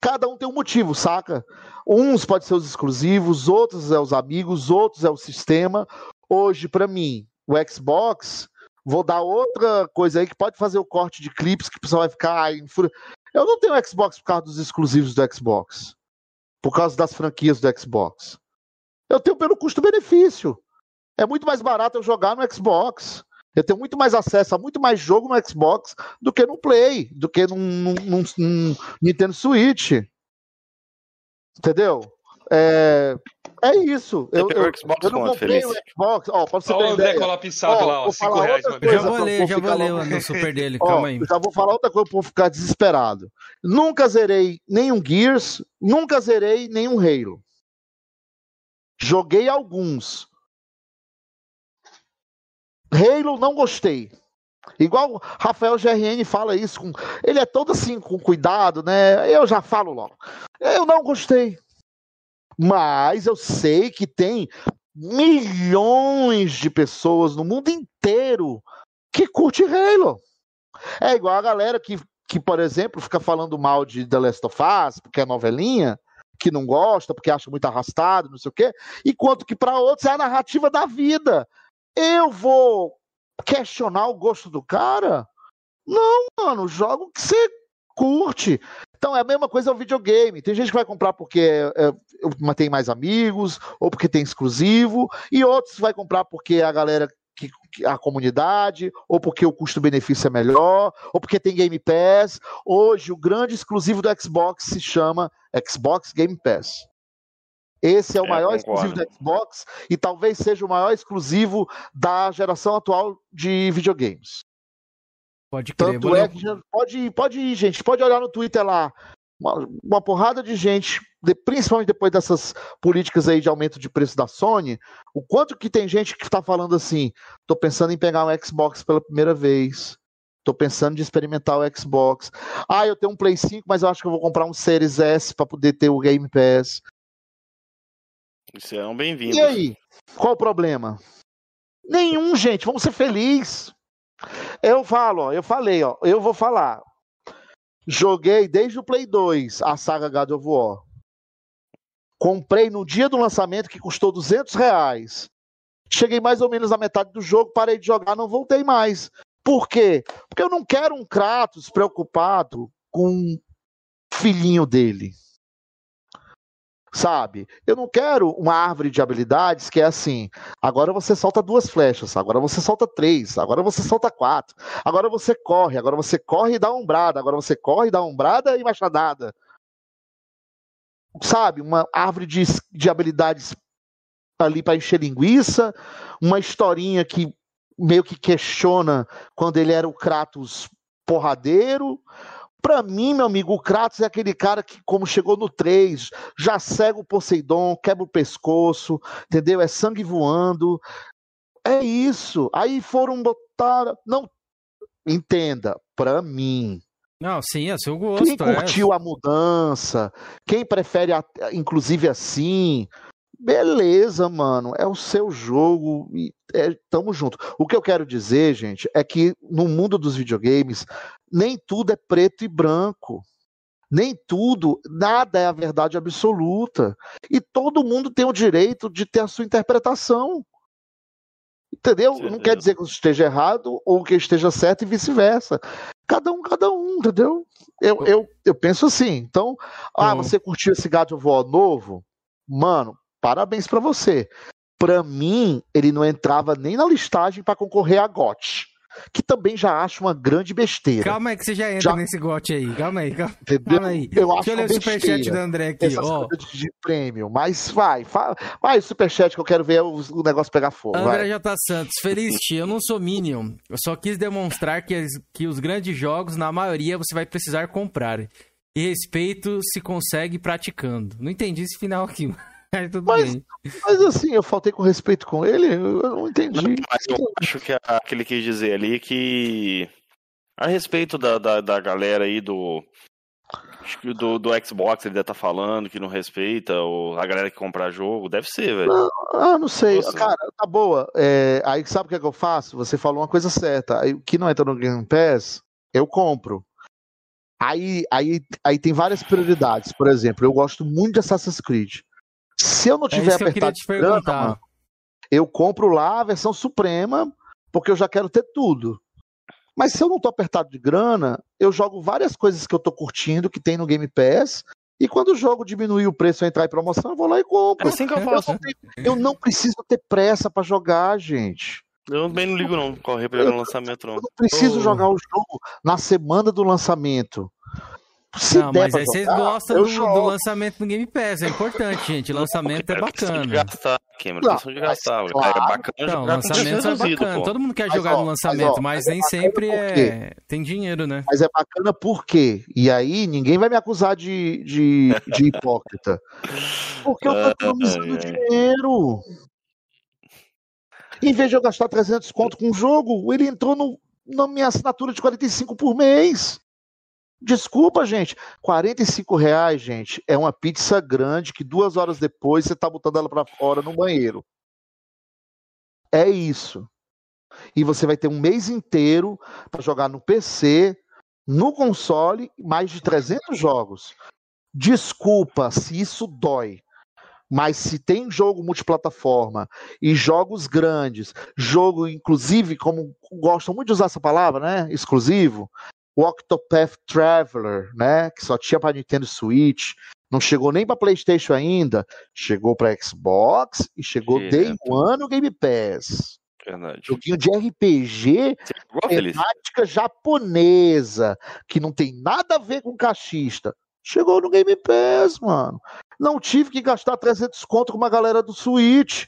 Speaker 4: cada um tem um motivo, saca? Uns pode ser os exclusivos, outros é os amigos, outros é o sistema. Hoje, para mim, o Xbox, vou dar outra coisa aí que pode fazer o corte de clipes que o pessoal vai ficar. Eu não tenho Xbox por causa dos exclusivos do Xbox, por causa das franquias do Xbox. Eu tenho pelo custo-benefício. É muito mais barato eu jogar no Xbox. Eu tenho muito mais acesso a muito mais jogo no Xbox do que no Play, do que num, num, num, num Nintendo Switch. Entendeu? É, é isso.
Speaker 3: Eu, eu, eu, Xbox eu não comprei o
Speaker 4: Xbox. Ó, pra você Olha
Speaker 2: o André colapsado lá, ó, 5 reais.
Speaker 1: Já vou ler, já vou ler no super dele, calma aí.
Speaker 4: Já vou falar outra coisa pra ficar desesperado. Nunca zerei nenhum Gears, nunca zerei nenhum Halo. Joguei alguns. Halo não gostei. Igual Rafael GRN fala isso, com, ele é todo assim com cuidado, né? Eu já falo logo. Eu não gostei. Mas eu sei que tem milhões de pessoas no mundo inteiro que curte Halo. É igual a galera que, que, por exemplo, fica falando mal de The Last of Us, porque é novelinha, que não gosta, porque acha muito arrastado, não sei o quê, enquanto que para outros é a narrativa da vida. Eu vou questionar o gosto do cara? Não, mano, joga o que você curte. Então é a mesma coisa o videogame. Tem gente que vai comprar porque é, é, tem mais amigos, ou porque tem exclusivo, e outros vai comprar porque a galera que, a comunidade, ou porque o custo-benefício é melhor, ou porque tem Game Pass. Hoje, o grande exclusivo do Xbox se chama Xbox Game Pass. Esse é o é, maior concordo. exclusivo do Xbox e talvez seja o maior exclusivo da geração atual de videogames.
Speaker 1: Pode crer.
Speaker 4: Tanto é que pode, pode ir, gente. Pode olhar no Twitter lá. Uma, uma porrada de gente, de, principalmente depois dessas políticas aí de aumento de preço da Sony, o quanto que tem gente que está falando assim: tô pensando em pegar um Xbox pela primeira vez. Tô pensando de experimentar o Xbox. Ah, eu tenho um Play 5, mas eu acho que eu vou comprar um Series S para poder ter o Game Pass.
Speaker 3: Serão bem-vindos.
Speaker 4: E aí? Qual o problema? Nenhum, gente. Vamos ser felizes. Eu falo, ó, eu falei, ó, eu vou falar. Joguei desde o Play 2 a saga God of War. Comprei no dia do lançamento que custou 200 reais. Cheguei mais ou menos na metade do jogo, parei de jogar, não voltei mais. Por quê? Porque eu não quero um Kratos preocupado com o filhinho dele sabe? Eu não quero uma árvore de habilidades que é assim: agora você solta duas flechas, agora você solta três, agora você solta quatro, agora você corre, agora você corre e dá umbrada, agora você corre e dá umbrada e machadada. Sabe? Uma árvore de, de habilidades ali para encher linguiça, uma historinha que meio que questiona quando ele era o Kratos porradeiro, para mim, meu amigo, o Kratos é aquele cara que, como chegou no 3, já cega o Poseidon, quebra o pescoço, entendeu? É sangue voando. É isso. Aí foram botar. Não. Entenda, para mim.
Speaker 1: Não, sim, é seu gosto.
Speaker 4: Quem curtiu é. a mudança, quem prefere, inclusive assim, beleza, mano, é o seu jogo e é, tamo junto. O que eu quero dizer, gente, é que no mundo dos videogames, nem tudo é preto e branco. Nem tudo, nada é a verdade absoluta. E todo mundo tem o direito de ter a sua interpretação. Entendeu? Sim, Não quer dizer que esteja errado ou que esteja certo e vice-versa. Cada um, cada um, entendeu? Eu, eu, eu penso assim. Então, ah, você curtiu esse of War novo? Mano, parabéns para você. Para mim, ele não entrava nem na listagem para concorrer a GOT que também já acho uma grande besteira.
Speaker 1: Calma aí que você já entra já... nesse gote aí. Calma aí, calma, calma aí. Eu Deixa acho eu ler o superchat do André aqui. ó.
Speaker 4: de prêmio, mas vai, vai, vai o superchat que eu quero ver o, negócio pegar fogo.
Speaker 1: André. J. Santos, feliz tia, eu não sou Minion. Eu só quis demonstrar que, que os grandes jogos, na maioria, você vai precisar comprar. E respeito se consegue praticando. Não entendi esse final aqui, tudo
Speaker 4: Mas-
Speaker 1: bem.
Speaker 4: Mas assim, eu faltei com respeito com ele, eu não entendi.
Speaker 3: Não, mas eu acho que, a, que ele quis dizer ali é que a respeito da, da, da galera aí do, acho que do do Xbox ele deve estar falando que não respeita ou a galera que compra jogo, deve ser, velho.
Speaker 4: Ah, não sei.
Speaker 3: Nossa.
Speaker 4: Cara, tá boa. É, aí sabe o que, é que eu faço? Você falou uma coisa certa. Aí, o que não entra no Game Pass, eu compro. Aí, aí, aí tem várias prioridades. Por exemplo, eu gosto muito de Assassin's Creed. Se eu não
Speaker 1: É
Speaker 4: tiver
Speaker 1: que eu queria
Speaker 4: apertado
Speaker 1: te
Speaker 4: de grana, mano, eu compro lá a versão suprema, porque eu já quero ter tudo. Mas se eu não tô apertado de grana, eu jogo várias coisas que eu tô curtindo, que tem no Game Pass, e quando o jogo diminuir o preço e entrar em promoção, eu vou lá e
Speaker 3: É
Speaker 4: compro.
Speaker 3: assim que eu
Speaker 4: Eu
Speaker 3: faço.
Speaker 4: não, tenho- eu não preciso ter pressa pra jogar, gente.
Speaker 3: Eu também não ligo não, correr pra no lançamento não.
Speaker 4: Eu não preciso
Speaker 1: Ô.
Speaker 4: jogar o jogo na semana do lançamento. Se
Speaker 1: Não, mas aí vocês gostam do, do lançamento no Game Pass. É importante, gente. Lançamento é
Speaker 3: questão de
Speaker 1: bacana.
Speaker 3: gastar, Cameron,
Speaker 4: Não,
Speaker 3: questão de
Speaker 4: mas,
Speaker 3: gastar.
Speaker 4: claro.
Speaker 3: É bacana
Speaker 1: Não, lançamento é bacana.
Speaker 3: pô.
Speaker 1: Todo mundo quer
Speaker 4: Mas,
Speaker 1: jogar
Speaker 4: ó,
Speaker 1: no
Speaker 4: mas,
Speaker 1: lançamento,
Speaker 4: ó,
Speaker 1: mas,
Speaker 4: mas é
Speaker 1: nem
Speaker 4: bacana
Speaker 1: sempre é. Tem dinheiro, né?
Speaker 4: Mas é bacana por quê? E aí ninguém vai me acusar de, de, de hipócrita. Porque eu tô economizando dinheiro. Em vez de eu gastar 300 conto com o jogo, ele entrou no, na minha assinatura de 45 por mês. Desculpa, gente. 45 reais, gente, é uma pizza grande que duas horas depois você tá botando ela pra fora no banheiro. É isso. E você vai ter um mês inteiro para jogar no PC, no console, mais de 300 jogos. Desculpa se isso dói. Mas se tem jogo multiplataforma e jogos grandes, jogo inclusive, como gostam muito de usar essa palavra, né? Exclusivo, o Octopath Traveler, né? Que só tinha para Nintendo Switch, não chegou nem para PlayStation ainda, chegou para Xbox e chegou Day
Speaker 3: Direto.
Speaker 4: One no Game Pass.
Speaker 3: Verdade.
Speaker 4: Joguinho de RPG temática japonesa, que não tem nada a ver com cachista. Chegou no Game Pass, mano. Não tive que gastar 300 conto com uma galera do Switch.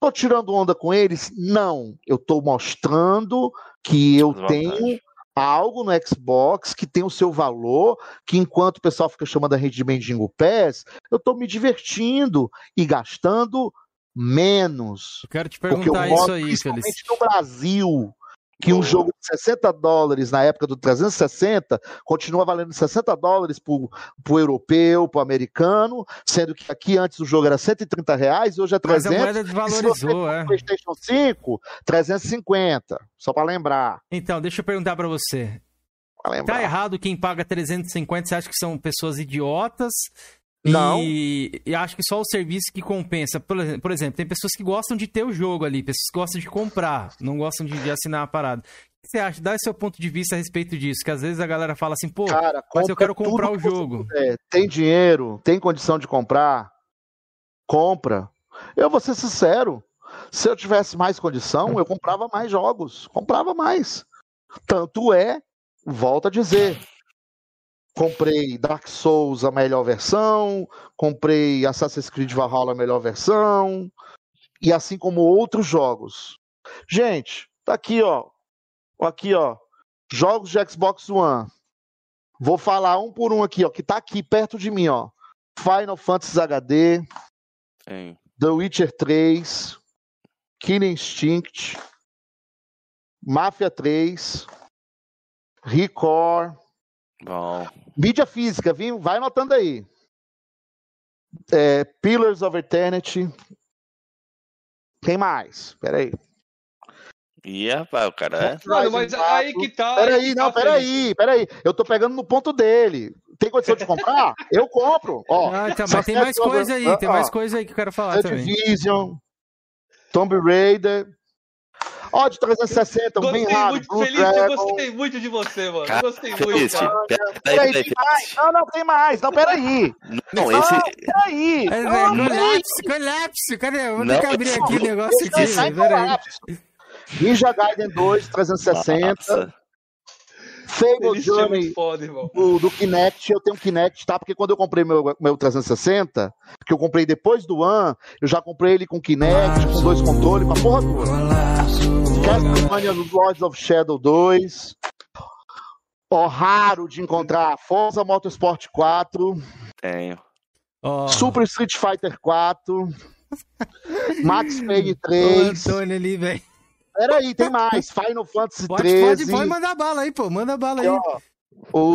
Speaker 4: Tô tirando onda com eles? Não. Eu tô mostrando que eu tenho
Speaker 3: vantagens.
Speaker 4: algo no Xbox que tem o seu valor, que enquanto o pessoal fica chamando a gente de mendigo pass, eu tô me divertindo e gastando menos.
Speaker 1: Eu quero te perguntar isso aí, Feliz.
Speaker 4: no Brasil, que um jogo de 60 dólares na época do 360 continua valendo 60 dólares pro, pro europeu, pro americano, sendo que aqui antes o jogo era 130 reais e hoje é
Speaker 1: Mas a
Speaker 4: 300.
Speaker 1: moeda
Speaker 4: E
Speaker 1: desvalorizou, é.
Speaker 4: PlayStation 5, 350. Só para lembrar.
Speaker 1: Então, deixa eu perguntar pra você. Tá errado quem paga 350? Você acha que são pessoas idiotas?
Speaker 4: Não.
Speaker 1: E, e acho que só o serviço que compensa. Por, por exemplo, tem pessoas que gostam de ter o jogo ali, pessoas que gostam de comprar, não gostam de, de assinar a parada. O que você acha? Dá seu ponto de vista a respeito disso. Que às vezes a galera fala assim, pô,
Speaker 4: Cara,
Speaker 1: mas eu quero comprar o jogo.
Speaker 4: puder. Tem dinheiro, tem condição de comprar, compra. Eu vou ser sincero. Se eu tivesse mais condição, eu comprava mais jogos. Comprava mais. Tanto é, volto a dizer. Comprei Dark Souls a melhor versão, comprei Assassin's Creed Valhalla a melhor versão, e assim como outros jogos. Gente, tá aqui, ó. Aqui, ó. Jogos de Xbox One. Vou falar um por um aqui, ó, que tá aqui perto de mim, ó. Final Fantasy HD,
Speaker 3: Tem.
Speaker 4: The Witcher 3, Killing Instinct, Mafia 3, Record,
Speaker 3: Bom.
Speaker 4: mídia física, viu? Vai anotando aí. É, Pillars of Eternity. Quem mais? Peraí.
Speaker 3: E rapaz, o cara é.
Speaker 2: Mano, mas aí
Speaker 4: 4.
Speaker 2: que tá.
Speaker 4: Peraí, não,
Speaker 2: tá,
Speaker 4: peraí, peraí. Eu tô pegando no ponto dele. Tem condição de comprar? Eu compro. Ó,
Speaker 1: Ah, então, mas tem mais coisa aí, tem
Speaker 4: ó,
Speaker 1: mais coisa aí que eu quero falar.
Speaker 4: Division, Tomb Raider. Ó, de 360, um bem
Speaker 2: Gostei
Speaker 4: raro.
Speaker 2: muito,
Speaker 4: Blue
Speaker 2: Feliz, eu
Speaker 4: Dragon.
Speaker 2: gostei muito de você, mano.
Speaker 3: Cara,
Speaker 2: gostei muito,
Speaker 3: Feliz,
Speaker 2: cara.
Speaker 3: peraí,
Speaker 4: Peraí,
Speaker 3: peraí,
Speaker 4: tem mais. Não, não, tem mais. Não, peraí.
Speaker 3: Não, esse.
Speaker 4: Não, peraí.
Speaker 1: É, é,
Speaker 4: Não,
Speaker 1: colapse, colapse, cadê? Eu Vou ter
Speaker 3: Não,
Speaker 1: que abrir aqui o negócio aqui,
Speaker 4: eu colapso. Ninja Gaiden 2, 360.
Speaker 3: Nossa.
Speaker 4: Fable
Speaker 2: é
Speaker 4: Journey
Speaker 2: foda, irmão.
Speaker 4: do, do Kinect, eu tenho Kinect, tá? Porque quando eu comprei meu, meu 360, que eu comprei depois do One, eu já comprei ele com Kinect, com dois controles, com a porra toda. Castlevania Lords of Shadow 2. Ó, raro de encontrar Forza Motorsport 4,
Speaker 3: Tenho.
Speaker 1: Ó,
Speaker 4: Super Street Fighter 4, Max Payne
Speaker 1: o
Speaker 4: 3.
Speaker 1: Antônio ali, velho.
Speaker 4: Peraí, tem mais. Final Fantasy
Speaker 1: Pode,
Speaker 4: 13.
Speaker 1: pode, pode mandar bala aí, pô. Manda bala aí.
Speaker 4: O,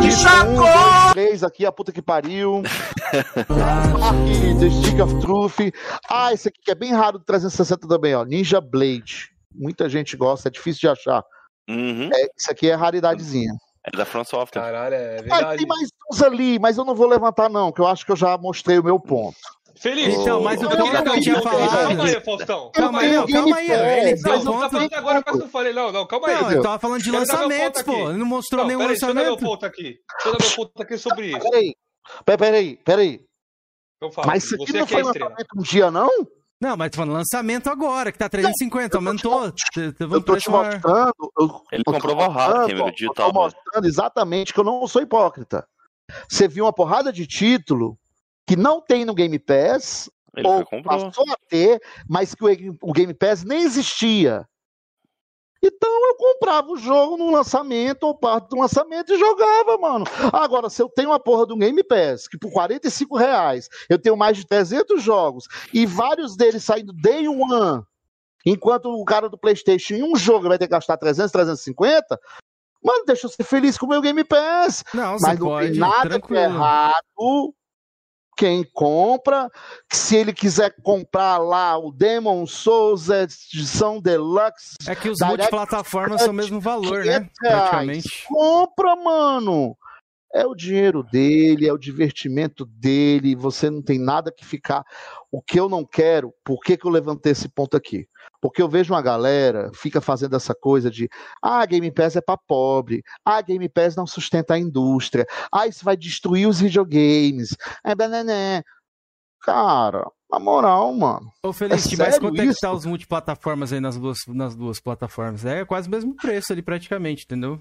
Speaker 4: que sacou! 3 aqui, a puta que pariu. Aqui, The Stick of Truth. Ah, esse aqui que é bem raro do 360 também, ó. Ninja Blade. Muita gente gosta, é difícil de achar.
Speaker 3: Uhum.
Speaker 4: É, isso aqui é raridadezinha.
Speaker 3: É da From Software.
Speaker 2: Caralho, é
Speaker 4: Ah,
Speaker 2: verdade.
Speaker 4: tem mais uns ali, mas eu não vou levantar, não, que eu acho que eu já mostrei o meu ponto.
Speaker 2: Feliz.
Speaker 1: Então, mas o
Speaker 2: eu
Speaker 1: que eu tinha falado-
Speaker 2: Calma aí, Faustão.
Speaker 1: Calma aí,
Speaker 4: Eu
Speaker 1: não, calma aí. Ó. Ele
Speaker 2: Mas não tá
Speaker 1: ponto.
Speaker 2: falando agora, que eu falei. Não, não, calma aí.
Speaker 1: Não, ele tava falando de lançamentos, pô. Ele não mostrou
Speaker 2: Não,
Speaker 1: nenhum
Speaker 2: peraí, deixa eu dar meu
Speaker 1: lançamento.
Speaker 2: ponto aqui. Deixa eu dar meu ponto aqui sobre isso.
Speaker 4: Peraí, Pera- peraí, peraí.
Speaker 2: Eu falo,
Speaker 4: Mas isso aqui
Speaker 2: você
Speaker 4: não
Speaker 2: é
Speaker 4: foi
Speaker 2: estrela.
Speaker 4: lançamento um dia, não?
Speaker 1: Não, mas tô falando lançamento agora, que tá 350,
Speaker 4: eu tô te
Speaker 1: aumentou. Te- um
Speaker 4: Eu tô te mostrando. Eu,
Speaker 3: Ele
Speaker 4: eu
Speaker 3: comprou o hard,
Speaker 4: mostrando,
Speaker 3: Cameron,
Speaker 4: ó,
Speaker 3: digital,
Speaker 4: Eu tô mostrando exatamente que eu não sou hipócrita. Você viu uma porrada de título que não tem no Game Pass,
Speaker 3: Ele
Speaker 4: ou passou a ter, mas que o, o Game Pass nem existia. Então eu comprava o jogo no lançamento ou parte do lançamento e jogava, mano. Agora, se eu tenho uma porra do Game Pass, que por 45 reais eu tenho mais de 300 jogos e vários deles saindo day one, enquanto o cara do PlayStation em um jogo vai ter que gastar 300, 350, mano, deixa eu ser feliz com o meu Game Pass.
Speaker 1: Não,
Speaker 4: Mas
Speaker 1: você
Speaker 4: não
Speaker 1: pode,
Speaker 4: tem nada de
Speaker 1: tranquilo.
Speaker 4: errado quem compra. que Se ele quiser comprar lá o Demon Souls edição deluxe,
Speaker 1: É que os multiplataformas são o mesmo valor, né?
Speaker 4: 500 reais.
Speaker 1: Praticamente.
Speaker 4: compra, mano. É o dinheiro dele, é o divertimento dele. Você não tem nada que ficar. O que eu não quero, por que, que eu levantei esse ponto aqui? Porque eu vejo uma galera fica fazendo essa coisa de ah, Game Pass é para pobre, ah, Game Pass não sustenta a indústria, ah, isso vai destruir os videogames. É banané. Cara, na moral, mano.
Speaker 1: Ô, Feliz,
Speaker 4: É
Speaker 1: mas quanto é que
Speaker 4: isso?
Speaker 1: tá os multiplataformas aí nas duas, nas duas plataformas? É quase o mesmo preço ali, praticamente, entendeu?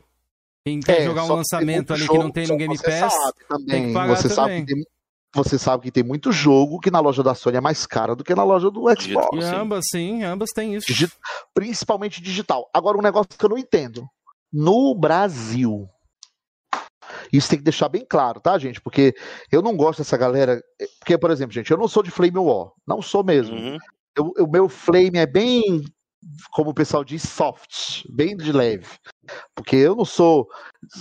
Speaker 1: Quem quer jogar um
Speaker 4: É, só que
Speaker 1: lançamento ali
Speaker 4: muito
Speaker 1: que não
Speaker 4: jogo,
Speaker 1: tem no Game Pass,
Speaker 4: sabe também,
Speaker 1: tem que pagar
Speaker 4: você Sabe
Speaker 1: também.
Speaker 4: que tem, você sabe que tem muito jogo que na loja da Sony é mais caro do que na loja do. Xbox.
Speaker 1: E
Speaker 3: Sim.
Speaker 1: ambas, sim, ambas têm isso.
Speaker 4: Digi- principalmente digital. Agora, um negócio que eu não entendo. No Brasil, isso tem que deixar bem claro, tá, gente? Porque eu não gosto dessa galera. Porque, por exemplo, gente, eu não sou de Flame War. Não sou mesmo.
Speaker 3: Uhum.
Speaker 4: Eu- O meu Flame é bem, como o pessoal diz, soft, bem de leve. Porque eu não sou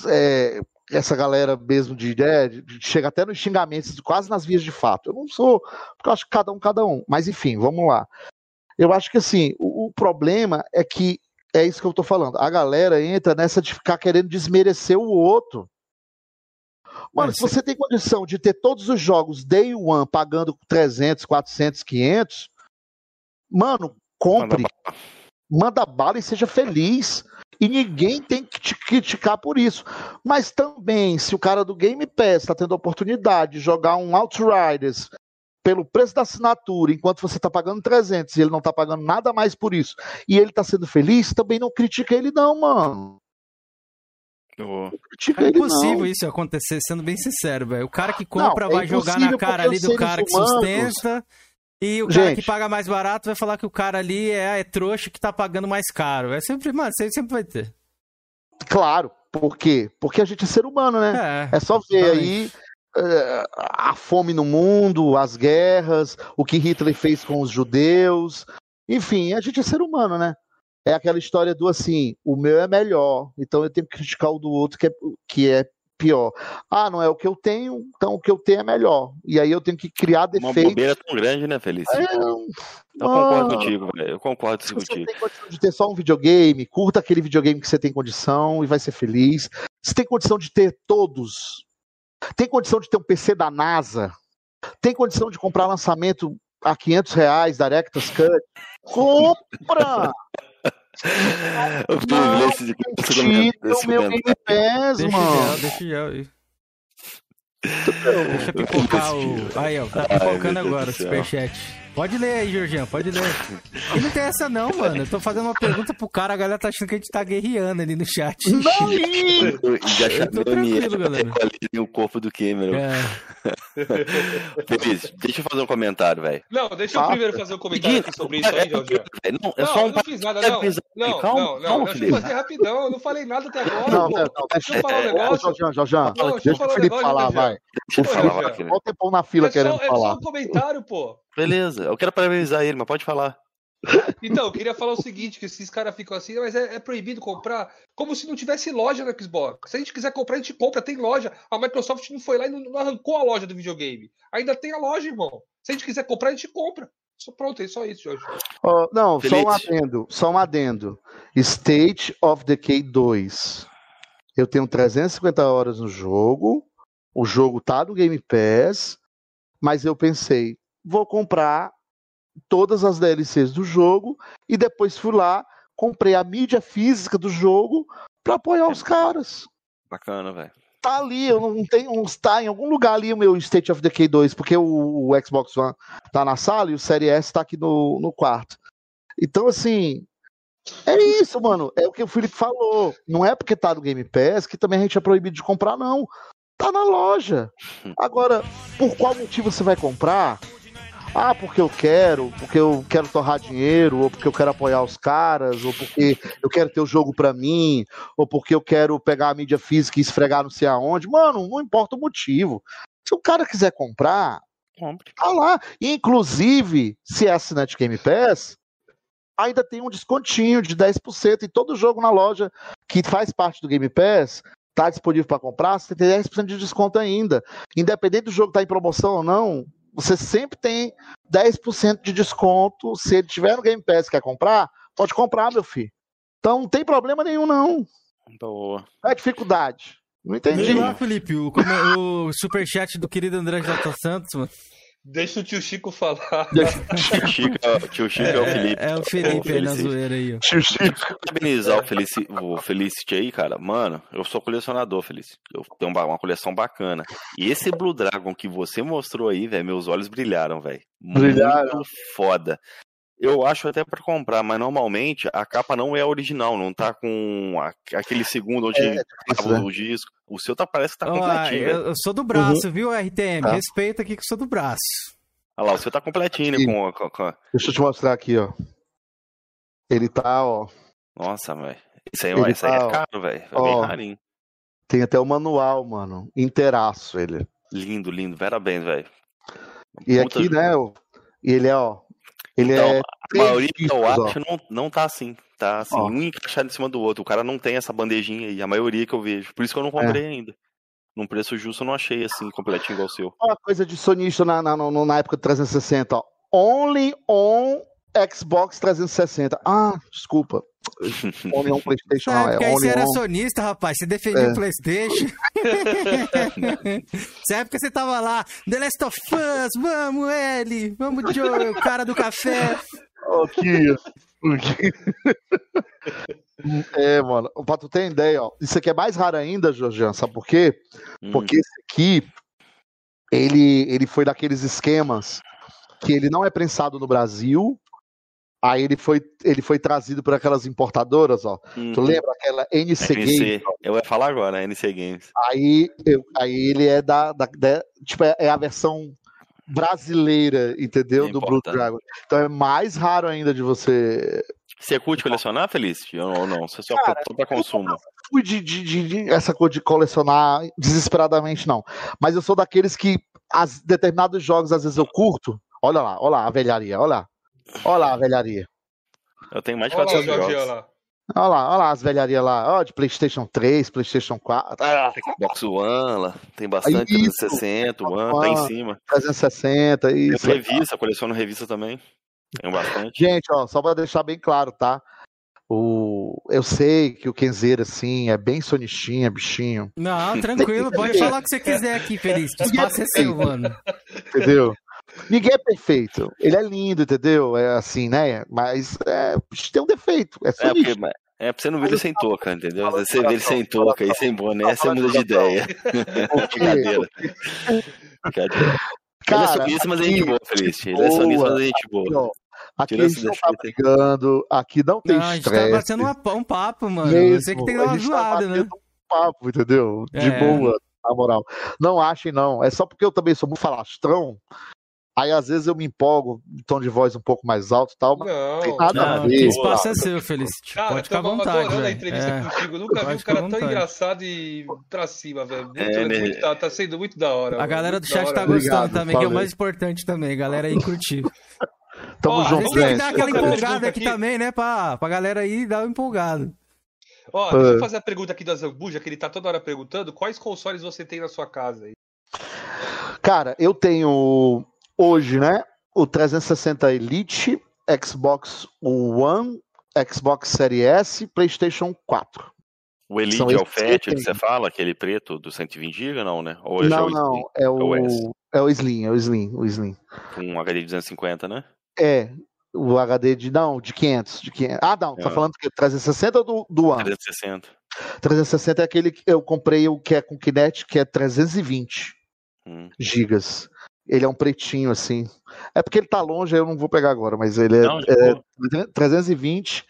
Speaker 4: é, essa galera mesmo de, né, de- chega até nos xingamentos, quase nas vias de fato. Eu não sou, porque eu acho que cada um, cada um. Mas enfim, vamos lá. Eu acho que assim, o, o problema é que é isso que eu tô falando. A galera entra nessa de ficar querendo desmerecer o outro. Mano,
Speaker 1: Mas
Speaker 4: se você tem condição de ter todos os jogos day one pagando 300, 400, 500, mano, compre,
Speaker 3: Manda
Speaker 4: manda bala e seja feliz. E ninguém tem que te criticar por isso. Mas também, se o cara do Game Pass está tendo a oportunidade de jogar um Outriders pelo preço da assinatura, enquanto você está pagando 300 e ele não está pagando nada mais por isso, e ele está sendo feliz, também não critica ele não, mano. Critica
Speaker 1: É impossível
Speaker 4: não.
Speaker 1: isso acontecer, sendo bem sincero, velho. O cara que compra
Speaker 4: Não, é
Speaker 1: vai jogar na cara ali do cara que
Speaker 4: humanos-
Speaker 1: sustenta. E o cara
Speaker 4: Gente.
Speaker 1: que paga mais barato vai falar que o cara ali é, é trouxa que tá pagando mais caro. É sempre, mano, sempre vai ter.
Speaker 4: Claro, por quê? Porque a gente é ser humano, né?
Speaker 1: É.
Speaker 4: É só ver aí eh, a fome no mundo, as guerras, o que Hitler fez com os judeus. Enfim, a gente é ser humano, né? É aquela história do assim, o meu é melhor, então eu tenho que criticar o do outro que é, que é pior. Ah, não é o que eu tenho, então o que eu tenho é melhor. E aí eu tenho que criar
Speaker 3: Uma
Speaker 4: defeitos.
Speaker 3: bobeira tão grande, né, Felício?
Speaker 4: É,
Speaker 3: Eu concordo
Speaker 4: mano.
Speaker 3: contigo, velho. Eu concordo
Speaker 4: Se
Speaker 3: contigo.
Speaker 4: você tem condição de ter só um videogame, curta aquele videogame que você tem condição e vai ser feliz. Se tem condição de ter todos, tem condição de ter um PC da NASA, tem condição de comprar lançamento a 500 reais da Director's Cut, compra! Não,
Speaker 3: nesse de
Speaker 4: Tira o meu Game Pass,
Speaker 1: Deixa
Speaker 4: mano.
Speaker 1: deixa gel aí. Deixa pipocar o. Aí, ó, tá pipocando
Speaker 3: meu
Speaker 1: agora
Speaker 3: do
Speaker 1: o
Speaker 3: céu.
Speaker 1: superchat. Pode ler aí, Jorginho, pode ler. E não tem essa não, mano. Eu tô fazendo uma pergunta pro cara, a galera tá achando que a gente tá guerreando ali no chat.
Speaker 4: Não,
Speaker 3: Já chamei
Speaker 1: tranquilo, galera.
Speaker 3: o corpo do Cameron.
Speaker 1: É.
Speaker 3: Feliz, deixa eu fazer um comentário, velho.
Speaker 2: Não, deixa eu
Speaker 4: Fala.
Speaker 2: primeiro fazer um comentário aqui sobre isso aí, Jorge.
Speaker 3: Não, é
Speaker 2: Não,
Speaker 3: só
Speaker 2: eu
Speaker 3: um
Speaker 2: não fiz nada, não. Não,
Speaker 3: calma,
Speaker 2: não, não.
Speaker 3: calma,
Speaker 2: Deixa eu fazer rapidão. Eu não falei nada até agora.
Speaker 4: não, não, não,
Speaker 2: Deixa eu falar um negócio.
Speaker 4: Jorjão,
Speaker 2: Não, deixa
Speaker 4: o
Speaker 2: falar
Speaker 4: Felipe falar, vai.
Speaker 3: Falar.
Speaker 4: Olha o tempão na fila
Speaker 2: É só,
Speaker 4: querendo
Speaker 2: é só
Speaker 4: falar.
Speaker 2: um comentário, pô.
Speaker 3: Beleza, eu quero parabenizar ele, mas pode falar.
Speaker 2: Então, eu queria falar o seguinte, que esses caras ficam assim, mas é, é proibido comprar, como se não tivesse loja no Xbox. Se a gente quiser comprar, a gente compra, tem loja. A Microsoft não foi lá e não, não arrancou a loja do videogame. Ainda tem a loja, irmão. Se a gente quiser comprar, a gente compra. Só pronto, é só isso, Jorge.
Speaker 4: Ó, não, só um adendo, só um adendo. State of Decay 2. Eu tenho 350 horas no jogo, o jogo tá no Game Pass, mas eu pensei, vou comprar todas as DLCs do jogo e depois fui lá, comprei a mídia física do jogo pra apoiar os caras.
Speaker 3: Bacana, velho.
Speaker 4: Tá ali, eu não tenho, está em algum lugar ali o meu State of Decay 2, porque o, o Xbox One tá na sala e o Series S tá aqui no, no quarto. Então, assim, é isso, mano. É o que o Felipe falou. Não é porque tá no Game Pass que também a gente é proibido de comprar, não. Tá na loja. Agora, por qual motivo você vai comprar? Ah, porque eu quero, porque eu quero torrar dinheiro, ou porque eu quero apoiar os caras, ou porque eu quero ter o jogo pra mim, ou porque eu quero pegar a mídia física e esfregar não sei aonde. Mano, não importa o motivo. Se o cara quiser comprar,
Speaker 3: Compre.
Speaker 4: tá lá. E, inclusive, se é assinante Game Pass, ainda tem um descontinho de 10% em todo jogo na loja que faz parte do Game Pass. Tá disponível para comprar, você tem 10% de desconto ainda. Independente do jogo estar em promoção ou não, você sempre tem 10% de desconto. Se ele tiver no Game Pass e quer comprar, pode comprar, meu filho. Então não tem problema nenhum, não.
Speaker 3: Boa.
Speaker 4: Não é dificuldade. Não entendi.
Speaker 1: Vê lá, Felipe, o, come- o superchat do querido André J. Santos, mano.
Speaker 2: Deixa o tio Chico falar.
Speaker 3: Tio Chico, é o- tio Chico é, o Felipe.
Speaker 1: É, o Felipe aí na zoeira aí, ó.
Speaker 3: Parabenizar o, Felici, o Felicity aí, cara. Mano, eu sou colecionador, Felicity. Eu tenho uma, uma coleção bacana. E esse Blue Dragon que você mostrou aí, velho, meus olhos brilharam, velho.
Speaker 4: Brilharam.
Speaker 3: Muito foda. Eu acho até pra comprar, mas normalmente a capa não é a original, não tá com a- aquele segundo onde
Speaker 4: É,
Speaker 3: tava
Speaker 4: isso, né?
Speaker 3: o disco. O seu tá, parece que tá
Speaker 1: Ó,
Speaker 3: completinho,
Speaker 1: eu,
Speaker 3: velho.
Speaker 1: eu sou do braço, viu, RTM?
Speaker 4: Tá.
Speaker 1: Respeita aqui que eu sou do braço.
Speaker 3: Olha lá, o seu tá completinho, né?
Speaker 4: Aqui.
Speaker 3: Com, com- com-
Speaker 4: Deixa eu te mostrar aqui, ó. Ele tá, ó.
Speaker 3: Nossa, velho. Isso aí,
Speaker 4: Ele
Speaker 3: isso aí
Speaker 4: tá,
Speaker 3: é
Speaker 4: ó.
Speaker 3: caro, velho. É
Speaker 4: Ó.
Speaker 3: bem rarinho.
Speaker 4: Tem até o manual, mano. Inteiraço ele.
Speaker 3: Lindo, lindo. Parabéns, velho.
Speaker 4: E
Speaker 3: Puta
Speaker 4: aqui, né, ó, ele é, ó. Ele
Speaker 3: Então,
Speaker 4: é.
Speaker 3: A maioria
Speaker 4: ó.
Speaker 3: acho não, não tá assim. Tá assim,
Speaker 4: Ó.
Speaker 3: um encaixado em cima do outro. O cara não tem essa bandejinha aí. A maioria que eu vejo. Por isso que eu não comprei ainda. Num preço justo eu não achei assim, completinho igual o seu.
Speaker 4: Uma coisa de sonista na, na, no- na época do 360, ó. Only on Xbox 360. Ah, desculpa. Only on PlayStation,
Speaker 1: Na
Speaker 4: não, é
Speaker 1: época aí você
Speaker 4: only
Speaker 1: era
Speaker 4: on.
Speaker 1: sonista, rapaz. Você defendia
Speaker 4: É.
Speaker 1: o Playstation. Nessa época você tava lá, The Last of Us, vamos, L, vamos, Joe, o cara do café.
Speaker 4: Aqui, ó. Aqui. É, mano. Pra tu ter ideia, ó. Isso aqui é mais raro ainda, Jorjan, sabe por quê?
Speaker 3: Hum,
Speaker 4: Porque esse aqui, ele, ele foi daqueles esquemas que ele não é prensado no Brasil. Aí ele foi, ele foi trazido por aquelas importadoras, ó.
Speaker 3: hum,
Speaker 4: Tu lembra aquela NC Games?
Speaker 3: NC. Eu ia falar agora? NC Games.
Speaker 4: Aí, eu- aí ele é da, da- da- tipo, é, é a versão brasileira, entendeu?
Speaker 3: Não
Speaker 4: Do Blue. Dragon. Então é mais raro ainda de você.
Speaker 3: Você curte colecionar, Felicity? Ou não? Você só,
Speaker 4: Cara,
Speaker 3: só pra consumo?
Speaker 4: Fui de, de- de- de- essa coisa de colecionar desesperadamente, não. Mas eu sou daqueles que as, determinados jogos, às vezes, eu curto. Olha lá, olha lá a velharia, olha lá. Olha lá a velharia.
Speaker 3: Eu tenho mais de
Speaker 2: Olha lá o
Speaker 3: 400
Speaker 2: Jorge
Speaker 3: jogos.
Speaker 2: lá.
Speaker 4: Olha lá, olha lá as velharias lá. Ó, de PlayStation 3, PlayStation 4, ah,
Speaker 3: Xbox One, lá, tem bastante.
Speaker 4: Isso.
Speaker 3: 360, One, tá em
Speaker 4: One.
Speaker 3: cima.
Speaker 4: 360,
Speaker 3: Tem
Speaker 4: isso.
Speaker 3: revista, coleciono revista também. Tenho bastante.
Speaker 4: Gente, ó, só pra deixar bem claro, tá? O... Eu sei que o Kenzeira, assim, é bem sonistinha, bichinho,
Speaker 1: Não, tranquilo, pode falar o que você quiser aqui, Feliz. O espaço é seu, mano.
Speaker 4: entendeu? Ninguém é perfeito. Ele é lindo, entendeu? É assim, né? Mas é, tem um defeito. É
Speaker 3: É, porque, é pra você não ver ele sem touca, entendeu? Você vê ele sem touca e sem boné, você muda de ideia. Brincadeira. Brincadeira.
Speaker 4: Cara,
Speaker 3: ele é sumista, mas é gente boa, Feliz. Ele é sumista, mas é gente
Speaker 4: aqui,
Speaker 3: boa.
Speaker 4: aqui a gente não tá brigando, aqui não tem
Speaker 1: Não, a gente tá
Speaker 4: estresse.
Speaker 1: batendo uma- um papo, mano.
Speaker 4: mesmo,
Speaker 1: Você que tem que dar
Speaker 4: a
Speaker 1: uma
Speaker 4: tá
Speaker 1: zoada, né?
Speaker 4: batendo um papo, entendeu? De
Speaker 1: É.
Speaker 4: boa, na moral. Não achem, não. É só porque eu também sou muito falastrão. Aí às vezes eu me empolgo, um tom de voz um pouco mais alto e tal, mas
Speaker 2: Não.
Speaker 4: tem nada
Speaker 3: não,
Speaker 4: a
Speaker 1: Não,
Speaker 4: ver.
Speaker 1: que espaço é seu, Felicity.
Speaker 2: Cara,
Speaker 1: Pode ficar à vontade,
Speaker 2: adorando a entrevista
Speaker 1: É.
Speaker 2: contigo. Nunca vi
Speaker 1: Pode
Speaker 2: um
Speaker 1: ficar
Speaker 2: cara tão
Speaker 1: vontade.
Speaker 2: engraçado e pra cima, velho. Muito,
Speaker 3: É, né?
Speaker 2: muito- tá, tá sendo muito da hora.
Speaker 1: A
Speaker 2: mano.
Speaker 1: galera do chat tá gostando
Speaker 4: Obrigado,
Speaker 1: também, que é o mais importante também. A galera aí curtir.
Speaker 4: Tamo
Speaker 2: Ó,
Speaker 4: junto,
Speaker 1: tem que dar aquela empolgada aqui
Speaker 2: aqui.
Speaker 1: também, né? Pra, pra galera aí dar uma empolgada.
Speaker 2: Ó, deixa eu fazer a pergunta aqui da Zambuja, que ele tá toda hora perguntando. Quais consoles você tem na sua casa aí?
Speaker 4: Cara, eu tenho hoje, né? O 360 Elite, Xbox One, Xbox Series S, PlayStation 4.
Speaker 3: O Elite
Speaker 4: São
Speaker 3: é o Fat que você fala, aquele preto do 120 GB, não, né? Ou é
Speaker 4: não,
Speaker 3: o Slim,
Speaker 4: não, é
Speaker 3: o
Speaker 4: o, é o Slim, é o Slim, o Slim.
Speaker 3: com HD de 250, né?
Speaker 4: É, o HD de, não, de 500, de 500. Ah, não, tá
Speaker 3: É.
Speaker 4: falando que 360 ou do, do One?
Speaker 3: 360.
Speaker 4: 360 é aquele que eu comprei, o que é com Kinect, que é 320
Speaker 3: Hum.
Speaker 4: gigas. Ele é um pretinho, assim. É porque ele tá longe, aí eu não vou pegar agora, mas ele é,
Speaker 3: Não,
Speaker 4: é
Speaker 3: boa.
Speaker 4: 320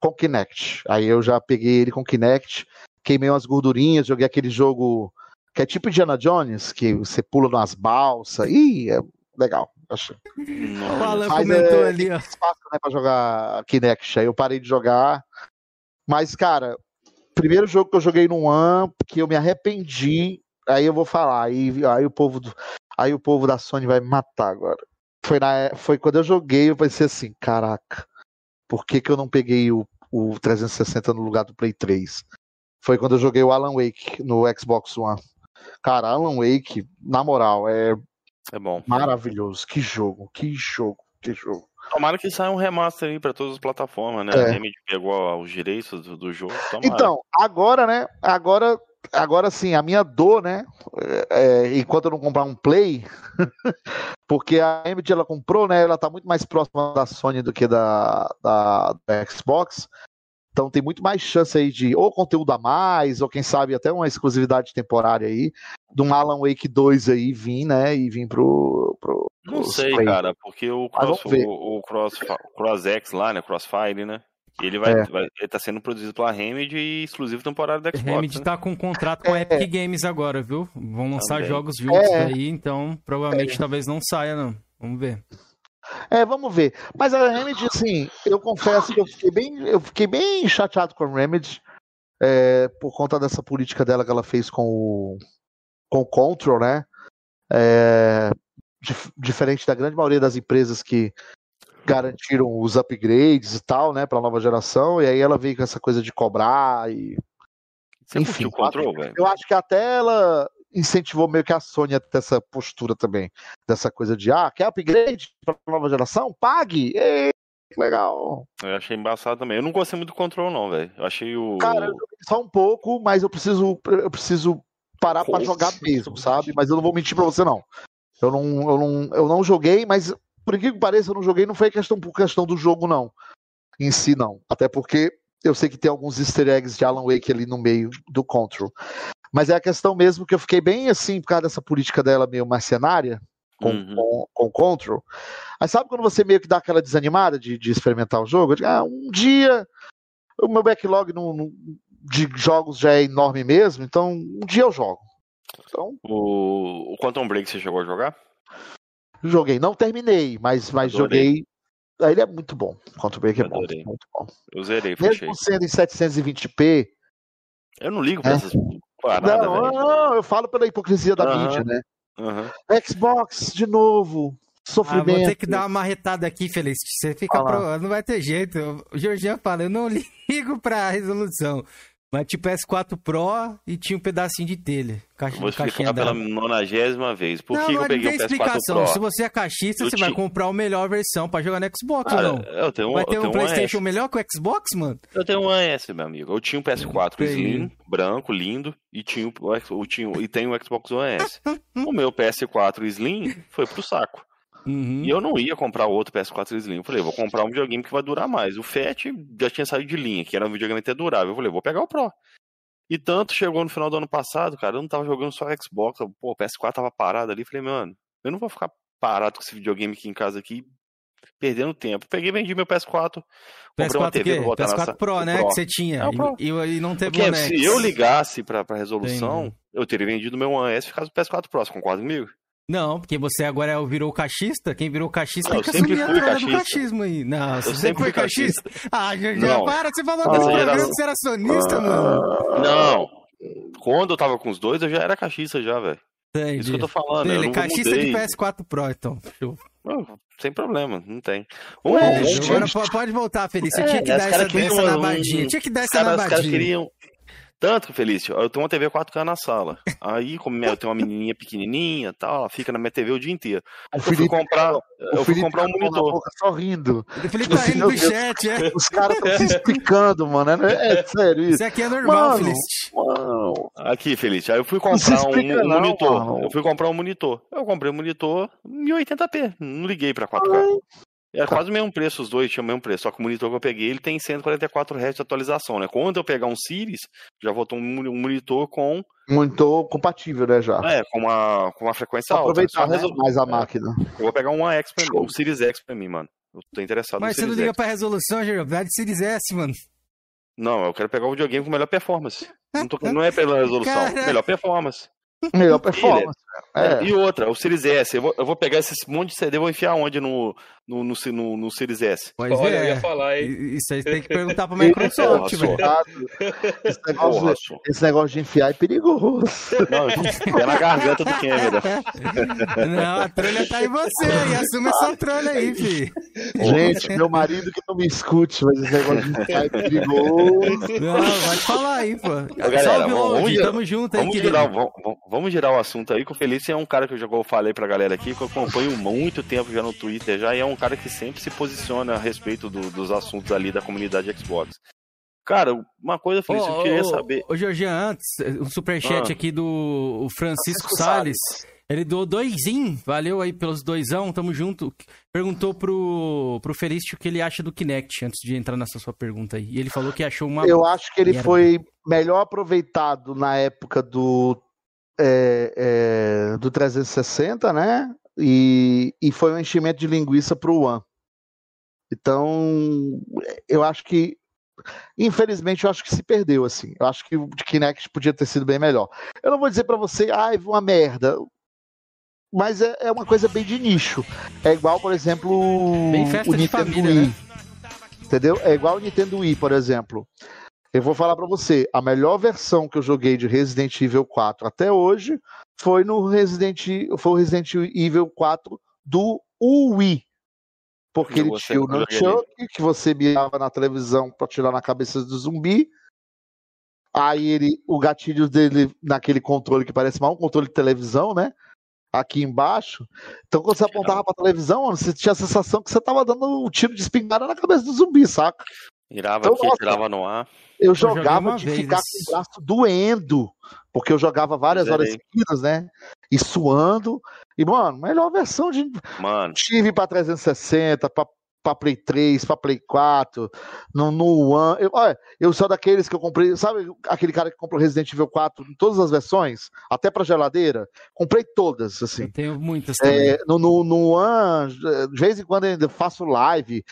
Speaker 4: com Kinect. Aí eu já peguei ele com Kinect, queimei umas gordurinhas, joguei aquele jogo que é tipo Indiana Jones, que você pula nas balsas. Ih, é legal. Achei.
Speaker 3: Não
Speaker 1: O Alan
Speaker 4: Mas
Speaker 1: comentou
Speaker 4: é-
Speaker 1: ali, ó.
Speaker 4: espaço né, pra jogar Kinect. Aí eu parei de jogar. Mas, cara, primeiro jogo que eu joguei no One, que eu me arrependi, aí eu vou falar. Aí, aí, o, povo do- aí o povo da Sony vai me matar agora. Foi, na, foi quando eu joguei, eu pensei assim, caraca, por que, que eu não peguei o, o 360 no lugar do Play 3? Foi quando eu joguei o Alan Wake no Xbox One. Cara, Alan Wake, na moral, é
Speaker 3: É bom.
Speaker 4: maravilhoso. Que jogo, que jogo, que jogo.
Speaker 3: Tomara que saia um remaster aí pra todas as plataformas, né?
Speaker 4: É.
Speaker 3: A Remedy pegou os direitos do, do jogo. Tomara.
Speaker 4: Então, agora, né? Agora, agora sim, a minha dor, né? é, é, enquanto eu não comprar um Play, porque a AMD ela comprou, né? Ela tá muito mais próxima da Sony do que da, da, da Xbox. Então tem muito mais chance aí de ou conteúdo a mais, ou quem sabe até uma exclusividade temporária aí, de um Alan Wake 2 aí vir, né? E vir pro. pro
Speaker 3: Não sei,
Speaker 4: Play.
Speaker 3: cara, porque o, cross, o, o cross, cross X lá, né? Crossfire, né? Ele vai,
Speaker 4: É.
Speaker 3: vai- ele tá sendo produzido pela Remedy e exclusivo temporário da
Speaker 1: A
Speaker 3: Xbox.
Speaker 1: Remedy
Speaker 3: né?
Speaker 1: tá com um contrato com a
Speaker 4: É.
Speaker 1: Epic Games agora, viu? Vão lançar
Speaker 3: Também.
Speaker 1: jogos juntos
Speaker 4: É.
Speaker 1: aí, então provavelmente talvez não saia, não. Vamos ver.
Speaker 4: É, vamos ver. Mas a Remedy, assim, eu confesso que eu fiquei bem, eu fiquei bem chateado com a Remedy é, por conta dessa política dela que ela fez com o, com o Control, né? É, dif- diferente da grande maioria das empresas que garantiram os upgrades e tal, né, para nova geração, e aí ela veio com essa coisa de cobrar e
Speaker 3: Você
Speaker 4: enfim,
Speaker 3: o control, velho?
Speaker 4: eu acho que até ela incentivou meio que a Sony a ter essa postura também. Dessa coisa de, ah, quer upgrade para nova geração? Pague! Ei, que legal!
Speaker 3: Eu achei embaçado também. Eu não gostei muito do control, não, velho. Eu achei o.
Speaker 4: Cara, eu só um pouco, mas eu preciso, eu preciso parar para jogar mesmo, sabe? Mas eu não vou mentir para você, não. Eu não, eu não. eu não joguei, mas por incrível que pareça, eu não joguei, não foi questão por questão do jogo, não. Em si, não. Até porque eu sei que tem alguns easter eggs de Alan Wake ali no meio do Control. Mas é a questão mesmo que eu fiquei bem assim, por causa dessa política dela meio mercenária com,
Speaker 3: Uhum.
Speaker 4: com, com Control. Aí sabe quando você meio que dá aquela desanimada de, de experimentar o jogo? Eu digo, ah, um dia o meu backlog no, no- de jogos já é enorme mesmo, então um dia eu jogo. Então,
Speaker 3: O, o Quantum Break você chegou a jogar?
Speaker 4: Joguei. Não terminei, mas, mas
Speaker 3: Adorei.
Speaker 4: joguei. Aí ele é muito bom. Contra o Break é bom,
Speaker 3: Adorei.
Speaker 4: muito bom.
Speaker 3: Eu zerei, fechei.
Speaker 4: Mesmo sendo em 720p.
Speaker 3: Eu não ligo pra
Speaker 4: É.
Speaker 3: essas paradas,
Speaker 4: Não,
Speaker 3: velho.
Speaker 4: não, eu falo pela hipocrisia da
Speaker 3: Aham.
Speaker 4: mídia, né?
Speaker 3: Aham.
Speaker 4: Xbox, de novo.
Speaker 1: Ah,
Speaker 4: Sofrimento.
Speaker 1: vou ter que dar uma marretada aqui, Feliz. Você fica
Speaker 4: Fala.
Speaker 1: pro... Não vai ter jeito. O Georgian fala, eu não ligo pra resolução. Mas tipo S4 Pro e tinha um pedacinho de telha. Caixa,
Speaker 3: Vou explicar pela nonagésima vez. Por
Speaker 1: não,
Speaker 3: que,
Speaker 1: não
Speaker 3: eu peguei
Speaker 1: tem
Speaker 3: o PS4
Speaker 1: explicação.
Speaker 3: Pro?
Speaker 1: Se você é caixista,
Speaker 3: Eu
Speaker 1: você vai comprar a melhor versão pra jogar no Xbox ou não?
Speaker 3: eu tenho,
Speaker 1: Vai
Speaker 3: eu
Speaker 1: ter um PlayStation melhor que o Xbox, mano?
Speaker 3: Eu tenho um AS, meu amigo. Eu tinha um PS4
Speaker 1: Tem.
Speaker 3: Slim, branco, lindo, e tinha o, o- tinha, e tenho o Xbox One S. o meu PS4 Slim foi pro saco.
Speaker 1: Uhum.
Speaker 3: E eu não ia comprar outro PS4 Slim. Eu falei, vou comprar um videogame que vai durar mais. O Fat já tinha saído de linha, que era um videogame até durável. Eu falei, vou pegar o Pro. E tanto chegou no final do ano passado, cara, eu não tava jogando só Xbox. Pô, o PS4 tava parado ali. Falei, mano, Eu não vou ficar parado com esse videogame aqui em casa aqui, perdendo tempo. Peguei e vendi meu PS4.
Speaker 1: Comprei uma TV, PS4 PS4 nessa... Pro, né? Pro. Que você tinha. É e, e, não teve
Speaker 3: Porque se eu ligasse pra, pra resolução, eu teria vendido meu One S e ficado o PS4 Pro. Você concorda comigo?
Speaker 1: Não, porque você agora virou cachista. Quem virou cachista não, tem que assumir a trona do cachismo aí. Não, você sempre foi cachista. cachista. Ah, já, já para, você falou desse ah, programa que você era sonista, ah, mano.
Speaker 3: Não. Quando eu tava com os dois, eu já era cachista já, velho. Entendi. Isso que eu tô falando. Ele é
Speaker 1: cachista de PS4 Pro, então. Show.
Speaker 3: Não, sem problema, não tem.
Speaker 1: Um, Ué, um, agora pode voltar, Felício. É, tinha que dar essa, essa. Um, tinha que dar essa nabadinha. Os caras queriam,
Speaker 3: tanto, Felício, eu tenho uma TV 4K na sala. Aí, como eu tenho uma menininha pequenininha tal, ela fica na minha TV o dia inteiro. eu fui comprar, eu fui comprar um monitor.
Speaker 4: só rindo.
Speaker 1: O Felipe tá rindo do chat, é.
Speaker 4: Os caras estão se explicando, mano. É, é, sério isso.
Speaker 1: Isso aqui é normal, mano, Felício. Mano.
Speaker 3: Aqui, Felício, aí eu fui comprar um, um não, monitor. Mano. Eu fui comprar um monitor. Eu comprei um monitor 1080p. Não liguei pra 4K. Ai. É quase o mesmo preço, os dois tinham o mesmo preço. Só que o monitor que eu peguei, ele tem 144 Hz de atualização, né? Quando eu pegar um Series, já vou ter um monitor com...
Speaker 4: Monitor compatível, né, já?
Speaker 3: É, com uma, com uma frequência
Speaker 4: alta. Aproveitar né? mais a é. máquina.
Speaker 3: Eu vou pegar um X pra mim, um Series X pra mim, mano. Eu tô interessado
Speaker 1: Mas você não liga X. pra resolução, Geraldo? Vai de Series S, mano.
Speaker 3: Não, eu quero pegar o videogame com melhor performance. Não, tô, não é pela resolução, Cara... melhor performance.
Speaker 4: Melhor performance.
Speaker 3: É. E outra, o Series S. Eu vou, eu vou pegar esse monte de CD e vou enfiar onde no, no, no, no, no Series S?
Speaker 1: Pois Olha, é. eu ia falar, hein? Isso aí você tem que perguntar pra Microsoft, velho.
Speaker 4: Esse, negócio, esse negócio de enfiar é perigoso.
Speaker 3: Não, é na garganta do câmera.
Speaker 1: Não, a trolha tá em você. E assume essa trolha aí, filho.
Speaker 4: Gente, meu marido que não me escute, mas esse negócio de enfiar é perigoso.
Speaker 1: Não, vai falar aí, pô. Galera, Salve, vamos, vamos, tamo junto
Speaker 3: vamos aí, girar, vamos, vamos girar o assunto aí, que o Felício é um cara que eu já falei pra galera aqui, que eu acompanho muito tempo já no Twitter já, e é um cara que sempre se posiciona a respeito do, dos assuntos ali da comunidade Xbox. Cara, uma coisa, Felício, oh, eu queria oh, saber.
Speaker 1: Ô, Jorge, antes, um superchat ah. aqui do Francisco, Francisco Salles. Ele doou doisinho, valeu aí pelos doisão, tamo junto. Perguntou pro, pro Felício o que ele acha do Kinect, antes de entrar nessa sua pergunta aí. E ele falou que achou uma.
Speaker 4: Eu acho que ele foi melhor aproveitado na época do é, é, do 360, né? E, e foi um enchimento de linguiça para o One. Então, eu acho que, infelizmente, eu acho que se perdeu, assim. Eu acho que o Kinect podia ter sido bem melhor. Eu não vou dizer para você, ai, ah, uma merda. Mas é, é, uma coisa bem de nicho. É igual, por exemplo, o Nintendo família, Wii. Né? Entendeu? É igual o Nintendo Wii, por exemplo. Eu vou falar para você, a melhor versão que eu joguei de Resident Evil 4 até hoje foi no Resident, foi o Resident Evil 4 do Wii. Porque eu ele tinha o Nunchuck, que você mirava na televisão para tirar na cabeça do zumbi. Aí ele, o gatilho dele naquele controle que parece mais um controle de televisão, né? Aqui embaixo. Então quando você apontava pra televisão, você tinha a sensação que você tava dando um tiro de espingarda na cabeça do zumbi, saca?
Speaker 3: Mirava então, aqui, nossa, tirava no ar.
Speaker 4: Eu jogava de ficar com o braço doendo, porque eu jogava várias Zerei. horas seguidas, né? E suando. E, mano, melhor versão de.
Speaker 3: Mano.
Speaker 4: Tive pra 360, pra, pra Play 3, pra Play 4, no, no One. Eu, olha, eu sou daqueles que eu comprei. Sabe aquele cara que comprou Resident Evil 4 em todas as versões? Até pra geladeira? Comprei todas, assim. Eu
Speaker 1: tenho muitas também.
Speaker 4: É, no, no, no One, de vez em quando eu ainda faço live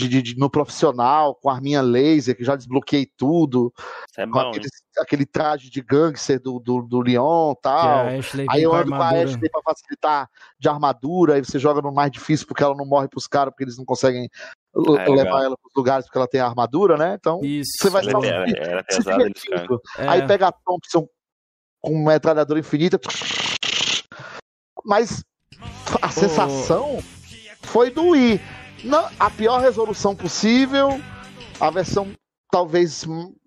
Speaker 4: de, de, de, no profissional, com a arminha laser, que já desbloqueei tudo. É com bom, aquele, aquele, traje de gangster do, do, do Leon e tal. Aí eu ando com a Ashley pra facilitar de armadura, aí você joga no mais difícil porque ela não morre pros caras, porque eles não conseguem é, levar ela pros lugares porque ela tem a armadura, né? Então
Speaker 1: Isso.
Speaker 4: você vai estar
Speaker 3: era, era pesado,
Speaker 4: é. Aí pega a Thompson com uma metralhadora infinita. Mas a oh. sensação foi do Wii não, a pior resolução possível, a versão talvez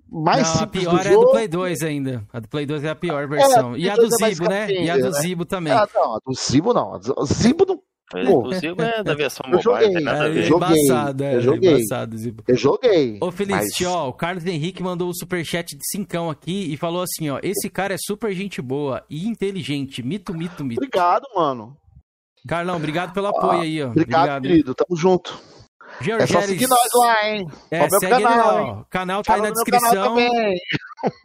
Speaker 4: mais não, simples
Speaker 1: a pior
Speaker 4: do
Speaker 1: é
Speaker 4: jogo.
Speaker 1: a do Play 2 ainda. A do Play 2 é a pior versão. É, e a do é Zibo, né? E a do né? Zibo também. Ah,
Speaker 4: não, a do Zibo não. A do Zibo não.
Speaker 3: O Zibo é da versão mobile, eu joguei,
Speaker 4: nada é, joguei, embaçado, é, eu joguei, embaçado,
Speaker 1: Zibo.
Speaker 4: Eu joguei.
Speaker 1: Ô, Feliz, mas... ó, o Carlos Henrique mandou o superchat de cincão aqui e falou assim, ó, esse cara é super gente boa e inteligente, mito, mito, mito.
Speaker 4: Obrigado, mano.
Speaker 1: Carlão, obrigado pelo apoio ah, aí, ó.
Speaker 4: Obrigado, obrigado, querido. Tamo junto. É só seguir nós lá, hein?
Speaker 1: É, segue canal, ele O canal tá aí na descrição.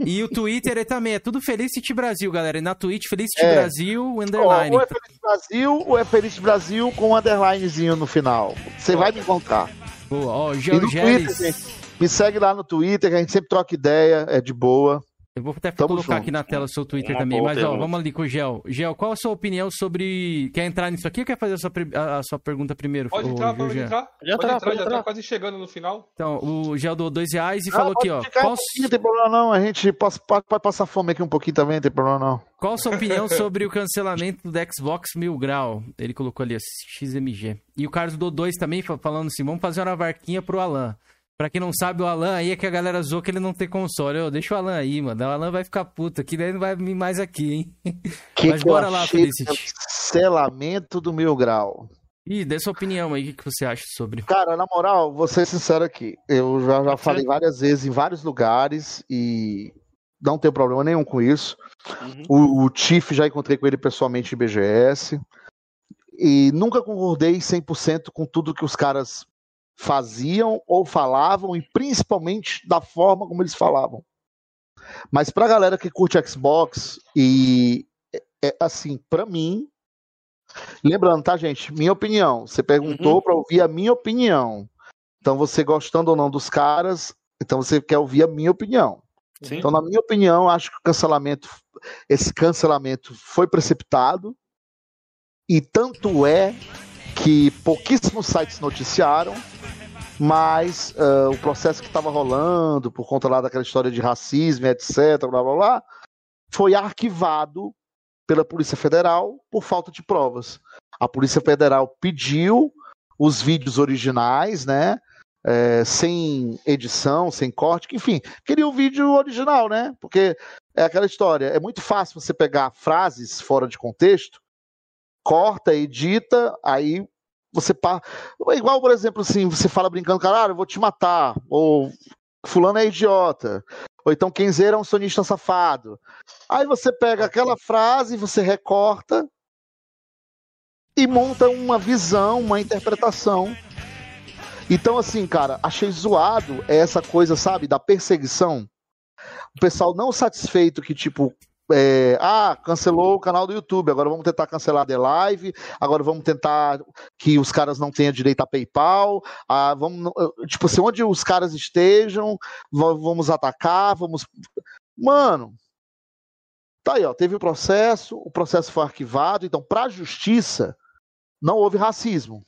Speaker 1: E o Twitter também, é tudo Felicity Brasil, galera. E na Twitch, Felicity é. Brasil, underline.
Speaker 4: Ou é Felicity Brasil, ou é Felicity Brasil com um underlinezinho no final. Você vai me encontrar.
Speaker 1: Boa, ó, o Georgeles...
Speaker 4: Me segue lá no Twitter, que a gente sempre troca ideia, é de boa.
Speaker 1: Eu vou até Tamo colocar junto. aqui na tela o seu Twitter Uma também. Mas, ó, vamos ali com o Gel. Gel, qual a sua opinião sobre. Quer entrar nisso aqui ou quer fazer a sua, a sua pergunta primeiro?
Speaker 2: Pode entrar, pode Gel? entrar. Pode entrar, pode entrar, já tá quase chegando no final.
Speaker 1: Então, o Gel doou dois reais e ah, falou aqui, ó.
Speaker 4: Qual... Não tem problema não, a gente pode, pode, pode, passar fome aqui um pouquinho também, não tem problema não.
Speaker 1: Qual a sua opinião sobre o cancelamento do Xbox Mil Grau? Ele colocou ali, XMG. E o Carlos doou dois também, falando assim: vamos fazer uma varquinha pro Alan. Pra quem não sabe, o Alan aí é que a galera zoou que ele não tem console. Eu, deixa o Alan aí, mano. O Alan vai ficar puto aqui, daí não vai vir mais aqui, hein?
Speaker 4: Que Mas que bora lá, Felicity. Cancelamento do mil grau.
Speaker 1: Ih, dê sua opinião aí, o que você acha sobre?
Speaker 4: Cara, na moral, vou ser sincero aqui. Eu já, já falei várias vezes em vários lugares e não tenho problema nenhum com isso. Uhum. O, o Tiff já encontrei com ele pessoalmente em BGS. E nunca concordei 100% com tudo que os caras faziam ou falavam e principalmente da forma como eles falavam. Mas para a galera que curte Xbox e é, é assim, para mim, lembrando, tá, gente? Minha opinião. Você perguntou uhum. para ouvir a minha opinião. Então, você gostando ou não dos caras, então você quer ouvir a minha opinião. Sim. Então, na minha opinião, acho que o cancelamento, esse cancelamento foi precipitado e tanto é que pouquíssimos sites noticiaram mas uh, o processo que estava rolando, por conta lá daquela história de racismo, etc., blá blá blá, foi arquivado pela Polícia Federal por falta de provas. A Polícia Federal pediu os vídeos originais, né? É, sem edição, sem corte, enfim, queria o vídeo original, né? Porque é aquela história, é muito fácil você pegar frases fora de contexto, corta, edita, aí você pá. Igual, por exemplo, assim, você fala brincando, cara, eu vou te matar, ou fulano é idiota, ou então Kenzeira é um sonista safado. Aí você pega aquela frase, você recorta e monta uma visão, uma interpretação. Então, assim, cara, achei zoado essa coisa, sabe, da perseguição. O pessoal não satisfeito que, tipo, é, ah, cancelou o canal do YouTube, agora vamos tentar cancelar a Live, agora vamos tentar que os caras não tenham direito a PayPal, ah, vamos, tipo assim, onde os caras estejam, vamos atacar, vamos. Mano, tá aí, ó, teve o processo, o processo foi arquivado, então, para a justiça, não houve racismo.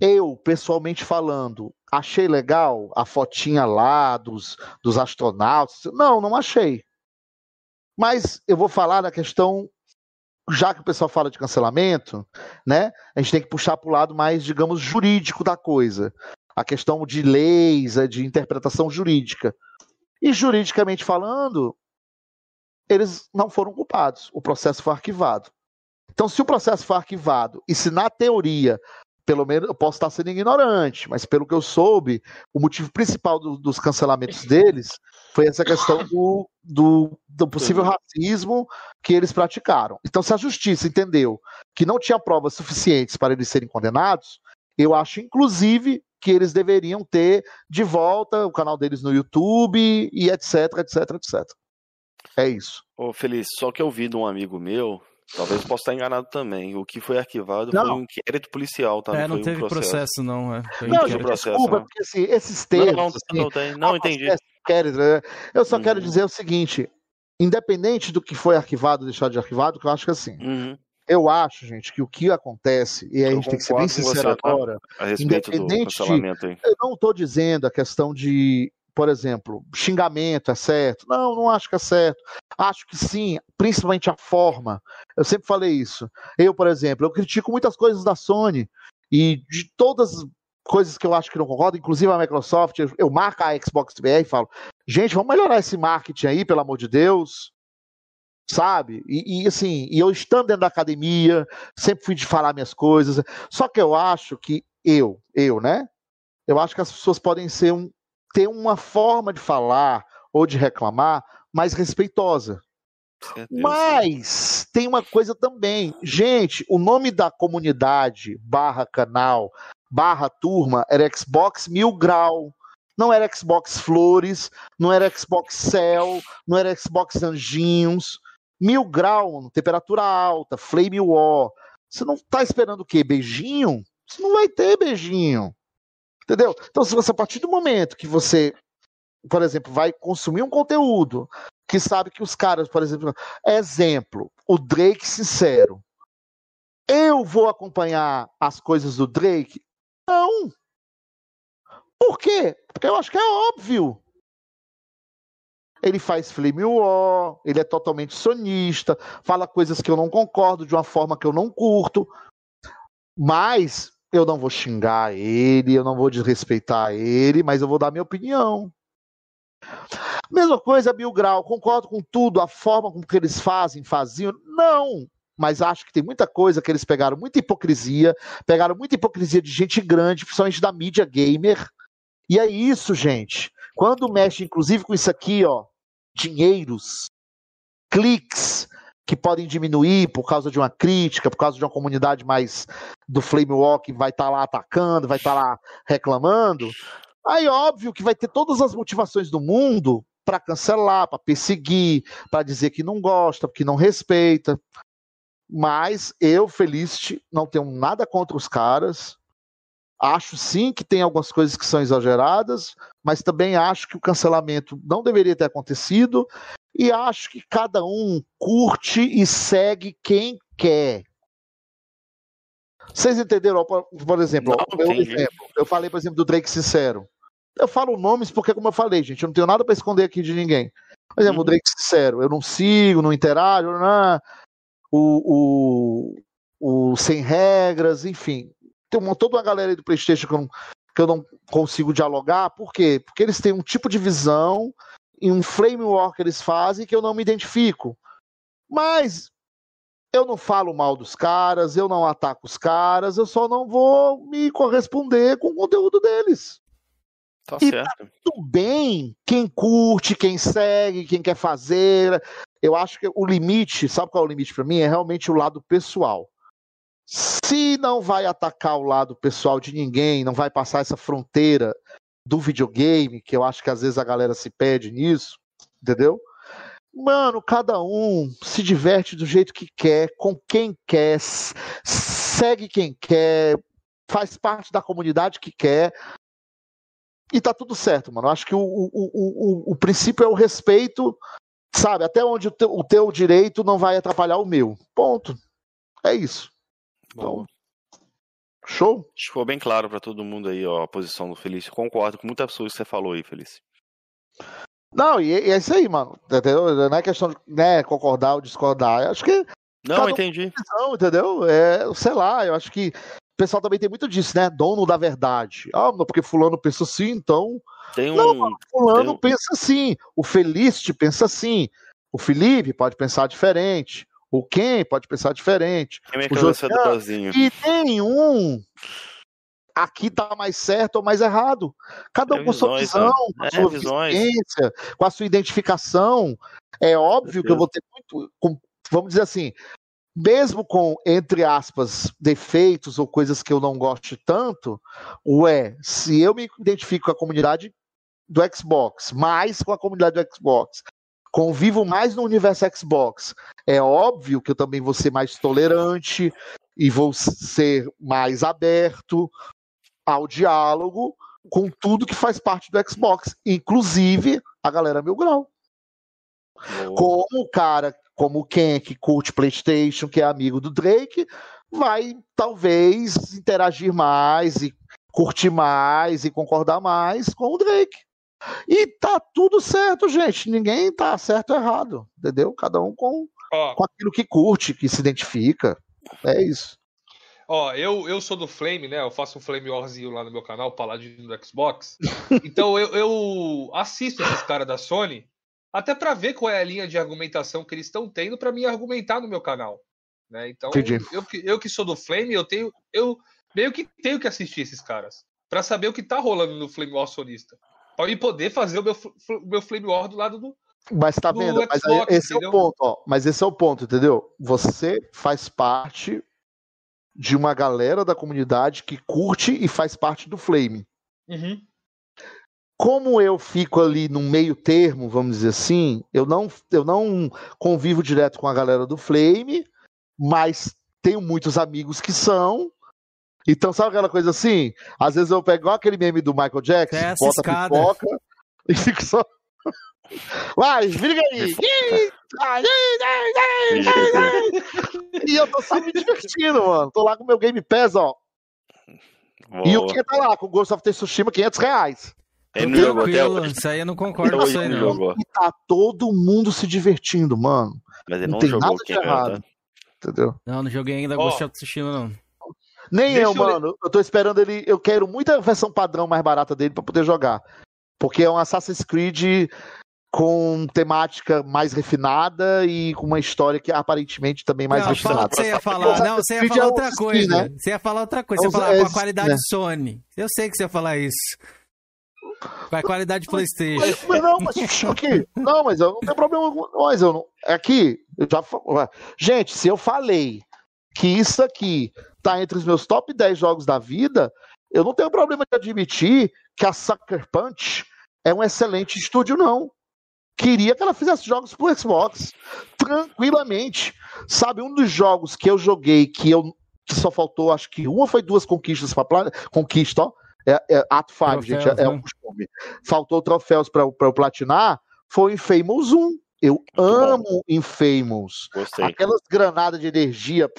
Speaker 4: Eu, pessoalmente falando, achei legal a fotinha lá dos, dos astronautas. Não, não achei. Mas eu vou falar da questão, já que o pessoal fala de cancelamento, né? A gente tem que puxar para o lado mais, digamos, jurídico da coisa. A questão de leis, é, de interpretação jurídica. E juridicamente falando, eles não foram culpados. O processo foi arquivado. Então, se o processo foi arquivado e se na teoria pelo menos eu posso estar sendo ignorante, mas pelo que eu soube, o motivo principal do, dos cancelamentos deles foi essa questão do, do, do, possível racismo que eles praticaram. Então, se a justiça entendeu que não tinha provas suficientes para eles serem condenados, eu acho, inclusive, que eles deveriam ter de volta o canal deles no YouTube e etc, etc, etc. É isso.
Speaker 3: Ô, Feliz, só que eu vi de um amigo meu Talvez possa estar enganado também. O que foi arquivado não. foi um inquérito policial, tá?
Speaker 1: É,
Speaker 3: não,
Speaker 1: não teve
Speaker 3: um
Speaker 1: processo. processo. não. É.
Speaker 4: Foi não, gente, processo, desculpa, né? porque assim, esses termos... Não, não, assim,
Speaker 3: não, tem. não entendi.
Speaker 4: Inquérito, né? eu só uhum. quero dizer o seguinte, independente do que foi arquivado, deixar de arquivado, que eu acho que assim... Uhum. Eu acho, gente, que o que acontece, e a gente tem que ser bem sincero tá? agora,
Speaker 3: tá? independente de,
Speaker 4: eu não estou dizendo a questão de por exemplo, xingamento é certo? Não, não acho que é certo. Acho que sim, principalmente a forma. Eu sempre falei isso. Eu, por exemplo, eu critico muitas coisas da Sony e de todas as coisas que eu acho que não concordo, inclusive a Microsoft, eu, eu marco a Xbox BR e falo, gente, vamos melhorar esse marketing aí, pelo amor de Deus sabe? E, e, assim, e eu estando dentro da academia, sempre fui de falar minhas coisas. Só que eu acho que eu, eu, né? Eu acho que as pessoas podem ser um, ter uma forma de falar ou de reclamar mais respeitosa. Mas tem uma coisa também. Gente, o nome da comunidade barra canal barra turma era Xbox Mil Grau. Não era Xbox Flores, não era Xbox Cell, não era Xbox Anjinhos. Mil Grau, temperatura alta, Flame War. Você não tá esperando o quê? Beijinho? Você não vai ter beijinho. Entendeu? Então, se você, a partir do momento que você, por exemplo, vai consumir um conteúdo que sabe que os caras, por exemplo, exemplo, o Drake sincero. Eu vou acompanhar as coisas do Drake? Não. Por quê? Porque eu acho que é óbvio. Ele faz flame war, ele é totalmente sonista, fala coisas que eu não concordo de uma forma que eu não curto. Mas eu não vou xingar ele, eu não vou desrespeitar ele, mas eu vou dar minha opinião. Mesma coisa, Mil Grau, concordo com tudo, a forma como que eles fazem, faziam. Não, mas acho que tem muita coisa que eles pegaram muita hipocrisia, pegaram muita hipocrisia de gente grande, principalmente da mídia gamer. E é isso, gente. Quando mexe, inclusive, com isso aqui, ó, dinheiros, cliques que podem diminuir por causa de uma crítica, por causa de uma comunidade mais do Flame Walk vai estar tá lá atacando, vai estar tá lá reclamando. Aí, óbvio que vai ter todas as motivações do mundo para cancelar, para perseguir, para dizer que não gosta, que não respeita. Mas eu, Felicity, não tenho nada contra os caras. Acho sim que tem algumas coisas que são exageradas, mas também acho que o cancelamento não deveria ter acontecido e acho que cada um curte e segue quem quer. Vocês entenderam? Por, exemplo, não, eu, exemplo, eu falei, por exemplo, do Drake Sincero. Eu falo nomes porque, como eu falei, gente, eu não tenho nada para esconder aqui de ninguém. Por exemplo, uhum. o Drake Sincero, eu não sigo, não interajo, não, o, o, o Sem Regras, enfim. Tem uma, toda uma galera aí do PlayStation que eu, não, que eu não consigo dialogar. Por quê? Porque eles têm um tipo de visão e um flame war que eles fazem que eu não me identifico. Mas eu não falo mal dos caras, eu não ataco os caras, eu só não vou me corresponder com o conteúdo deles.
Speaker 3: Tá e certo. Tá
Speaker 4: tudo bem quem curte, quem segue, quem quer fazer. Eu acho que o limite, sabe qual é o limite para mim? É realmente o lado pessoal. Se não vai atacar o lado pessoal de ninguém, não vai passar essa fronteira do videogame, que eu acho que às vezes a galera se pede nisso, entendeu? Mano, cada um se diverte do jeito que quer, com quem quer, segue quem quer, faz parte da comunidade que quer. E tá tudo certo, mano. Eu acho que o, o, o, o, princípio é o respeito, sabe? Até onde o teu, o teu direito não vai atrapalhar o meu. Ponto. É isso. Então, show?
Speaker 3: Ficou bem claro para todo mundo aí, ó, a posição do Felício. Concordo com muitas pessoas que você falou aí, Felício.
Speaker 4: Não, e, e, é isso aí, mano. Entendeu? Não é questão de né, concordar ou discordar. Eu acho que.
Speaker 3: Não, entendi.
Speaker 4: Um entendeu? É, sei lá, eu acho que o pessoal também tem muito disso, né? Dono da verdade. Ah, porque fulano pensa assim, então.
Speaker 3: Tem um...
Speaker 4: Não, fulano um... pensa assim. O Felicity pensa assim. O Felipe pode pensar diferente. O Ken pode pensar diferente.
Speaker 3: Quem é o José,
Speaker 4: e nenhum aqui tá mais certo ou mais errado. Cada um é com sua visão, com é, sua vivência, com a sua identificação. É óbvio que eu vou ter muito, vamos dizer assim, mesmo com, entre aspas, defeitos ou coisas que eu não goste tanto, ué, se eu me identifico com a comunidade do Xbox, mais com a comunidade do Xbox, convivo mais no universo Xbox, é óbvio que eu também vou ser mais tolerante e vou ser mais aberto ao diálogo com tudo que faz parte do Xbox, inclusive a galera Mil Grau. Como o cara como o Ken, que curte PlayStation, que é amigo do Drake, vai talvez interagir mais e curtir mais e concordar mais com o Drake. E tá tudo certo, gente. Ninguém tá certo ou errado, entendeu? Cada um com, oh. com aquilo que curte, que se identifica. É isso.
Speaker 2: Ó, eu, eu sou do Flame, né? Eu faço um Flame Warzinho lá no meu canal, Paladino do Xbox. Então eu, eu assisto esses caras da Sony até para ver qual é a linha de argumentação que eles estão tendo para me argumentar no meu canal. Né? Então, eu, eu que sou do Flame, eu tenho, eu meio que tenho que assistir esses caras para saber o que tá rolando no Flame War sonista, para me poder fazer o meu, meu Flame War do lado do
Speaker 4: mas tá vendo? Xbox, mas esse entendeu? é o ponto, ó. Mas esse é o ponto, entendeu? Você faz parte de uma galera da comunidade que curte e faz parte do Flame.
Speaker 2: Uhum.
Speaker 4: Como eu fico ali no meio termo, vamos dizer assim, eu não, eu não convivo direto com a galera do Flame, mas tenho muitos amigos que são. Então, sabe aquela coisa assim? Às vezes eu pego igual aquele meme do Michael Jackson, bota
Speaker 1: ciscada.
Speaker 4: pipoca e fico só. Vai, briga aí! E eu tô só me divertindo, mano. Tô lá com meu Game Pass, ó. E o
Speaker 3: Boa.
Speaker 4: que tá lá com o Ghost of Tsushima, 500 reais.
Speaker 3: Ele não jogou até
Speaker 1: Tranquilo,
Speaker 3: hoje.
Speaker 1: isso aí eu não concordo com isso aí,
Speaker 3: não jogou.
Speaker 4: E tá todo mundo se divertindo, mano.
Speaker 3: Mas ele
Speaker 4: Não
Speaker 3: não,
Speaker 4: tem
Speaker 3: jogou
Speaker 4: nada de
Speaker 3: quem
Speaker 4: errado. Entendeu?
Speaker 1: Não, não joguei ainda
Speaker 2: Ó.
Speaker 1: Ghost of Tsushima, não.
Speaker 4: Nem
Speaker 2: Deixa
Speaker 4: eu, mano. Eu tô esperando ele. Eu quero muita versão padrão mais barata dele pra poder jogar. Porque é um Assassin's Creed com temática mais refinada e com uma história que aparentemente também mais
Speaker 1: não,
Speaker 4: refinada.
Speaker 1: você ia falar. Não, você ia falar
Speaker 4: é
Speaker 1: outra coisa.
Speaker 4: né?
Speaker 1: Você ia falar outra coisa. Você ia
Speaker 4: É
Speaker 1: falar
Speaker 4: é
Speaker 1: com a qualidade
Speaker 4: né?
Speaker 1: Sony. Eu sei que você ia falar isso. A qualidade PlayStation.
Speaker 4: Mas, não, mas aqui, não, mas eu não tenho problema com mas eu não. Aqui, eu já Gente, se eu falei que isso aqui tá entre os meus top 10 jogos da vida, eu não tenho problema de admitir que a Sucker Punch é um excelente estúdio, não. Queria que ela fizesse jogos pro Xbox tranquilamente. Sabe, um dos jogos que eu joguei que eu que só faltou, acho que uma foi duas conquistas para conquista, ó. É, é ato 5,
Speaker 1: Troféus,
Speaker 4: gente, é, é
Speaker 1: né?
Speaker 4: um costume. Faltou troféus para eu platinar, foi o Infamous 1. Eu amo Infamous.
Speaker 3: Gostei.
Speaker 4: Aquelas granadas de energia.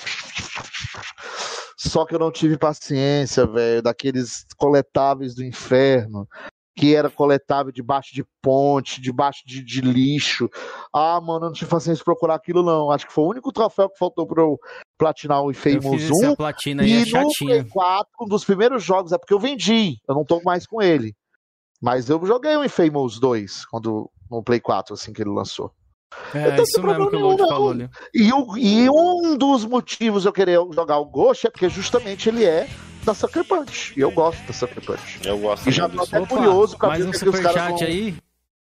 Speaker 4: Só que eu não tive paciência, velho, daqueles coletáveis do inferno, que era coletável debaixo de ponte, debaixo de, de lixo. Ah, mano, eu não tive paciência de procurar aquilo, não. Acho que foi o único troféu que faltou pra eu platinar o Infamous
Speaker 1: fiz
Speaker 4: 1.
Speaker 1: essa platina é
Speaker 4: E no Play
Speaker 1: chatinha.
Speaker 4: 4, um dos primeiros jogos, é porque eu vendi, eu não tô mais com ele. Mas eu joguei o Infamous 2 quando, no Play 4, assim que ele lançou.
Speaker 1: É,
Speaker 4: tô
Speaker 1: isso mesmo que o
Speaker 4: nenhum,
Speaker 1: falou ali.
Speaker 4: E, e um dos motivos eu querer jogar o Ghost é porque justamente ele é da Sucker Punch. E eu gosto da Sucker Punch.
Speaker 3: Eu gosto
Speaker 4: E já tô até curioso pra
Speaker 1: mais
Speaker 4: ver
Speaker 1: um
Speaker 4: que os caras
Speaker 1: superchat
Speaker 4: vão-
Speaker 1: aí.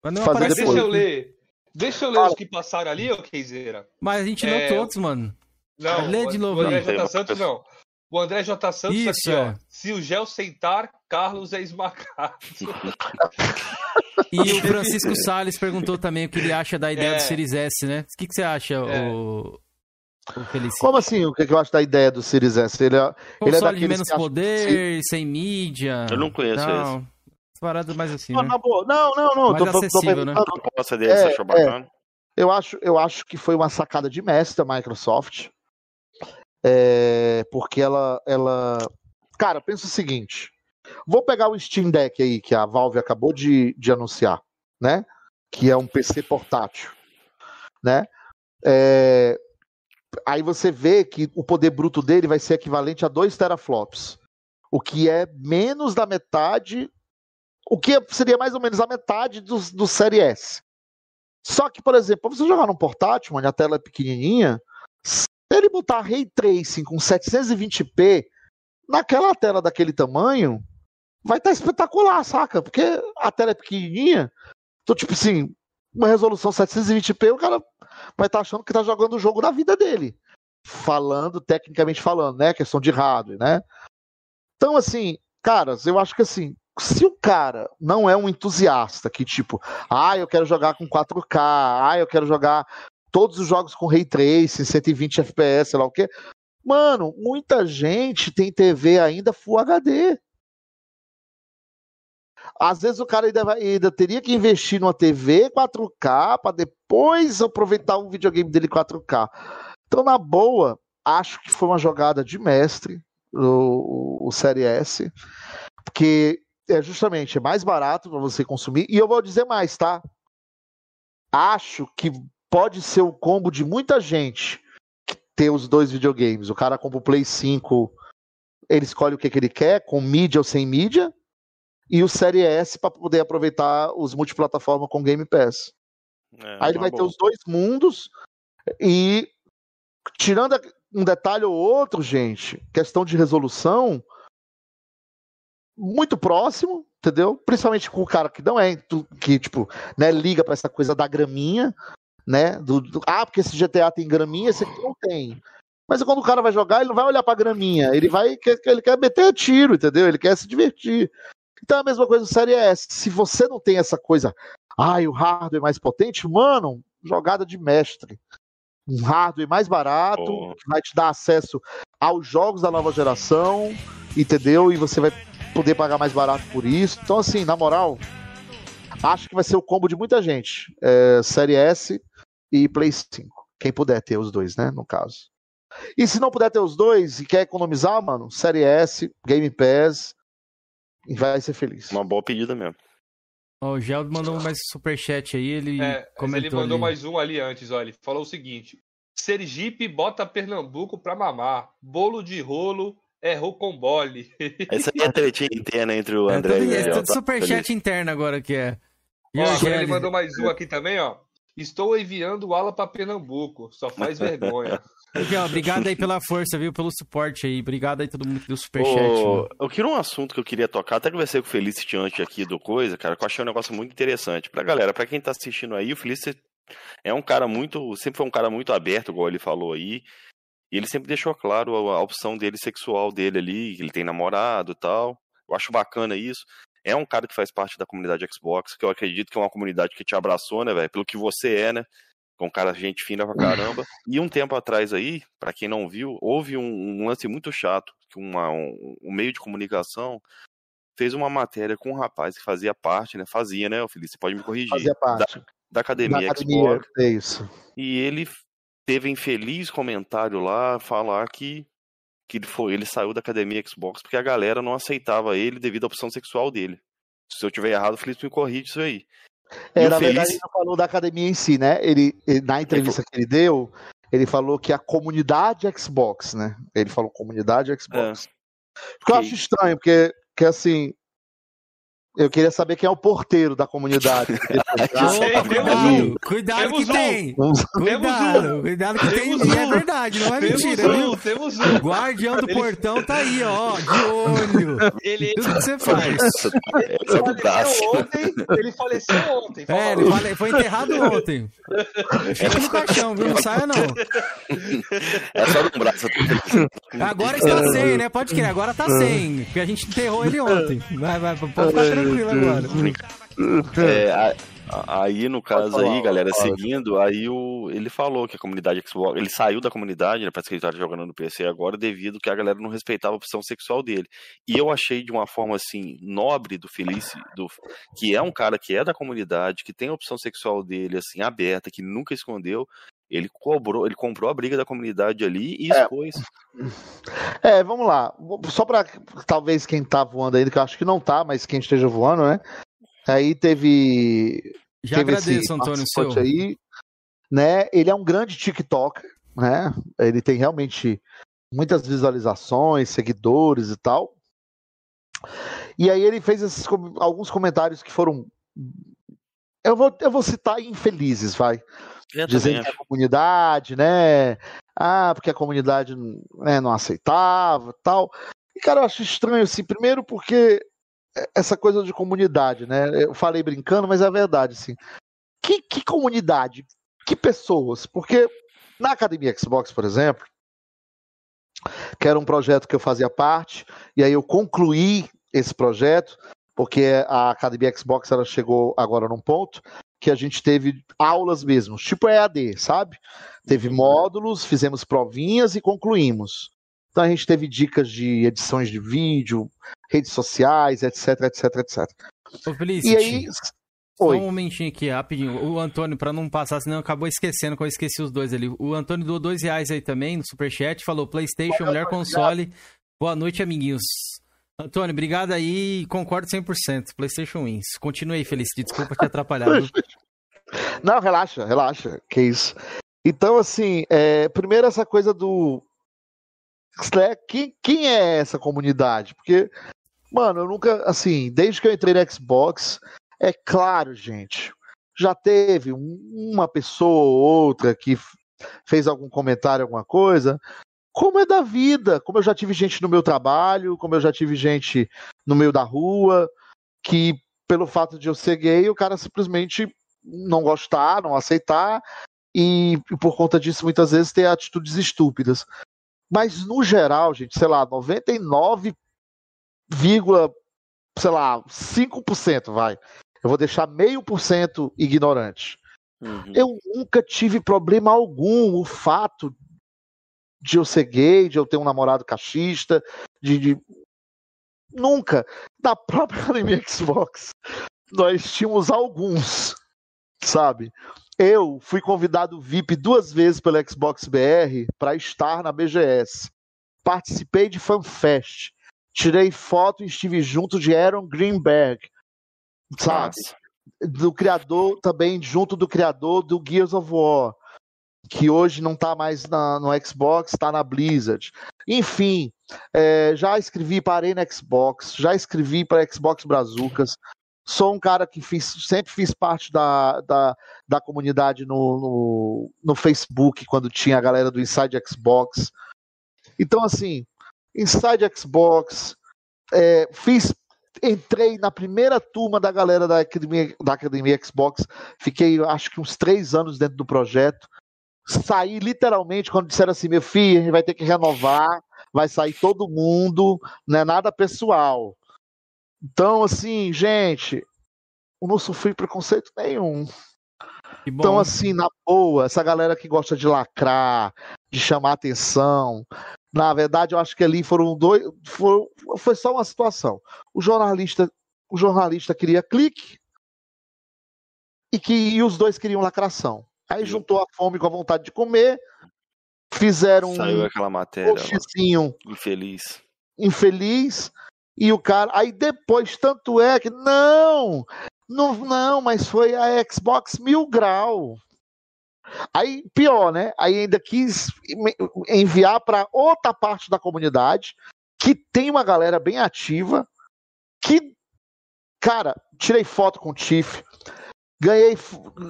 Speaker 1: Mas não
Speaker 4: fazer
Speaker 1: apareceu.
Speaker 2: Deixa
Speaker 4: depois.
Speaker 2: eu ler. Deixa eu ler
Speaker 4: Fala.
Speaker 2: os que passaram ali, ô Keizeira.
Speaker 1: Mas a gente
Speaker 2: É,
Speaker 1: leu todos, mano.
Speaker 2: Não,
Speaker 1: Lê de
Speaker 2: o-
Speaker 1: novo
Speaker 2: o André. J. Santos não. O André J. Santos
Speaker 1: Isso,
Speaker 2: aqui, ó.
Speaker 1: é.
Speaker 2: Se o Gel sentar, Carlos é esmagado.
Speaker 1: E o Francisco Salles perguntou também o que ele acha da ideia
Speaker 2: É.
Speaker 1: do Series S, né? O que, que você acha,
Speaker 2: É.
Speaker 1: o?
Speaker 4: Como assim? O que, que eu acho da ideia do Series S? Ele é, ele é daqueles
Speaker 1: menos poder, sem mídia.
Speaker 3: Eu não conheço
Speaker 1: não. As paradas mais assim,
Speaker 4: Não,
Speaker 1: né?
Speaker 4: na boa. não, não, não.
Speaker 1: Mais
Speaker 4: tô- tô- tô
Speaker 1: acessível, né?
Speaker 3: A proposta dele,
Speaker 4: É,
Speaker 3: você achou bacana?
Speaker 4: Eu acho, eu acho que foi uma sacada de mestre da Microsoft. É, porque ela, ela. Cara, pensa o seguinte. Vou pegar o Steam Deck aí, que a Valve acabou de, de anunciar, né? Que é um PC portátil, né? É, aí você vê que o poder bruto dele vai ser equivalente a 2 teraflops. O que é menos da metade. O que seria mais ou menos a metade do, do Série S. Só que, por exemplo, pra você jogar num portátil, onde a tela é pequenininha, se ele botar Ray Tracing com 720p naquela tela daquele tamanho, vai estar espetacular, saca? Porque a tela é pequenininha, então, tipo assim, uma resolução 720p, o cara vai estar achando que tá jogando o jogo da vida dele. Falando, tecnicamente falando, né? Questão de hardware, né? Então, assim, caras, eu acho que assim, se o cara não é um entusiasta que, tipo, ah, eu quero jogar com 4K, ah, eu quero jogar todos os jogos com Ray Tracing, 120 FPS, sei lá o quê. Mano, muita gente tem TV ainda Full HD. Às vezes o cara ainda, vai- ainda teria que investir numa TV 4K para depois aproveitar o videogame dele 4K. Então, na boa, acho que foi uma jogada de mestre o, o, o Série S, porque é justamente é mais barato para você consumir. E eu vou dizer mais, tá? Acho que pode ser o combo de muita gente ter os dois videogames. O cara compra o Play 5, ele escolhe o que, que ele quer, com mídia ou sem mídia, e o Série S para poder aproveitar os multiplataforma com Game Pass.
Speaker 3: É,
Speaker 4: Aí ele vai ter
Speaker 3: boa.
Speaker 4: os dois mundos e tirando um detalhe ou outro, gente, questão de resolução muito próximo, entendeu? Principalmente com o cara que não é que tipo, né, liga para essa coisa da graminha, né? Do, do- ah, porque esse GTA tem graminha, esse aqui não tem. Mas quando o cara vai jogar, ele não vai olhar pra graminha, ele vai, ele quer meter tiro, entendeu? Ele quer se divertir. Então é a mesma coisa no Série S. Se você não tem essa coisa, ai, o hardware é mais potente, mano, jogada de mestre. Um hardware mais barato, oh. que vai te dar acesso aos jogos da nova geração, entendeu? E você vai poder pagar mais barato por isso. Então, assim, na moral, acho que vai ser o combo de muita gente. É, Série S e Play 5. Quem puder ter os dois, né? No caso. E se não puder ter os dois e quer economizar, mano, Série S, Game Pass, e vai ser feliz.
Speaker 3: Uma boa pedida mesmo.
Speaker 1: o Geldo mandou mais superchat aí, ele é, comentou.
Speaker 2: Ele mandou
Speaker 1: ali.
Speaker 2: mais um ali antes, olha. Ele falou o seguinte: Sergipe bota Pernambuco pra mamar. Bolo de rolo é rocambole.
Speaker 3: Essa é a tretinha interna entre o André é, tudo, e o
Speaker 1: É tudo superchat interno agora que é.
Speaker 2: E ó, ele mandou mais um aqui também, ó. Estou enviando ala para Pernambuco, só faz vergonha.
Speaker 1: Ó, obrigado aí pela força, viu? Pelo suporte aí. Obrigado aí todo mundo que deu superchat. Oh,
Speaker 3: eu queria um assunto que eu queria tocar, até conversei com o Felicity antes aqui do Coisa, cara, que eu achei um negócio muito interessante. Pra galera, pra quem tá assistindo aí, o Felicity é um cara muito. Sempre foi um cara muito aberto, igual ele falou aí. E ele sempre deixou claro a, a opção dele sexual dele ali, que ele tem namorado e tal. Eu acho bacana isso é um cara que faz parte da comunidade Xbox, que eu acredito que é uma comunidade que te abraçou, né, velho? Pelo que você é, né? Com um cara gente fina pra caramba. E um tempo atrás aí, para quem não viu, houve um, um, lance muito chato, que uma, um, um, meio de comunicação fez uma matéria com um rapaz que fazia parte, né? Fazia, né, Felipe? Você pode me corrigir.
Speaker 4: Fazia parte.
Speaker 3: Da, da academia,
Speaker 4: da academia
Speaker 3: Xbox.
Speaker 4: É isso.
Speaker 3: E ele teve infeliz comentário lá, falar que que ele, foi, ele saiu da academia Xbox porque a galera não aceitava ele devido à opção sexual dele. Se eu tiver errado, o Felipe me corrige isso aí.
Speaker 4: É, na Feliz... verdade, ele não falou da academia em si, né? Ele, na entrevista ele... que ele deu, ele falou que a comunidade Xbox, né? Ele falou comunidade Xbox. É. Porque eu acho estranho, porque, porque assim, eu queria saber quem é o porteiro da comunidade.
Speaker 1: cuidado, cuidado que tem. Cuidado, cuidado que tem. É verdade, não é mentira, viu? Temos um. O guardião do portão tá aí, ó, de olho. Ele, Tudo que você faz.
Speaker 2: Ele faleceu ontem. Ele faleceu ontem.
Speaker 1: É, ele fale... foi enterrado ontem. Fica no caixão, viu? Não saia, não.
Speaker 3: É só um braço.
Speaker 1: Agora está sem, né? Pode crer, agora tá sem. Porque a gente enterrou ele ontem. Vai, vai, pode ficar tranquilo tranquilo agora.
Speaker 3: É, aí, no caso falar, aí, galera, seguindo, aí o, ele falou que a comunidade Xbox, ele saiu da comunidade, né, parece que ele tá jogando no PC agora, devido que a galera não respeitava a opção sexual dele. E eu achei de uma forma, assim, nobre do Felice, do, que é um cara que é da comunidade, que tem a opção sexual dele, assim, aberta, que nunca escondeu, ele cobrou, ele comprou a briga da comunidade ali e é. expôs.
Speaker 4: É, é vamos lá. Só para talvez quem tá voando ainda, que eu acho que não tá, mas quem esteja voando, né? Aí teve.
Speaker 1: Já
Speaker 4: teve
Speaker 1: agradeço, esse Antônio, seu.
Speaker 4: Aí, né? Ele é um grande TikToker, né? Ele tem realmente muitas visualizações, seguidores e tal. E aí ele fez esses, alguns comentários que foram. Eu vou, eu vou citar infelizes, vai. Dizendo que a comunidade, né? Ah, porque a comunidade né, não aceitava tal. E, cara, eu acho estranho, assim, primeiro porque essa coisa de comunidade, né? Eu falei brincando, mas é verdade, assim. Que, que comunidade? Que pessoas? Porque na Academia Xbox, por exemplo, que era um projeto que eu fazia parte, e aí eu concluí esse projeto, porque a Academia Xbox ela chegou agora num ponto que a gente teve aulas mesmo, tipo EAD, sabe? Teve uhum. módulos, fizemos provinhas e concluímos. Então a gente teve dicas de edições de vídeo, redes sociais, etc, etc, etc.
Speaker 1: Ô, Felicity, e aí. Só Oi. um momentinho aqui, rapidinho. O Antônio, para não passar, senão acabou esquecendo que eu esqueci os dois ali. O Antônio doou dois reais aí também no superchat, falou PlayStation, melhor console. Boa noite, amiguinhos. Antônio, obrigado aí. Concordo 100%. PlayStation Wins. Continue aí, Feliz. Desculpa te atrapalhar.
Speaker 4: Não, relaxa, relaxa. Que isso. Então, assim, é, primeiro essa coisa do. Né, quem, quem é essa comunidade? Porque, mano, eu nunca. Assim, desde que eu entrei no Xbox, é claro, gente. Já teve uma pessoa ou outra que fez algum comentário, alguma coisa, como é da vida, como eu já tive gente no meu trabalho, como eu já tive gente no meio da rua, que pelo fato de eu ser gay, o cara simplesmente não gostar, não aceitar, e, e por conta disso muitas vezes ter atitudes estúpidas. Mas no geral, gente, sei lá, 99, sei lá, 5% vai. Eu vou deixar meio por cento ignorante. Uhum. Eu nunca tive problema algum. O fato de eu ser gay, de eu ter um namorado cachista, de, de... nunca. Na própria Academia Xbox, nós tínhamos alguns, sabe? Eu fui convidado VIP duas vezes pelo Xbox BR para estar na BGS. Participei de FanFest. Tirei foto e estive junto de Aaron Greenberg, sabe? Nossa. Do criador, também junto do criador do Gears of War que hoje não está mais na, no Xbox, está na Blizzard. Enfim, é, já escrevi para Arena Xbox, já escrevi para Xbox Brazucas. Sou um cara que fiz, sempre fiz parte da, da, da comunidade no, no, no Facebook, quando tinha a galera do Inside Xbox. Então, assim, Inside Xbox, é, fiz entrei na primeira turma da galera da Academia, da Academia Xbox, fiquei acho que uns três anos dentro do projeto sair literalmente quando disseram assim, meu filho, a gente vai ter que renovar, vai sair todo mundo, não é nada pessoal. Então, assim, gente, eu não sofri preconceito nenhum. Então, assim, na boa, essa galera que gosta de lacrar, de chamar atenção, na verdade, eu acho que ali foram dois. Foi, foi só uma situação. O jornalista, o jornalista queria clique e que e os dois queriam lacração. Aí juntou a fome com a vontade de comer, fizeram
Speaker 3: Saiu um aquela matéria.
Speaker 4: infeliz. Infeliz. E o cara. Aí depois, tanto é que. Não! Não, não, mas foi a Xbox Mil Grau. Aí, pior, né? Aí ainda quis enviar para outra parte da comunidade, que tem uma galera bem ativa, que, cara, tirei foto com o Tiff, Ganhei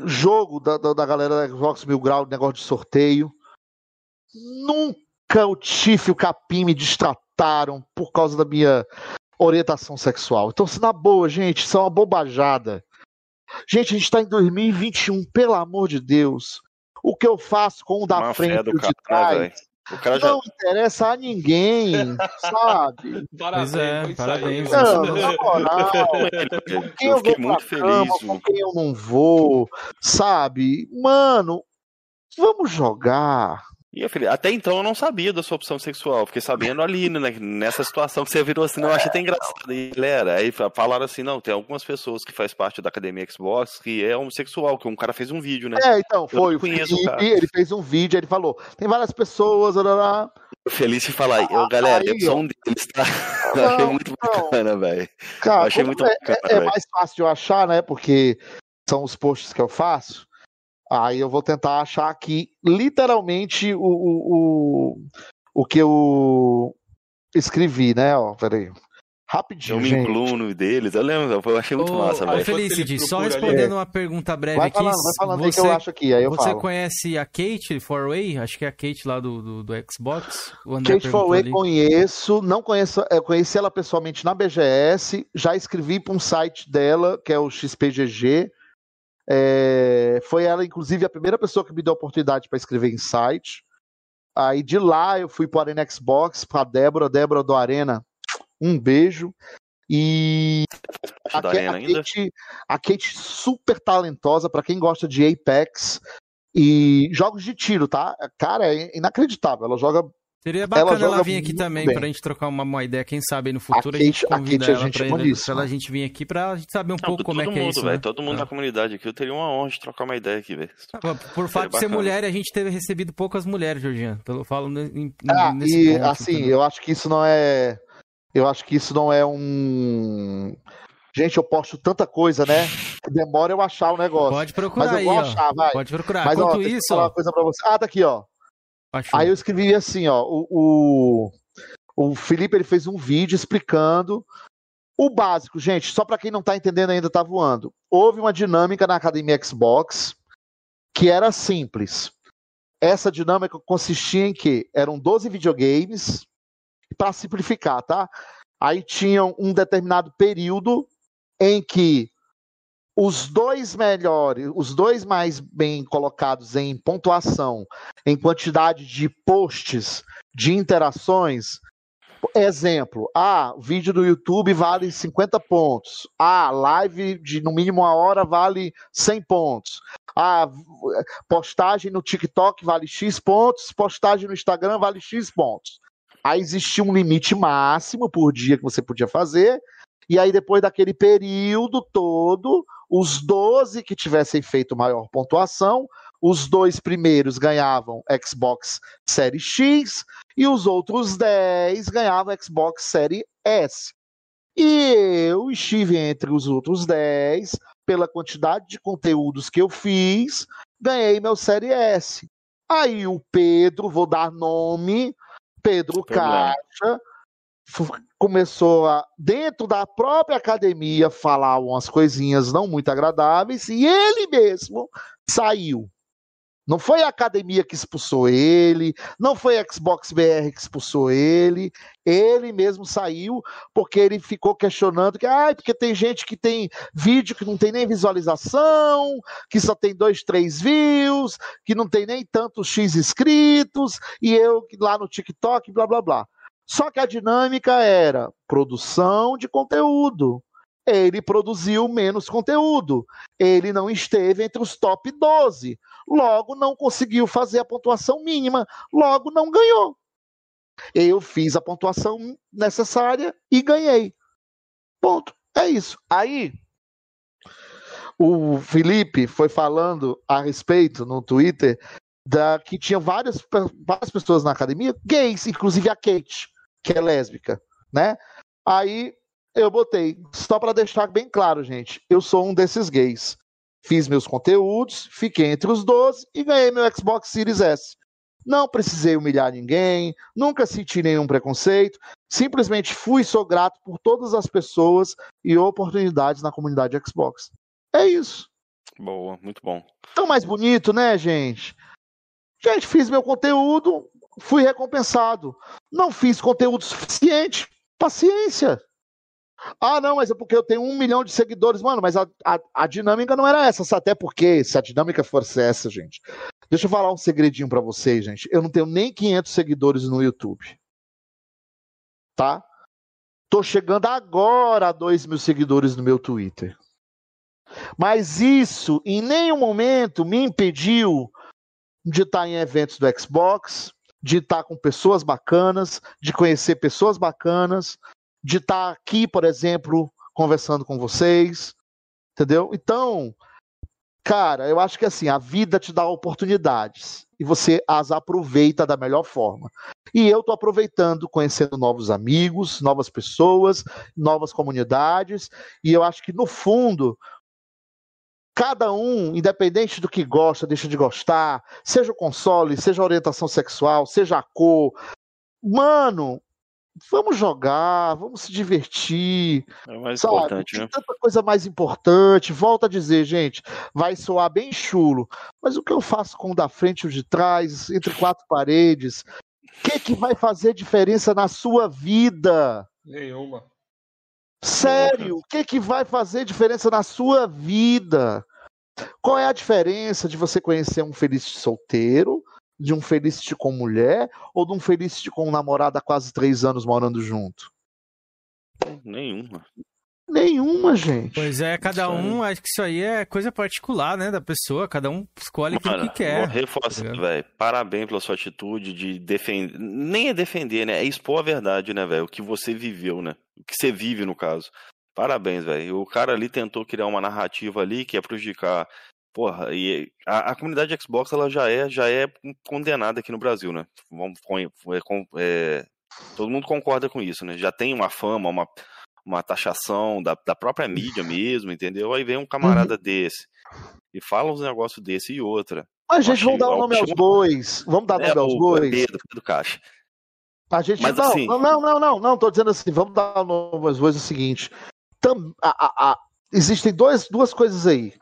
Speaker 4: jogo da, da, da galera da Xbox Mil Grau, negócio de sorteio. Nunca o Tiff e o Capim me distrataram por causa da minha orientação sexual. Então, se na boa, gente, isso é uma bobajada. Gente, a gente está em 2021, pelo amor de Deus. O que eu faço com o da frente e o de trás o cara já... Não interessa a ninguém, sabe?
Speaker 1: Parabéns, é, parabéns.
Speaker 4: Não, na moral, com quem eu, eu vou muito feliz, cama, com quem eu não vou, sabe? Mano, vamos jogar.
Speaker 3: E eu falei, até então eu não sabia da sua opção sexual, fiquei sabendo ali, né, nessa situação que você virou assim, não, eu achei até engraçado. E, galera, aí falaram assim, não, tem algumas pessoas que faz parte da Academia Xbox que é homossexual, que um cara fez um vídeo, né?
Speaker 4: É, então, foi, o Felipe, ele fez um vídeo, ele falou, tem várias pessoas, blá, blá.
Speaker 3: Feliz de falar, eu, galera, aí, eu sou um deles, tá? Não, eu achei muito não. bacana, velho.
Speaker 4: Cara, achei muito é, bacana, é, é mais fácil de eu achar, né, porque são os posts que eu faço, Aí eu vou tentar achar aqui literalmente o, o, o, o que eu escrevi, né? Ó, peraí. Rapidinho. Eu me
Speaker 3: incluo no deles, eu lembro, eu achei muito Ô, massa, velho.
Speaker 1: Felicity, só respondendo uma pergunta breve
Speaker 4: vai
Speaker 1: aqui.
Speaker 4: Falando, vai falando você, que eu acho aqui, aí eu
Speaker 1: Você
Speaker 4: falo.
Speaker 1: conhece a Kate Forway? Acho que é a Kate lá do, do, do Xbox.
Speaker 4: Kate Forway conheço, não conheço, eu conheci ela pessoalmente na BGS, já escrevi para um site dela, que é o XPGG, é, foi ela, inclusive, a primeira pessoa que me deu a oportunidade para escrever em site. Aí de lá eu fui para o Arena Xbox, para a Débora, Débora do Arena, um beijo. E a, a, Kate, a Kate super talentosa para quem gosta de Apex e jogos de tiro, tá? Cara, é inacreditável. Ela joga
Speaker 1: Seria bacana ela, ela vir aqui também bem. pra gente trocar uma, uma ideia, quem sabe no futuro a, a gente convida a ela gente pra, ele, pra ela a gente vir aqui pra gente saber um Não, pouco como é que é
Speaker 3: mundo,
Speaker 1: é isso.
Speaker 3: Véio,
Speaker 1: né?
Speaker 3: Todo mundo é. na comunidade aqui, eu teria uma honra de trocar uma ideia aqui, velho.
Speaker 1: Por, por fato de ser mulher, a gente teve recebido poucas mulheres, Georgiano. Pelo falo em,
Speaker 4: ah, nesse e ponto, assim, também. eu acho que isso não é. Eu acho que isso não é um. Gente, eu posto tanta coisa, né? Demora eu achar o negócio.
Speaker 1: Pode procurar Mas eu
Speaker 4: vou
Speaker 1: aí,
Speaker 4: achar, vai.
Speaker 1: Pode procurar.
Speaker 4: Mas,
Speaker 1: Enquanto
Speaker 4: ó,
Speaker 1: isso.
Speaker 4: Falar uma coisa pra você. Ah, tá aqui, ó. Achou. Aí eu escrevi assim, ó. O, o, o Felipe ele fez um vídeo explicando o básico, gente, só para quem não está entendendo ainda está voando. Houve uma dinâmica na Academia Xbox que era simples. Essa dinâmica consistia em que eram 12 videogames, para simplificar, tá? Aí tinham um determinado período em que os dois melhores, os dois mais bem colocados em pontuação, em quantidade de posts de interações. Exemplo, ah, vídeo do YouTube vale 50 pontos. Ah, live de no mínimo uma hora vale 100 pontos. Ah, postagem no TikTok vale X pontos, postagem no Instagram vale X pontos. Aí existia um limite máximo por dia que você podia fazer, e aí depois daquele período todo, os 12 que tivessem feito maior pontuação, os dois primeiros ganhavam Xbox Série X e os outros 10 ganhavam Xbox Série S. E eu estive entre os outros 10, pela quantidade de conteúdos que eu fiz, ganhei meu Série S. Aí o Pedro, vou dar nome, Pedro Caixa, começou a, dentro da própria academia, falar umas coisinhas não muito agradáveis e ele mesmo saiu. Não foi a academia que expulsou ele, não foi a Xbox BR que expulsou ele, ele mesmo saiu porque ele ficou questionando que, ah, porque tem gente que tem vídeo que não tem nem visualização, que só tem dois, três views, que não tem nem tantos X inscritos, e eu lá no TikTok, blá blá blá. Só que a dinâmica era produção de conteúdo. Ele produziu menos conteúdo. Ele não esteve entre os top 12. Logo, não conseguiu fazer a pontuação mínima. Logo, não ganhou. Eu fiz a pontuação necessária e ganhei. Ponto. É isso. Aí, o Felipe foi falando a respeito no Twitter da que tinha várias, várias pessoas na academia, gays, inclusive a Kate que é lésbica, né? Aí eu botei, só para deixar bem claro, gente, eu sou um desses gays. Fiz meus conteúdos, fiquei entre os 12 e ganhei meu Xbox Series S. Não precisei humilhar ninguém, nunca senti nenhum preconceito, simplesmente fui e sou grato por todas as pessoas e oportunidades na comunidade Xbox. É isso.
Speaker 3: Boa, muito bom.
Speaker 4: Tão mais bonito, né, gente? Gente, fiz meu conteúdo, fui recompensado. Não fiz conteúdo suficiente. Paciência. Ah, não, mas é porque eu tenho um milhão de seguidores. Mano, mas a, a, a dinâmica não era essa. Até porque, se a dinâmica fosse essa, gente. Deixa eu falar um segredinho para vocês, gente. Eu não tenho nem 500 seguidores no YouTube. Tá? Tô chegando agora a 2 mil seguidores no meu Twitter. Mas isso em nenhum momento me impediu de estar em eventos do Xbox, de estar com pessoas bacanas, de conhecer pessoas bacanas, de estar aqui, por exemplo, conversando com vocês, entendeu? Então, cara, eu acho que assim, a vida te dá oportunidades e você as aproveita da melhor forma. E eu tô aproveitando, conhecendo novos amigos, novas pessoas, novas comunidades, e eu acho que no fundo Cada um, independente do que gosta, deixa de gostar, seja o console, seja a orientação sexual, seja a cor. Mano, vamos jogar, vamos se divertir.
Speaker 3: É mais sabe? importante, Tem né?
Speaker 4: tanta coisa mais importante. Volto a dizer, gente, vai soar bem chulo, mas o que eu faço com o da frente e o de trás, entre quatro paredes? O que, que vai fazer diferença na sua vida?
Speaker 2: Nenhuma.
Speaker 4: Sério, o que, que vai fazer diferença na sua vida? Qual é a diferença de você conhecer um feliz solteiro, de um feliz com mulher, ou de um feliz com um namorado há quase três anos morando junto?
Speaker 3: Nenhuma.
Speaker 4: Nenhuma, gente.
Speaker 1: Pois é, cada um, acho que isso aí é coisa particular, né, da pessoa, cada um escolhe Mano, o que quer.
Speaker 3: Reforçar, tá velho, parabéns pela sua atitude de defender, nem é defender, né, é expor a verdade, né, velho, o que você viveu, né, que você vive no caso. Parabéns, velho. O cara ali tentou criar uma narrativa ali que é prejudicar Porra, e a, a, comunidade Xbox ela já é já é condenada aqui no Brasil, né? Vamos, é, é, todo mundo concorda com isso, né? Já tem uma fama, uma, uma taxação da, da própria mídia mesmo, entendeu? Aí vem um camarada uhum. desse e fala uns negócios desse e outra.
Speaker 4: Mas, gente, vamos dar o nome aos bois. Vamos dar o nome é, aos bois. Pedro,
Speaker 3: Pedro Caixa.
Speaker 4: A gente Mas, não, assim... não, não, não, não, não, tô dizendo assim, vamos dar é o seguinte. Tam, a, a, a, existem dois, duas coisas aí.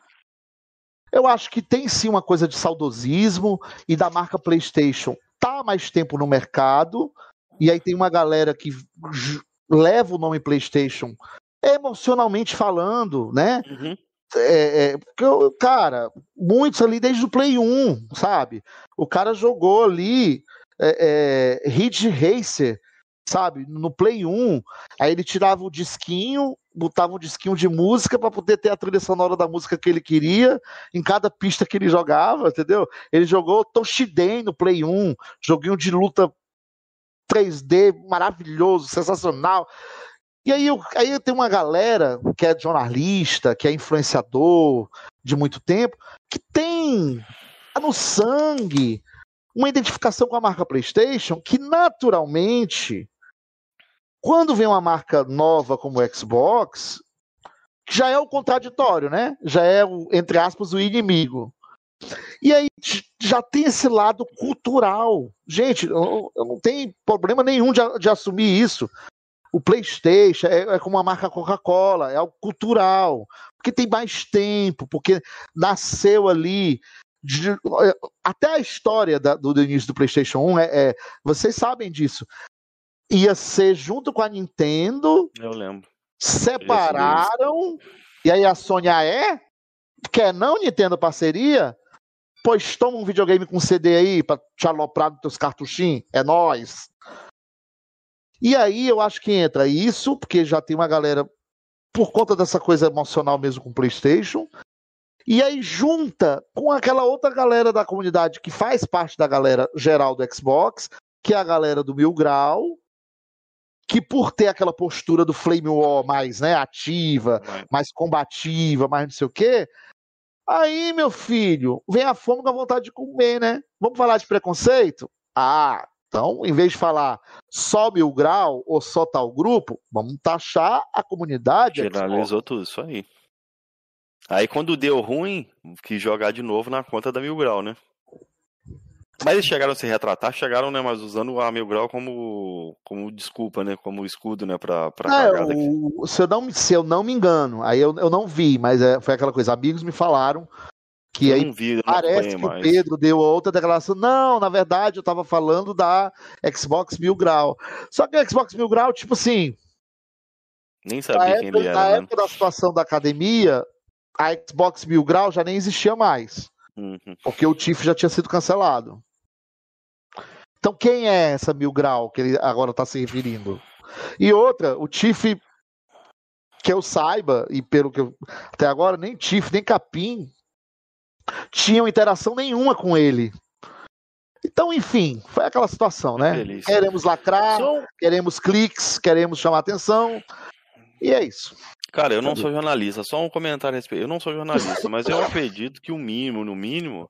Speaker 4: Eu acho que tem sim uma coisa de saudosismo e da marca PlayStation tá mais tempo no mercado, e aí tem uma galera que leva o nome PlayStation emocionalmente falando, né? Uhum. É, é, porque, cara, muitos ali desde o Play 1, sabe? O cara jogou ali é, é, Ridge Racer, sabe? No Play 1, aí ele tirava o disquinho, botava um disquinho de música para poder ter a trilha sonora da música que ele queria em cada pista que ele jogava, entendeu? Ele jogou Toshiden no Play 1, joguinho de luta 3D maravilhoso, sensacional. E aí, aí tem uma galera que é jornalista, que é influenciador de muito tempo, que tem no sangue uma identificação com a marca PlayStation que naturalmente, quando vem uma marca nova como o Xbox, já é o contraditório, né? Já é o, entre aspas, o inimigo. E aí já tem esse lado cultural. Gente, eu, não tenho problema nenhum de, de assumir isso. O PlayStation é, é como a marca Coca-Cola, é algo cultural, porque tem mais tempo, porque nasceu ali. De, até a história da, do, do, início do PlayStation 1 é, é, Vocês sabem disso. Ia ser junto com a Nintendo.
Speaker 3: Eu lembro.
Speaker 4: Separaram. E aí a Sony ah, é? Quer não, Nintendo parceria? Pois toma um videogame com CD aí pra te aloprar nos teus cartuchinhos. É nós. E aí eu acho que entra isso, porque já tem uma galera, por conta dessa coisa emocional mesmo com o PlayStation, e aí junta com aquela outra galera da comunidade que faz parte da galera geral do Xbox, que é a galera do Mil Grau, que por ter aquela postura do Flame War mais né, ativa, mais combativa, mais não sei o quê, aí, meu filho, vem a fome com a vontade de comer, né? Vamos falar de preconceito? Ah, então, em vez de falar só mil grau ou só tal grupo, vamos taxar a comunidade.
Speaker 3: Generalizou tudo isso aí. Aí quando deu ruim, quis jogar de novo na conta da mil grau, né? Mas eles chegaram a se retratar, chegaram, né? Mas usando a mil grau como, como desculpa, né? Como escudo, né? Pra, pra
Speaker 4: é, o, se, eu não, se eu não me engano, aí eu, eu não vi, mas é, foi aquela coisa, amigos me falaram que eu aí vi, parece que o Pedro deu outra declaração. Não, na verdade eu estava falando da Xbox Mil Grau. Só que a Xbox Mil Grau, tipo assim.
Speaker 3: Nem sabia quem
Speaker 4: época,
Speaker 3: ele era.
Speaker 4: Na
Speaker 3: né?
Speaker 4: época da situação da academia, a Xbox Mil Grau já nem existia mais.
Speaker 3: Uhum.
Speaker 4: Porque o TIFF já tinha sido cancelado. Então quem é essa Mil Grau que ele agora está se referindo? E outra, o TIFF, que eu saiba, e pelo que eu. Até agora, nem TIFF, nem Capim tinham interação nenhuma com ele. Então, enfim, foi aquela situação, né? Queremos lacrar, queremos cliques, queremos chamar atenção, e é isso.
Speaker 3: Cara, eu não sou jornalista, só um comentário a respeito. Eu não sou jornalista, mas eu acredito que o mínimo, no mínimo,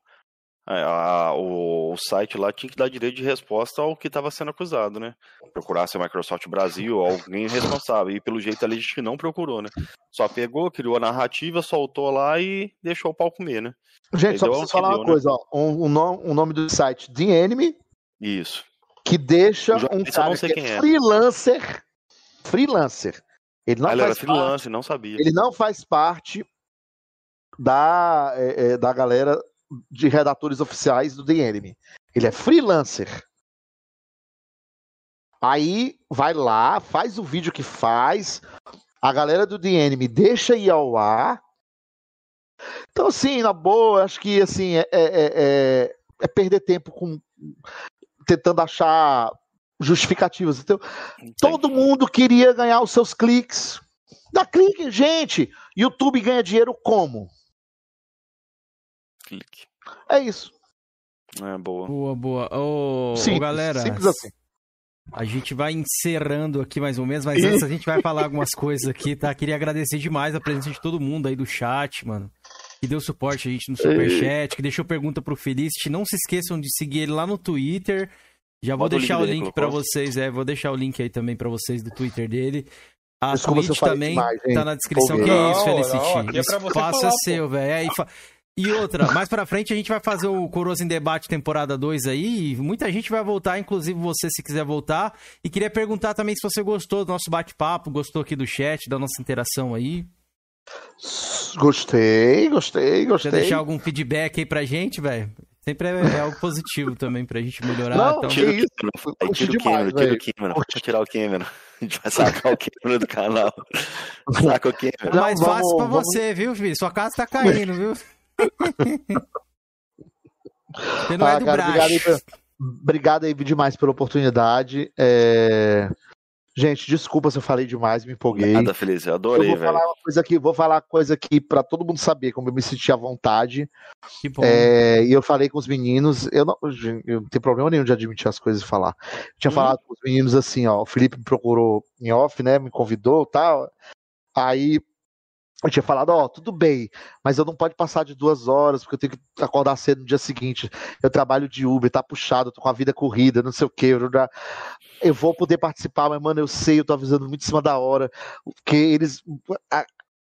Speaker 3: a, a, o, o, site lá tinha que dar direito de resposta ao que estava sendo acusado, né? Procurasse a Microsoft Brasil, alguém responsável. E pelo jeito ali a gente não procurou, né? Só pegou, criou a narrativa, soltou lá e deixou o pau comer, né?
Speaker 4: Gente, só preciso falar deu, uma né? coisa, ó. Um, um, nome, um nome do site, The Enemy.
Speaker 3: Isso.
Speaker 4: Que deixa um cara que é, é freelancer. Freelancer. Ele não
Speaker 3: ah,
Speaker 4: ele
Speaker 3: era freelancer, não sabia.
Speaker 4: Ele não faz parte da, é, é, da galera de redatores oficiais do The Enemy. Ele é freelancer. Aí vai lá, faz o vídeo que faz, a galera do The Enemy deixa ir ao ar. Então, assim, na boa, acho que assim, é, é, é, é perder tempo com tentando achar justificativas. Então, todo mundo queria ganhar os seus cliques. Dá clique, gente. YouTube ganha dinheiro como?
Speaker 3: Clique.
Speaker 4: É isso.
Speaker 3: É boa.
Speaker 1: Boa, boa. Ô,
Speaker 4: simples,
Speaker 1: ô galera.
Speaker 4: Simples assim.
Speaker 1: A gente vai encerrando aqui mais ou menos, mas antes a gente vai falar algumas coisas aqui, tá? Queria agradecer demais a presença de todo mundo aí do chat, mano. Que deu suporte a gente no Superchat, que deixou pergunta pro Felicity. Não se esqueçam de seguir ele lá no Twitter. Já vou Bota deixar o link, link para vocês, é, vou deixar o link aí também para vocês do Twitter dele. A Twitch também demais, tá na descrição. que é isso, Felicity? Não, é Espaço é seu, velho. É, e outra, mais pra frente a gente vai fazer o Coroas em Debate temporada 2 aí, e muita gente vai voltar, inclusive você se quiser voltar. E queria perguntar também se você gostou do nosso bate-papo, gostou aqui do chat, da nossa interação aí.
Speaker 4: Gostei, gostei, gostei.
Speaker 1: Quer deixar algum feedback aí pra gente, velho? Sempre é, é, algo positivo também pra gente melhorar.
Speaker 4: Não,
Speaker 1: então...
Speaker 3: tira,
Speaker 4: isso,
Speaker 3: o tira o Cameron, tira o Cameron. Vou tirar o Cameron. A gente vai sacar o Cameron do canal. Saca o Cameron.
Speaker 1: Mais vamos, fácil pra vamos... você, viu, filho? Sua casa tá caindo, viu? Você não é ah, é do cara,
Speaker 4: obrigado, aí, obrigado aí demais pela oportunidade. É... Gente, desculpa se eu falei demais, me empolguei.
Speaker 3: Nada, Feliz, eu adorei,
Speaker 4: eu vou
Speaker 3: velho.
Speaker 4: falar uma coisa aqui, vou falar uma coisa aqui para todo mundo saber como eu me senti à vontade.
Speaker 1: Que bom.
Speaker 4: É, e eu falei com os meninos, eu não, eu não tenho problema nenhum de admitir as coisas e falar. Eu tinha
Speaker 3: Uhum.
Speaker 4: falado com os meninos assim, ó, o Felipe me procurou em off, né, me convidou, tal. Aí eu tinha falado, ó, tudo bem, mas eu não pode passar de duas horas, porque eu tenho que acordar cedo no dia seguinte. Eu trabalho de Uber, tá puxado, tô com a vida corrida, não sei o quê. Eu, já- eu vou poder participar, mas, mano, eu sei, eu tô avisando muito em cima da hora, porque eles. A,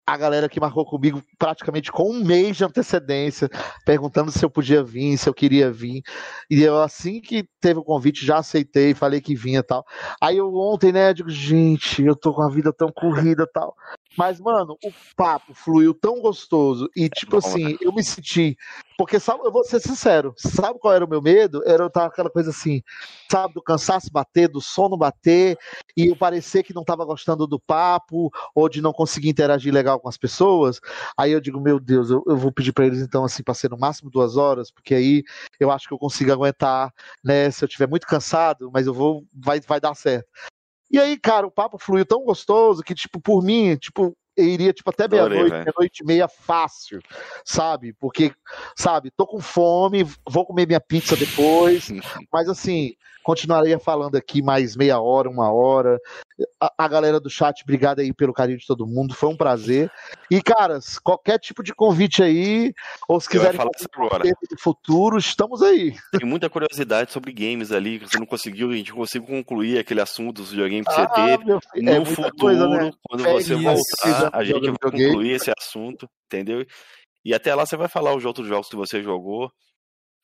Speaker 4: a galera que marcou comigo praticamente com um mês de antecedência, perguntando se eu podia vir, se eu queria vir. E eu, assim que teve o convite, já aceitei, falei que vinha tal. Aí eu ontem, né, eu digo, gente, eu tô com a vida tão corrida tal. Mas, mano, o papo fluiu tão gostoso. E, tipo
Speaker 3: bom,
Speaker 4: assim, eu me senti. Porque, sabe, eu vou ser sincero, sabe qual era o meu medo? Era eu estar aquela coisa assim, sabe, do cansaço bater, do sono bater, e eu parecer que não tava gostando do papo, ou de não conseguir interagir legal com as pessoas. Aí eu digo, meu Deus, eu, eu vou pedir pra eles, então, assim, pra ser no máximo duas horas, porque aí eu acho que eu consigo aguentar, né? Se eu tiver muito cansado, mas eu vou, vai, vai dar certo. E aí, cara, o papo fluiu tão gostoso que, tipo, por mim, tipo, eu iria, tipo, até meia-noite, meia-noite e meia fácil, sabe? Porque, sabe, tô com fome, vou comer minha pizza depois, mas assim, continuaria falando aqui mais meia hora, uma hora. A, a galera do chat, obrigado aí pelo carinho de todo mundo, foi um prazer. E, caras, qualquer tipo de convite aí, ou se quiserem
Speaker 3: falar agora.
Speaker 4: no futuro, estamos aí.
Speaker 3: Tem muita curiosidade sobre games ali, que você não conseguiu, a gente conseguiu concluir aquele assunto dos videogames que você
Speaker 4: Ah,
Speaker 3: teve.
Speaker 4: filho,
Speaker 3: No
Speaker 4: é
Speaker 3: futuro,
Speaker 4: coisa, né?
Speaker 3: quando
Speaker 4: Férias,
Speaker 3: você voltar, a gente vai concluir esse assunto, entendeu? E até lá você vai falar os outros jogos que você jogou,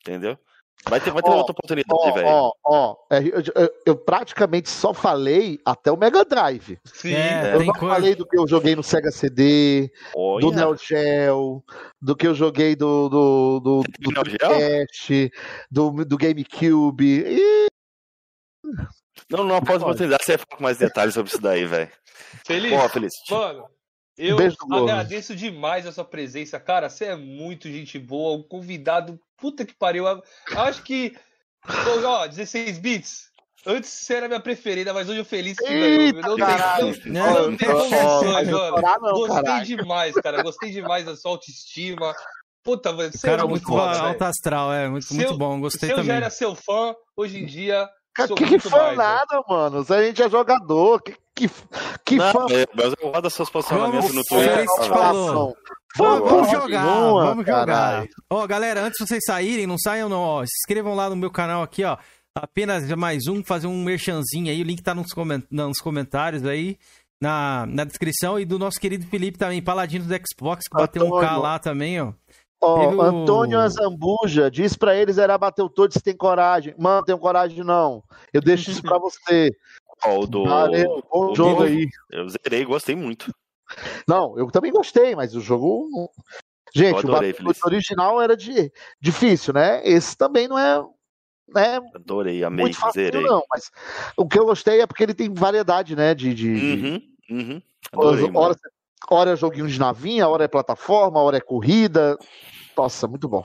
Speaker 3: entendeu? Vai ter, vai ter
Speaker 4: Ó,
Speaker 3: outra oportunidade, velho.
Speaker 4: ó, ó, é, eu, eu- eu praticamente só falei até o Mega Drive.
Speaker 2: Sim.
Speaker 1: É,
Speaker 4: Eu
Speaker 1: tem
Speaker 4: não
Speaker 1: coisa-
Speaker 4: falei do que eu joguei no Sega CD,
Speaker 3: Olha,
Speaker 4: do Neo Geo, do que eu joguei do, do, do, do
Speaker 3: Geo?
Speaker 4: Dreamcast, do, do GameCube. E,
Speaker 3: Não, não, após oportunidade você vai falar com mais detalhes sobre isso daí, velho.
Speaker 2: Feliz.
Speaker 3: Ó, Feliz.
Speaker 2: Mano, eu
Speaker 4: Beijo
Speaker 2: agradeço demais a sua presença. Cara, você é muito gente boa, um convidado. Puta que pariu. Eu acho que. Ó, 16 bits. Antes você era minha preferida, mas hoje o Feliz que ganhou. Não tem,
Speaker 4: caralho.
Speaker 2: não, não tem condições,
Speaker 4: eu
Speaker 2: mano.
Speaker 4: chorar não,
Speaker 2: Gostei
Speaker 4: caralho.
Speaker 2: demais, cara. Gostei demais da sua autoestima. Puta, mano, você
Speaker 1: Cara,
Speaker 2: é
Speaker 1: muito
Speaker 2: foda, velho.
Speaker 1: alto astral, é. Muito,
Speaker 2: Se
Speaker 1: muito
Speaker 2: eu-
Speaker 1: bom, gostei
Speaker 2: Se eu já
Speaker 1: também.
Speaker 2: era seu fã, hoje em dia.
Speaker 4: Cara,
Speaker 2: sou
Speaker 4: que, que
Speaker 2: muito
Speaker 4: fã
Speaker 2: mais,
Speaker 4: nada, mano. Se a gente é jogador, que, que, que
Speaker 3: Não,
Speaker 4: fã
Speaker 3: é, mas eu gosto dos seus posicionamentos
Speaker 1: Vamos
Speaker 3: no Twitter.
Speaker 1: Vamos, vamos jogar,
Speaker 4: nenhuma,
Speaker 1: vamos jogar.
Speaker 4: caralho.
Speaker 1: Ó, galera, antes de vocês saírem, não saiam não, ó. Se inscrevam lá no meu canal aqui, ó. Apenas mais um, fazer um merchanzinho aí. O link tá nos, coment- nos comentários aí, na, na descrição. E do nosso querido Felipe também, Paladino do Xbox, que bateu um K
Speaker 4: Antônio.
Speaker 1: lá também, ó.
Speaker 4: Ó,
Speaker 1: o-
Speaker 4: Antônio Azambuja diz pra eles era bater o todo se tem coragem. Mano, tenho coragem não. Eu deixo isso pra você.
Speaker 3: Ó, o do.
Speaker 4: Valeu, bom
Speaker 3: o
Speaker 4: jogo aí.
Speaker 3: Eu zerei, gostei muito.
Speaker 4: Não, eu também gostei, mas o jogo. Gente, o
Speaker 3: adorei,
Speaker 4: Battlefield
Speaker 3: Feliz.
Speaker 4: original era de, difícil, né? Esse também não é, né,
Speaker 3: Adorei, amei,
Speaker 4: muito fácil,
Speaker 3: zerei.
Speaker 4: não. Mas o que eu gostei é porque ele tem variedade, né? De, de,
Speaker 3: Uhum, uhum. Adorei,
Speaker 4: hora, hora é joguinho de navinha, hora é plataforma, hora é corrida. Nossa, muito bom.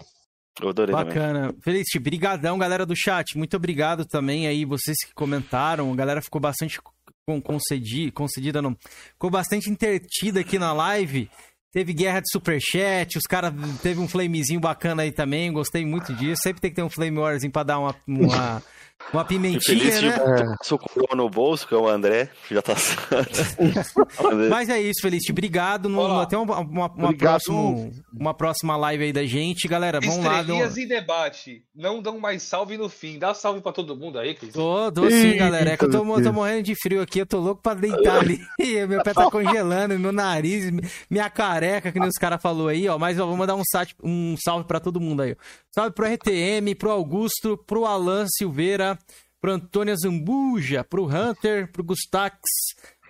Speaker 3: Eu adorei também.
Speaker 1: Bacana. Felipe, brigadão, galera do chat. Muito obrigado também aí, vocês que comentaram. A galera ficou bastante con- concedi, concedida, não. Ficou bastante intertida aqui na live. Teve guerra de superchat, os caras teve um flamezinho bacana aí também, gostei muito disso. Sempre tem que ter um flame warzinho pra dar uma, uma, uma
Speaker 3: E
Speaker 1: pimentinha,
Speaker 3: feliz de
Speaker 1: né?
Speaker 4: É.
Speaker 3: coroa no bolso, que é o André, que já tá
Speaker 1: Mas é isso, Felipe. Obrigado. No, até uma, uma, uma,
Speaker 4: obrigado.
Speaker 1: próximo, uma próxima live aí da gente. Galera, vamos lá.
Speaker 2: Estrelinhas em debate. Não dão mais salve no fim. Dá salve pra todo mundo aí, Cris.
Speaker 1: Tô, tô sim,
Speaker 4: Eita,
Speaker 1: galera. É que eu tô, tô morrendo de frio aqui, eu tô louco pra deitar ali. meu pé tá congelando, meu nariz, minha careca, que nem os caras falaram aí, ó. Mas ó, vou mandar um, sat- um salve pra todo mundo aí. Salve pro RTM, pro Augusto, pro Alan Silveira, pro Antônio Zambuja, pro Hunter, pro Gustax,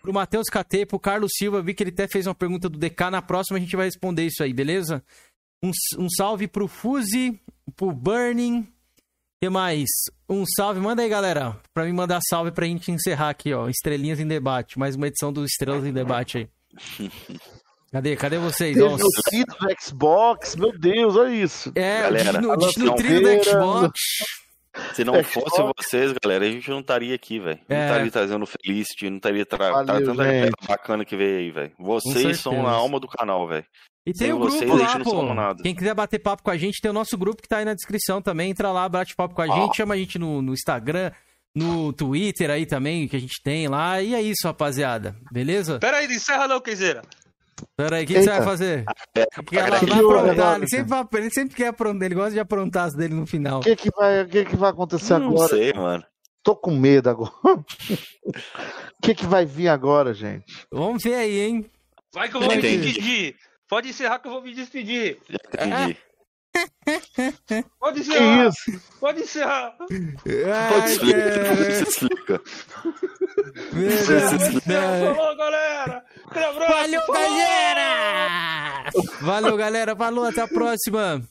Speaker 1: pro Matheus KT, pro Carlos Silva. Vi que ele até fez uma pergunta do DK. Na próxima a gente vai responder isso aí, beleza? Um, um salve pro Fuzi, pro Burning. que mais? Um salve, manda aí, galera. Pra mim mandar salve pra gente encerrar aqui, ó. Estrelinhas em debate. Mais uma edição do Estrelas em Debate aí. Cadê? Cadê vocês?
Speaker 4: Teve o do Xbox, meu Deus, olha isso.
Speaker 1: é,
Speaker 3: Galera,
Speaker 1: o desnutrido do. Xbox.
Speaker 3: Se não
Speaker 4: É
Speaker 3: fosse vocês, galera, a gente não estaria aqui, velho. Não
Speaker 1: É.
Speaker 3: estaria trazendo Felicity, não estaria tra
Speaker 4: Valeu,
Speaker 3: trazendo a galera
Speaker 4: gente.
Speaker 3: bacana que veio aí, velho. Vocês são a alma do canal, velho.
Speaker 1: E tem
Speaker 3: Sem
Speaker 1: o grupo
Speaker 3: vocês, a
Speaker 1: lá,
Speaker 3: gente não
Speaker 1: pô. Quem quiser bater papo com a gente, tem o nosso grupo que tá aí na descrição também. Entra lá, bate papo com a gente, chama a gente no, no Instagram, no Twitter aí também, que a gente tem lá. E é isso, rapaziada. Beleza?
Speaker 2: Pera aí, não encerra não, Kenzeira.
Speaker 1: Pera aí, o que, que você vai fazer?
Speaker 3: É,
Speaker 1: Que ela vai aprontar.
Speaker 4: agora,
Speaker 1: Ele sempre, vai- ele sempre quer aprontar, ele gosta de aprontar as dele no final.
Speaker 4: O que, que, vai, o que, que vai acontecer
Speaker 3: não
Speaker 4: agora?
Speaker 3: sei, mano.
Speaker 4: Tô com medo agora. O que, que vai vir agora, gente?
Speaker 1: Vamos ver aí, hein?
Speaker 2: Vai que eu vou me
Speaker 3: Entendi.
Speaker 2: despedir. Pode encerrar que eu vou me despedir.
Speaker 3: Já entendi.
Speaker 2: Pode
Speaker 4: Que
Speaker 2: encerrar.
Speaker 4: isso?
Speaker 2: Pode encerrar.
Speaker 1: Ai,
Speaker 3: Explica,
Speaker 1: cara.
Speaker 3: você explica.
Speaker 2: Falou, galera. Aquele abraço.
Speaker 1: Valeu,
Speaker 2: Falou!
Speaker 1: galera! Valeu, galera. Falou, até a próxima.